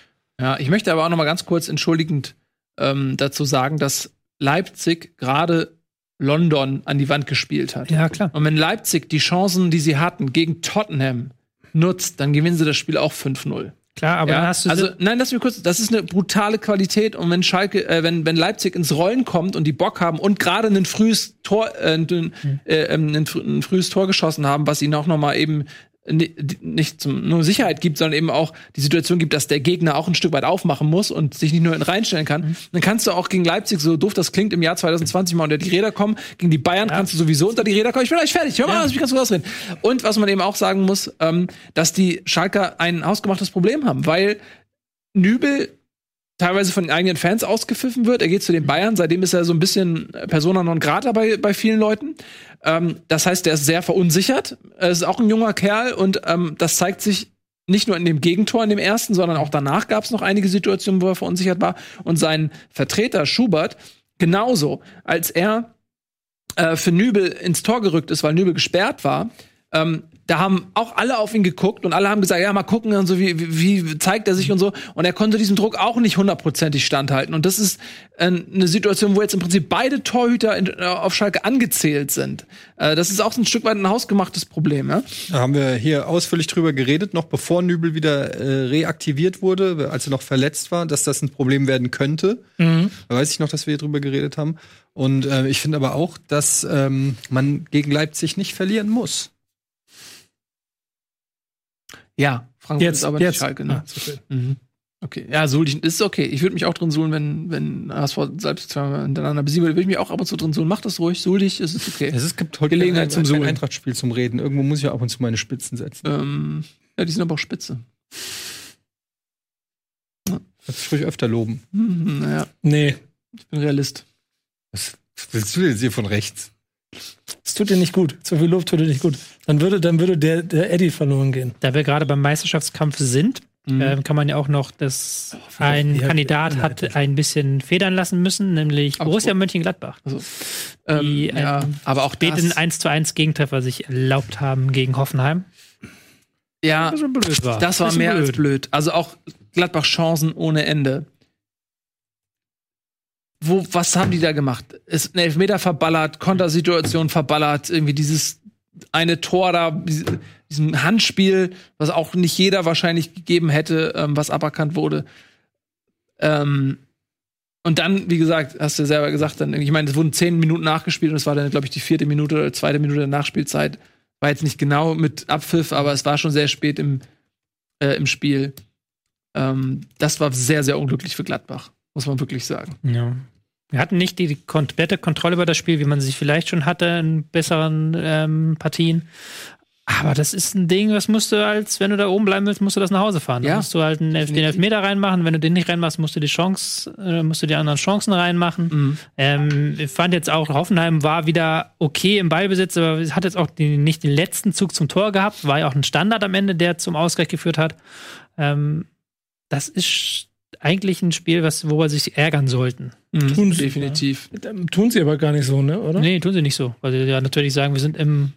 Ja, ich möchte aber auch noch mal ganz kurz entschuldigend ähm, dazu sagen, dass Leipzig gerade London an die Wand gespielt hat. Ja, klar. Und wenn Leipzig die Chancen, die sie hatten, gegen Tottenham nutzt, dann gewinnen sie das Spiel auch 5-0. Klar, aber ja? dann hast du also nein, lass mich kurz. Das ist eine brutale Qualität und wenn Schalke, äh, wenn wenn Leipzig ins Rollen kommt und die Bock haben und gerade ein frühes Tor, äh, ein, Hm. äh, ähm, ein, frü- ein frühes Tor geschossen haben, was ihnen auch noch mal eben nicht zum, nur Sicherheit gibt, sondern eben auch die Situation gibt, dass der Gegner auch ein Stück weit aufmachen muss und sich nicht nur in reinstellen kann, Hm. dann kannst du auch gegen Leipzig, so doof das klingt, im Jahr 2020 mal unter die Räder kommen. Gegen die Bayern kannst du sowieso unter die Räder kommen. Ich bin gleich fertig. Hör mal, lass mich ganz kurz ausreden. Und was man eben auch sagen muss, ähm, dass die Schalker ein hausgemachtes Problem haben, weil Nübel teilweise von den eigenen Fans ausgepfiffen wird. Er geht zu den Bayern, seitdem ist er so ein bisschen Persona non grata bei, bei vielen Leuten. Ähm, das heißt, der ist sehr verunsichert. Er ist auch ein junger Kerl und ähm, das zeigt sich nicht nur in dem Gegentor, in dem ersten, sondern auch danach gab es noch einige Situationen, wo er verunsichert war. Und sein Vertreter Schubert genauso, als er äh, für Nübel ins Tor gerückt ist, weil Nübel gesperrt war, ähm, da haben auch alle auf ihn geguckt und alle haben gesagt, ja, mal gucken und so, wie, wie, wie zeigt er sich und so. Und er konnte diesem Druck auch nicht hundertprozentig standhalten. Und das ist äh, eine Situation, wo jetzt im Prinzip beide Torhüter in, äh, auf Schalke angezählt sind. Äh, das ist auch so ein Stück weit ein hausgemachtes Problem, ja? Da haben wir hier ausführlich drüber geredet, noch bevor Nübel wieder äh, reaktiviert wurde, als er noch verletzt war, dass das ein Problem werden könnte. Da weiß ich noch, dass wir hier drüber geredet haben. Und äh, ich finde aber auch, dass ähm, man gegen Leipzig nicht verlieren muss. Ja, Frankfurt Jetzt, ist aber jetzt. nicht Schalke, ne? Ah, okay. Mhm. Okay, ja, suhlen ist okay. Ich würde mich auch drin suhlen, wenn, wenn HSV selbst zweimal hintereinander besiegen würde, würde ich mich auch ab und zu drin suhlen. Mach das ruhig, suhl dich, ist es okay. Es gibt heute Gelegenheit zum kein Suhlen. Eintrachtspiel zum Reden. Irgendwo muss ich ja ab und zu meine Spitzen setzen. Ähm, ja, die sind aber auch spitze. Das sprich öfter loben. Hm, naja, Nee, ich bin Realist. Was willst du denn jetzt hier von rechts? Es tut dir nicht gut. Zu viel Lob tut dir nicht gut. Dann würde, dann würde der, der Eddie verloren gehen. Da wir gerade beim Meisterschaftskampf sind, Mhm. ähm, kann man ja auch noch, dass ein ja, Kandidat ja, hat ein bisschen federn lassen müssen, nämlich Augsburg. Borussia Mönchengladbach. Also, Die ähm, ja, einen aber auch Späten das, 1 zu 1 Gegentreffer sich erlaubt haben gegen Hoffenheim. ja, blöd war. das war mehr als blöd. Also auch Gladbach Chancen ohne Ende. Wo, was haben die da gemacht? Ist ein Elfmeter verballert, Kontersituation verballert, irgendwie dieses eine Tor da, diese- diesem Handspiel, was auch nicht jeder wahrscheinlich gegeben hätte, ähm, was aberkannt wurde. Ähm, und dann, wie gesagt, hast du ja selber gesagt, dann, ich meine, es wurden zehn Minuten nachgespielt und es war dann, glaube ich, die vierte Minute oder zweite Minute der Nachspielzeit. War jetzt nicht genau mit Abpfiff, aber es war schon sehr spät im, äh, im Spiel. Ähm, das war sehr, sehr unglücklich für Gladbach, muss man wirklich sagen. Ja. Wir hatten nicht die komplette Kontrolle über das Spiel, wie man sie vielleicht schon hatte in besseren ähm, Partien. Aber das ist ein Ding, was musst du als, wenn du da oben bleiben willst, musst du das nach Hause fahren. Da Ja, musst du halt einen Elf, den. Elfmeter reinmachen. Wenn du den nicht reinmachst, musst du die Chance, äh, musst du die anderen Chancen reinmachen. Mhm. Ähm, ich fand jetzt auch, Hoffenheim war wieder okay im Ballbesitz, aber es hat jetzt auch die, nicht den letzten Zug zum Tor gehabt. War ja auch ein Standard am Ende, der zum Ausgleich geführt hat. Ähm, das ist eigentlich ein Spiel, was, wo wir sich ärgern sollten. Mhm. Tun sie, Definitiv. Ähm, Tun sie aber gar nicht so, ne, oder? Nee, tun sie nicht so. Weil sie ja natürlich sagen, wir sind im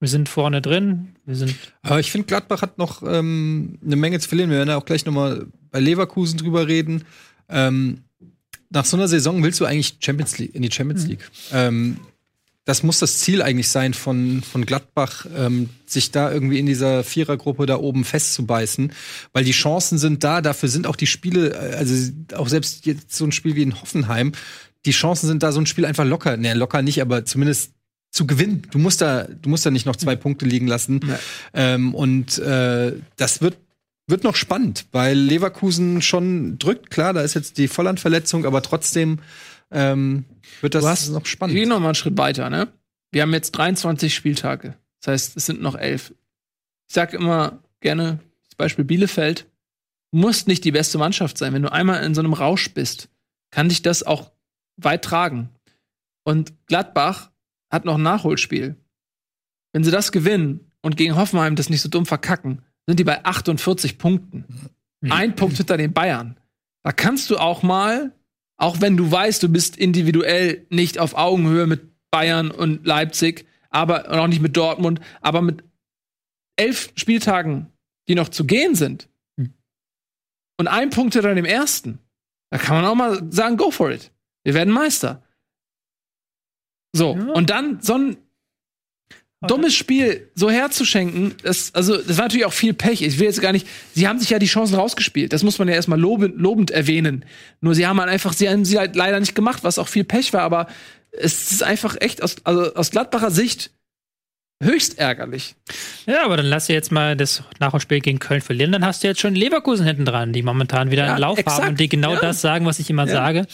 Wir sind vorne drin. Wir sind Aber ich finde, Gladbach hat noch ähm, eine Menge zu verlieren. Wir werden ja auch gleich noch mal bei Leverkusen drüber reden. Ähm, nach so einer Saison willst du eigentlich Champions League, in die Champions League. Ähm, das muss das Ziel eigentlich sein von, von Gladbach, ähm, sich da irgendwie in dieser Vierergruppe da oben festzubeißen. Weil die Chancen sind da, dafür sind auch die Spiele, äh, also auch selbst jetzt so ein Spiel wie in Hoffenheim, die Chancen sind da, so ein Spiel einfach locker, ne, locker nicht, aber zumindest zu gewinnen. Du musst da, du musst da nicht noch zwei Punkte liegen lassen. Ähm, und äh, das wird wird noch spannend, weil Leverkusen schon drückt. Klar, da ist jetzt die Volland-Verletzung, aber trotzdem ähm, wird das hast- noch Ich spannend. gehe noch mal einen Schritt weiter, ne? Wir haben jetzt 23 Spieltage. Das heißt, es sind noch elf. Ich sag immer gerne, das Beispiel Bielefeld, du musst nicht die beste Mannschaft sein. Wenn du einmal in so einem Rausch bist, kann dich das auch weit tragen. Und Gladbach hat noch ein Nachholspiel. Wenn sie das gewinnen und gegen Hoffenheim das nicht so dumm verkacken, sind die bei 48 Punkten. Ein Punkt hinter den Bayern. Da kannst du auch mal, auch wenn du weißt, du bist individuell nicht auf Augenhöhe mit Bayern und Leipzig, aber und auch nicht mit Dortmund, aber mit elf Spieltagen, die noch zu gehen sind, und ein Punkt hinter dem ersten, da kann man auch mal sagen, go for it. Wir werden Meister. So, Ja. und dann so ein dummes Spiel so herzuschenken, das, also, das war natürlich auch viel Pech. Ich will jetzt gar nicht, sie haben sich ja die Chancen rausgespielt. Das muss man ja erstmal lobend, lobend erwähnen. Nur sie haben halt einfach, sie haben sie halt leider nicht gemacht, was auch viel Pech war, aber es ist einfach echt aus, also aus Gladbacher Sicht höchst ärgerlich. Ja, aber dann lass dir jetzt mal das Nachholspiel gegen Köln verlieren, dann hast du jetzt schon Leverkusen hinten dran, die momentan wieder Ja, einen Lauf exakt. haben und die genau Ja. das sagen, was ich immer Ja. sage,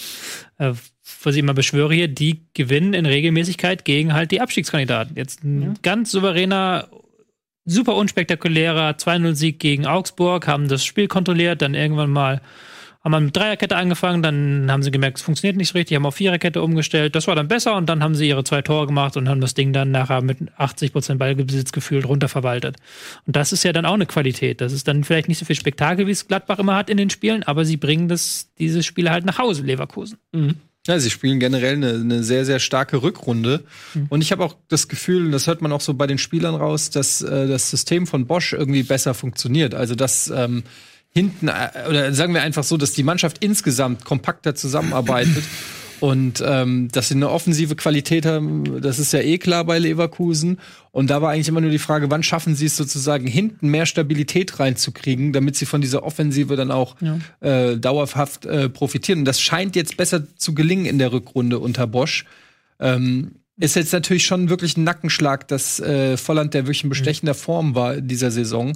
äh, was ich immer beschwöre hier, die gewinnen in Regelmäßigkeit gegen halt die Abstiegskandidaten. Jetzt ein ganz souveräner, super unspektakulärer 2-0-Sieg gegen Augsburg, haben das Spiel kontrolliert, dann irgendwann mal haben wir mit Dreierkette angefangen, dann haben sie gemerkt, es funktioniert nicht richtig, haben auf Viererkette umgestellt. Das war dann besser und dann haben sie ihre zwei Tore gemacht und haben das Ding dann nachher mit 80% Ballbesitz gefühlt runterverwaltet. Und das ist ja dann auch eine Qualität. Das ist dann vielleicht nicht so viel Spektakel, wie es Gladbach immer hat in den Spielen, aber sie bringen das, diese Spiele halt nach Hause, Leverkusen. Ja, sie spielen generell eine, eine sehr, sehr starke Rückrunde. Hm. Und ich habe auch das Gefühl, und das hört man auch so bei den Spielern raus, dass äh, das System von Bosch irgendwie besser funktioniert. Also, dass ähm, hinten, äh, oder sagen wir einfach so, dass die Mannschaft insgesamt kompakter zusammenarbeitet. Und ähm, dass sie eine offensive Qualität haben, das ist ja eh klar bei Leverkusen. Und da war eigentlich immer nur die Frage, wann schaffen sie es sozusagen, hinten mehr Stabilität reinzukriegen, damit sie von dieser Offensive dann auch äh, dauerhaft äh, profitieren. Und das scheint jetzt besser zu gelingen in der Rückrunde unter Bosch. Ähm, ist jetzt natürlich schon wirklich ein Nackenschlag, dass äh, Volland, der wirklich in bestechender Form war in dieser Saison,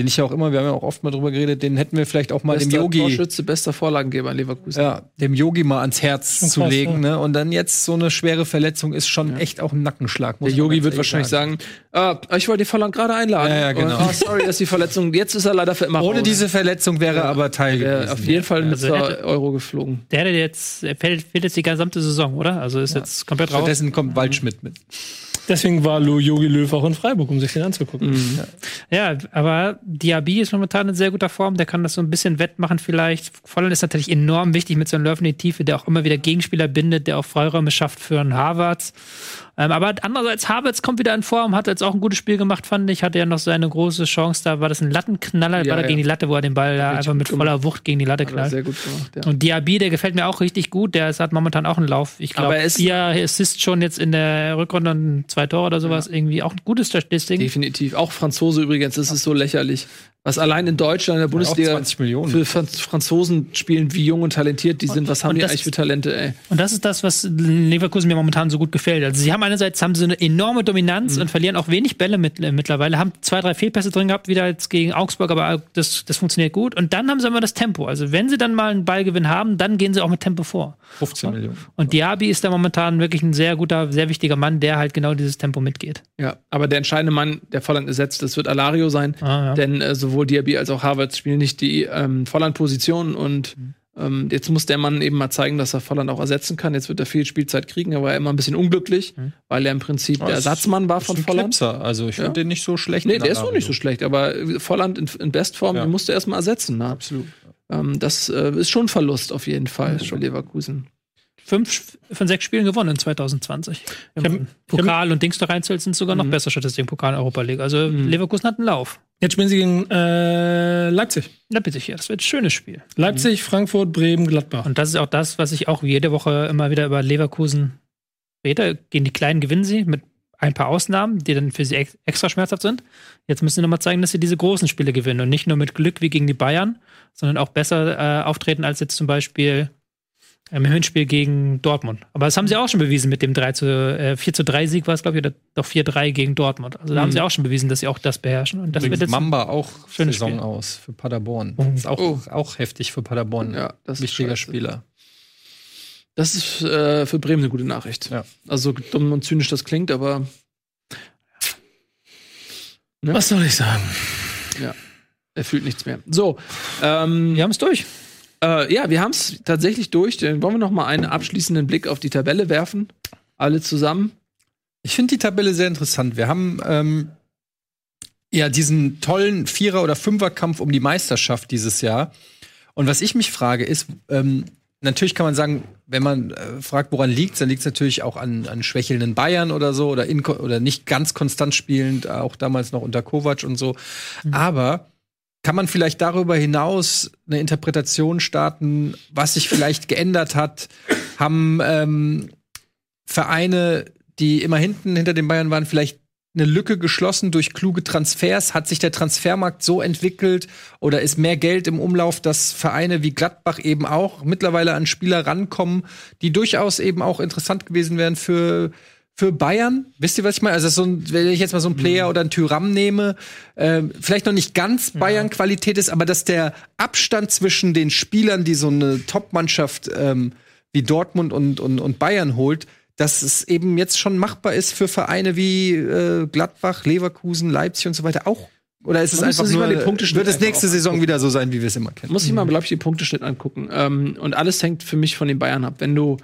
den ich ja auch immer, wir haben ja auch oft mal drüber geredet, den hätten wir vielleicht auch mal dem Bester Yogi Torschütze, bester Vorlagengeber in Leverkusen. ja, dem Yogi mal ans Herz zu krass, legen. ja. Ne? Und dann jetzt so eine schwere Verletzung ist schon echt auch ein Nackenschlag. muss Der Yogi wird wahrscheinlich sagen, ah, ich wollte die Volland gerade einladen. Ja, ja, genau. Und, ah, sorry, dass die Verletzung, jetzt ist er leider für immer Ohne raus. diese Verletzung wäre er aber Teil Der gewesen. auf jeden Fall mit Also hätte- Euro geflogen. Der hätte jetzt, er fehlt, fehlt jetzt die gesamte Saison, oder? Also ist jetzt komplett raus. Stattdessen kommt Waldschmidt mit. Deswegen war Lo Yogi Löw auch in Freiburg, um sich den anzugucken. Ja, aber Diaby ist momentan in sehr guter Form. Der kann das so ein bisschen wettmachen vielleicht. Volland ist natürlich enorm wichtig mit seinem Läufen in die Tiefe, der auch immer wieder Gegenspieler bindet, der auch Freiräume schafft für einen Harvards. Ähm, aber andererseits, Havertz kommt wieder in Form, hat jetzt auch ein gutes Spiel gemacht, fand ich. Hatte ja noch seine große Chance. Da war das ein Lattenknaller, Ja, war da ja. gegen die Latte, wo er den Ball da einfach mit gut voller Wucht gegen die Latte knallt. sehr gut gemacht, ja. Und Diaby, der gefällt mir auch richtig gut. Der ist, hat momentan auch einen Lauf. Ich glaube, er ist- vier Assists schon jetzt in der Rückrunde und zwei Tore oder sowas. Irgendwie auch ein gutes Statistik. Definitiv. Auch Franzose übrigens, das ist so lächerlich. Was allein in Deutschland in der Bundesliga 20 Millionen. für Franz Franzosen spielen, wie jung und talentiert die sind. Was haben und die eigentlich für Talente, ey? Und das ist das, was Leverkusen mir momentan so gut gefällt. Also sie haben einerseits haben sie eine enorme Dominanz Mhm. und verlieren auch wenig Bälle mit, äh, mittlerweile, haben zwei, drei Fehlpässe drin gehabt, wieder jetzt gegen Augsburg, aber das, das funktioniert gut. Und dann haben sie immer das Tempo. Also wenn sie dann mal einen Ballgewinn haben, dann gehen sie auch mit Tempo vor. 15 Millionen. Und Diaby ist da momentan wirklich ein sehr guter, sehr wichtiger Mann, der halt genau dieses Tempo mitgeht. Ja, aber der entscheidende Mann, der Volland ersetzt, das wird Alario sein. Ah, ja. Denn äh, sowohl Diaby als auch Havertz spielen nicht die ähm, Volland-Position und Mhm. ähm, jetzt muss der Mann eben mal zeigen, dass er Volland auch ersetzen kann. Jetzt wird er viel Spielzeit kriegen, er war immer ein bisschen unglücklich, Mhm. weil er im Prinzip der das Ersatzmann war Ist von ein Volland. Clipser. Also ich finde Ja. den nicht so schlecht. Nee, der ist auch nicht so schlecht, aber Volland in, in Bestform, Ja. den musst du erstmal ersetzen. Ne? Absolut. Ähm, das äh, ist schon ein Verlust auf jeden Fall für Leverkusen. fünf von sechs Spielen gewonnen in 2020. Wenn hab- Pokal und Dings da reinzählt, sind sogar noch Mhm. besser Statistiken Pokal und Europa League. Also Leverkusen hat einen Lauf. Jetzt spielen sie gegen äh, Leipzig. Da bitte ich hier. Das wird ein schönes Spiel. Leipzig, Frankfurt, Bremen, Gladbach. Und das ist auch das, was ich auch jede Woche immer wieder über Leverkusen rede. Gegen die Kleinen gewinnen sie mit ein paar Ausnahmen, die dann für sie ex extra schmerzhaft sind. Jetzt müssen sie nochmal zeigen, dass sie diese großen Spiele gewinnen und nicht nur mit Glück wie gegen die Bayern, sondern auch besser äh, auftreten als jetzt zum Beispiel im Hinspiel gegen Dortmund. Aber das haben sie auch schon bewiesen mit dem 3 zu, äh, 4 zu 3 Sieg war es, glaube ich, oder doch 4-3 gegen Dortmund. Also da haben sie auch schon bewiesen, dass sie auch das beherrschen. Und das wird Übrigens jetzt Mamba auch schönes Saison Spiel. aus für Paderborn. Das ist auch, Oh. auch heftig für Paderborn. Ja, das ist Wichtiger scheiße. Spieler. Das ist äh, für Bremen eine gute Nachricht. Ja. Also so dumm und zynisch das klingt, aber Ne? Was soll ich sagen? er fühlt nichts mehr. So, ähm, wir haben es durch. Äh, ja, wir haben es tatsächlich durch. Dann wollen wir noch mal einen abschließenden Blick auf die Tabelle werfen. Alle zusammen. Ich finde die Tabelle sehr interessant. Wir haben ähm, ja diesen tollen Vierer- oder Fünferkampf um die Meisterschaft dieses Jahr. Und was ich mich frage, ist, ähm, natürlich kann man sagen, wenn man äh, fragt, woran liegt dann liegt es natürlich auch an, an schwächelnden Bayern oder so oder, in, oder nicht ganz konstant spielend, auch damals noch unter Kovac und so. Aber kann man vielleicht darüber hinaus eine Interpretation starten, was sich vielleicht geändert hat? Haben ähm, Vereine, die immer hinten hinter den Bayern waren, vielleicht eine Lücke geschlossen durch kluge Transfers? Hat sich der Transfermarkt so entwickelt oder ist mehr Geld im Umlauf, dass Vereine wie Gladbach eben auch mittlerweile an Spieler rankommen, die durchaus eben auch interessant gewesen wären für für Bayern, wisst ihr, was ich meine? Also so ein, wenn ich jetzt mal so einen Player oder einen Tyram nehme, ähm, vielleicht noch nicht ganz Bayern-Qualität ist, aber dass der Abstand zwischen den Spielern, die so eine Top-Mannschaft ähm, wie Dortmund und, und, und Bayern holt, dass es eben jetzt schon machbar ist für Vereine wie äh, Gladbach, Leverkusen, Leipzig und so weiter auch. Oder ist es einfach nur, mal den Punkteschnitt wird es nächste Saison angucken. wieder so sein, wie wir es immer kennen? Muss ich mal, glaube ich, den Punkteschnitt angucken. Ähm, und alles hängt für mich von den Bayern ab. Wenn du äh,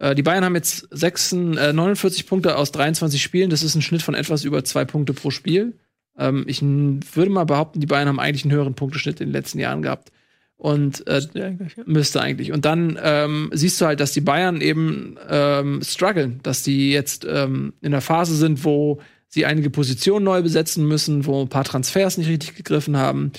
die Bayern haben jetzt 6, äh, 49 Punkte aus 23 Spielen. Das ist ein Schnitt von etwas über zwei Punkte pro Spiel. Ähm, ich würde mal behaupten, die Bayern haben eigentlich einen höheren Punkteschnitt in den letzten Jahren gehabt. Und äh, müsste eigentlich. Und dann ähm, siehst du halt, dass die Bayern eben ähm, strugglen, dass die jetzt ähm, in der Phase sind, wo sie einige Positionen neu besetzen müssen, wo ein paar Transfers nicht richtig gegriffen haben,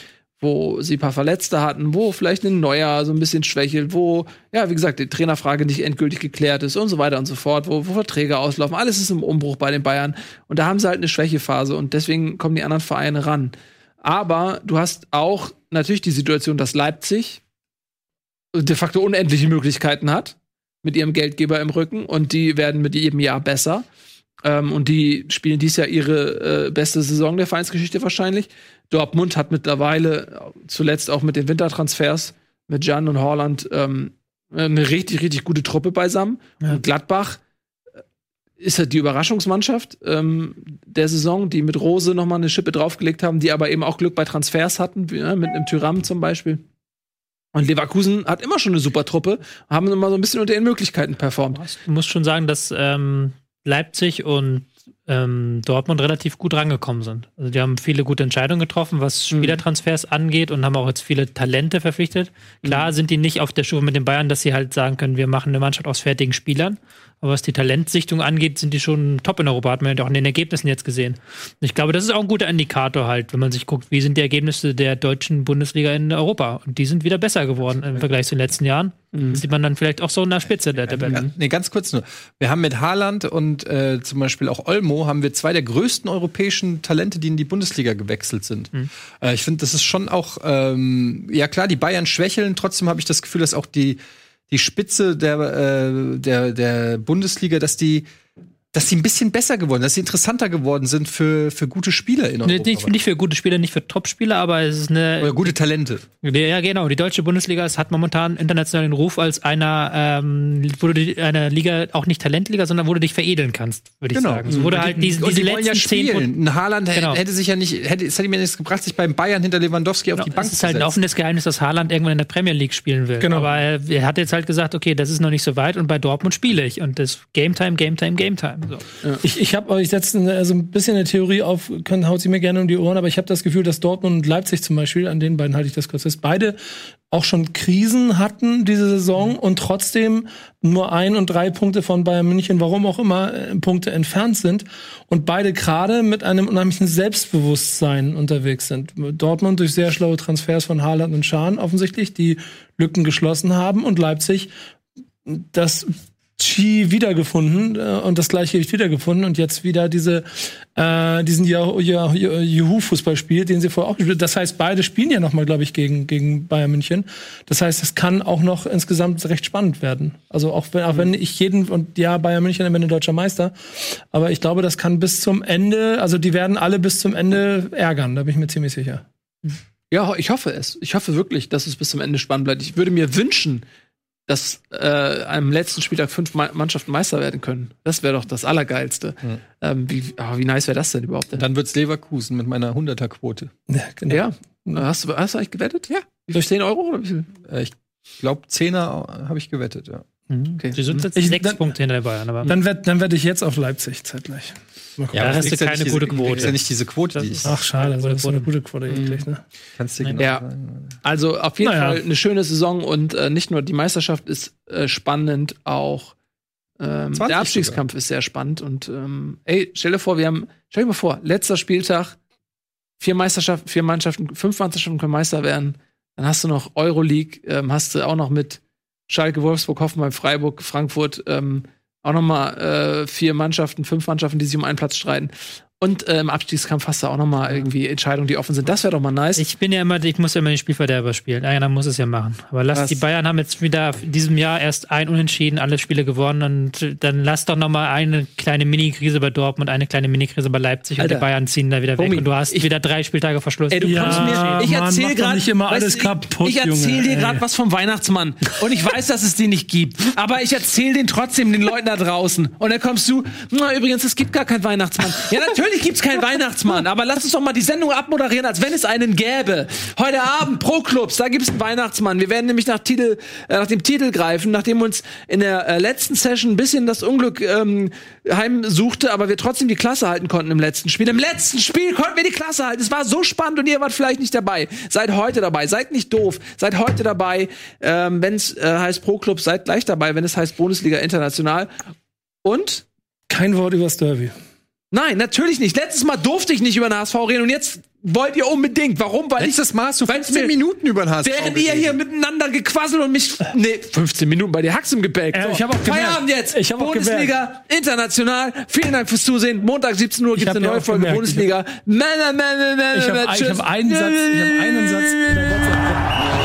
wo sie ein paar Verletzte hatten, wo vielleicht ein Neuer so ein bisschen schwächelt, wo, ja, wie gesagt, die Trainerfrage nicht endgültig geklärt ist und so weiter und so fort, wo, wo Verträge auslaufen. Alles ist im Umbruch bei den Bayern. Und da haben sie halt eine Schwächephase und deswegen kommen die anderen Vereine ran. Aber du hast auch natürlich die Situation, dass Leipzig de facto unendliche Möglichkeiten hat mit ihrem Geldgeber im Rücken und die werden mit jedem Jahr besser. Ähm, und die spielen dies Jahr ihre äh, beste Saison der Vereinsgeschichte wahrscheinlich. Dortmund hat mittlerweile äh, zuletzt auch mit den Wintertransfers mit Jan und Horland ähm, eine richtig, richtig gute Truppe beisammen. Und Gladbach äh, ist halt die Überraschungsmannschaft ähm, der Saison, die mit Rose noch mal eine Schippe draufgelegt haben, die aber eben auch Glück bei Transfers hatten, wie, ne, mit einem Tyram zum Beispiel. Und Leverkusen hat immer schon eine super Truppe, haben immer so ein bisschen unter ihren Möglichkeiten performt. Du musst schon sagen, dass ähm, Leipzig und ähm, Dortmund relativ gut rangekommen sind. Also die haben viele gute Entscheidungen getroffen, was Spielertransfers angeht und haben auch jetzt viele Talente verpflichtet. Klar sind die nicht auf der Stufe mit den Bayern, dass sie halt sagen können, wir machen eine Mannschaft aus fertigen Spielern. Aber was die Talentsichtung angeht, sind die schon top in Europa, hat man ja auch in den Ergebnissen jetzt gesehen. Ich glaube, das ist auch ein guter Indikator halt, wenn man sich guckt, wie sind die Ergebnisse der deutschen Bundesliga in Europa. Und die sind wieder besser geworden im Vergleich zu den letzten Jahren. Das sieht man dann vielleicht auch so in der Spitze der Tabelle. Nee, ganz kurz nur. Wir haben mit Haaland und äh, zum Beispiel auch Olmo haben wir zwei der größten europäischen Talente, die in die Bundesliga gewechselt sind. Äh, ich finde, das ist schon auch, ähm, ja klar, die Bayern schwächeln, trotzdem habe ich das Gefühl, dass auch die, die Spitze der, äh, der, der Bundesliga, dass die dass sie ein bisschen besser geworden, dass sie interessanter geworden sind für, für gute Spieler in Europa. nicht, nicht für gute Spieler, nicht für Top-Spieler, aber es ist eine. Oder gute Talente. Ja, genau. Die deutsche Bundesliga es hat momentan international den Ruf als einer, ähm, wo du die, eine Liga, auch nicht Talentliga, sondern wo du dich veredeln kannst, würde ich Genau. sagen. So, wo du halt diese, diese die letzten ja spielen. Ein Haaland hätte- Genau. hätte sich ja nicht, hätte, es hätte mir nichts gebracht, sich beim Bayern hinter Lewandowski auf die Bank Es ist halt ein zu setzen. offenes Geheimnis, dass Haaland irgendwann in der Premier League spielen will. Genau. Aber er, er hat jetzt halt gesagt, okay, das ist noch nicht so weit und bei Dortmund spiele ich. Und das Game Time, Game Time, Game Time. Ich, ich habe euch setze also ein bisschen eine Theorie auf, können, haut sie mir gerne um die Ohren, aber ich habe das Gefühl, dass Dortmund und Leipzig zum Beispiel, an den beiden halte ich das kurz fest, beide auch schon Krisen hatten diese Saison und trotzdem nur ein und drei Punkte von Bayern München, warum auch immer, äh, Punkte entfernt sind und beide gerade mit einem unheimlichen Selbstbewusstsein unterwegs sind. Dortmund durch sehr schlaue Transfers von Haaland und Schahn offensichtlich, die Lücken geschlossen haben und Leipzig das Chi wiedergefunden äh, und das gleiche Gewicht wiedergefunden und jetzt wieder diese äh, diesen Juhu-Fußball spielt, den sie vorher auch gespielt Das heißt, beide spielen ja nochmal, glaube ich, gegen, gegen Bayern München. Das heißt, es kann auch noch insgesamt recht spannend werden. Also auch wenn, auch wenn ich jeden, und ja, Bayern München am Ende deutscher Meister, aber ich glaube, das kann bis zum Ende, also die werden alle bis zum Ende ärgern, da bin ich mir ziemlich sicher. Ja, ich hoffe es. Ich hoffe wirklich, dass es bis zum Ende spannend bleibt. Ich würde mir wünschen, dass äh, am letzten Spieltag fünf Ma- Mannschaften Meister werden können. Das wäre doch das Allergeilste. Ähm, wie, ah, wie nice wäre das denn überhaupt? Denn? Dann wird's Leverkusen mit meiner 100er-Quote. Ja, genau. Ja. Hast du, hast du eigentlich gewettet? Ja. Durch 10 Euro oder wie viel? Äh, ich glaube, Zehner habe ich gewettet, ja. Okay. Sie sind jetzt Ich- sechs dann- Punkte hinter den Bayern, aber Dann wette dann werd ich jetzt auf Leipzig zeitgleich. Mal gucken. Ja, aber hast du ja keine nicht gute diese, Quote. kriegst ja nicht diese Quote, die ist- ich. Ach, schade, also das ist eine gute Quote gekriegt, ne? Kannst dir genau Ja. sagen. Also auf jeden Naja. Fall eine schöne Saison und äh, nicht nur die Meisterschaft ist äh, spannend, auch ähm, 20 der Abstiegskampf ist sehr spannend. Und ähm, ey, stell dir vor, wir haben, stell dir mal vor, letzter Spieltag, vier Meisterschaften, vier Mannschaften, fünf Mannschaften können Meister werden. Dann hast du noch Euroleague, ähm, hast du auch noch mit Schalke, Wolfsburg, Hoffenheim, Freiburg, Frankfurt, ähm, auch noch mal äh, vier Mannschaften, fünf Mannschaften, die sich um einen Platz streiten. Und äh, im Abstiegskampf hast du auch noch mal irgendwie Entscheidungen, die offen sind. Das wäre doch mal nice. Ich bin ja immer, ich muss ja immer den Spielverderber spielen. Einer muss es ja machen. Aber lass Was? die Bayern haben jetzt wieder in diesem Jahr erst ein Unentschieden, alle Spiele gewonnen und dann lass doch noch mal eine kleine Mini-Krise bei Dortmund, eine kleine Mini-Krise bei Leipzig Alter. und die Bayern ziehen da wieder weg und du hast ich- wieder drei Spieltage Verschluss. Ey, du Ja, kommst mir, ich Mann, erzähl mach doch gerade nicht immer weißt alles kaputt, Ich erzähl Junge, dir gerade was vom Weihnachtsmann und ich weiß, dass es den nicht gibt, aber ich erzähl den trotzdem den Leuten da draußen und dann kommst du, na übrigens, es gibt gar keinen Weihnachtsmann. Ja, natürlich gibt's keinen Weihnachtsmann, aber lass uns doch mal die Sendung abmoderieren, als wenn es einen gäbe. Heute Abend Pro Clubs, da gibt's einen Weihnachtsmann. Wir werden nämlich nach Titel äh, nach dem Titel greifen, nachdem uns in der äh, letzten Session ein bisschen das Unglück ähm, heimsuchte, aber wir trotzdem die Klasse halten konnten im letzten Spiel. Im letzten Spiel konnten wir die Klasse halten. Es war so spannend und ihr wart vielleicht nicht dabei. Seid heute dabei. Seid nicht doof. Seid heute dabei. Ähm, wenn es äh, heißt Pro Club, seid gleich dabei. Wenn es heißt Bundesliga International. Und Kein Wort übers Derby. Nein, natürlich nicht. Letztes Mal durfte ich nicht über den HSV reden und jetzt wollt ihr unbedingt. Warum? Weil ich Letztes Mal hast du Weil's 15 mir- Minuten über den HSV Während ihr hier miteinander gequasselt und mich. Nee, 15 Minuten bei dir im Gepäck. Äh, ich hab auch gemerkt. Feierabend jetzt. Ich hab auch Bundesliga, international. Vielen Dank fürs Zusehen. Montag 17 Uhr gibt's eine neue auch Folge gemerkt. Bundesliga. Ich habe hab einen Satz, ich hab einen Satz.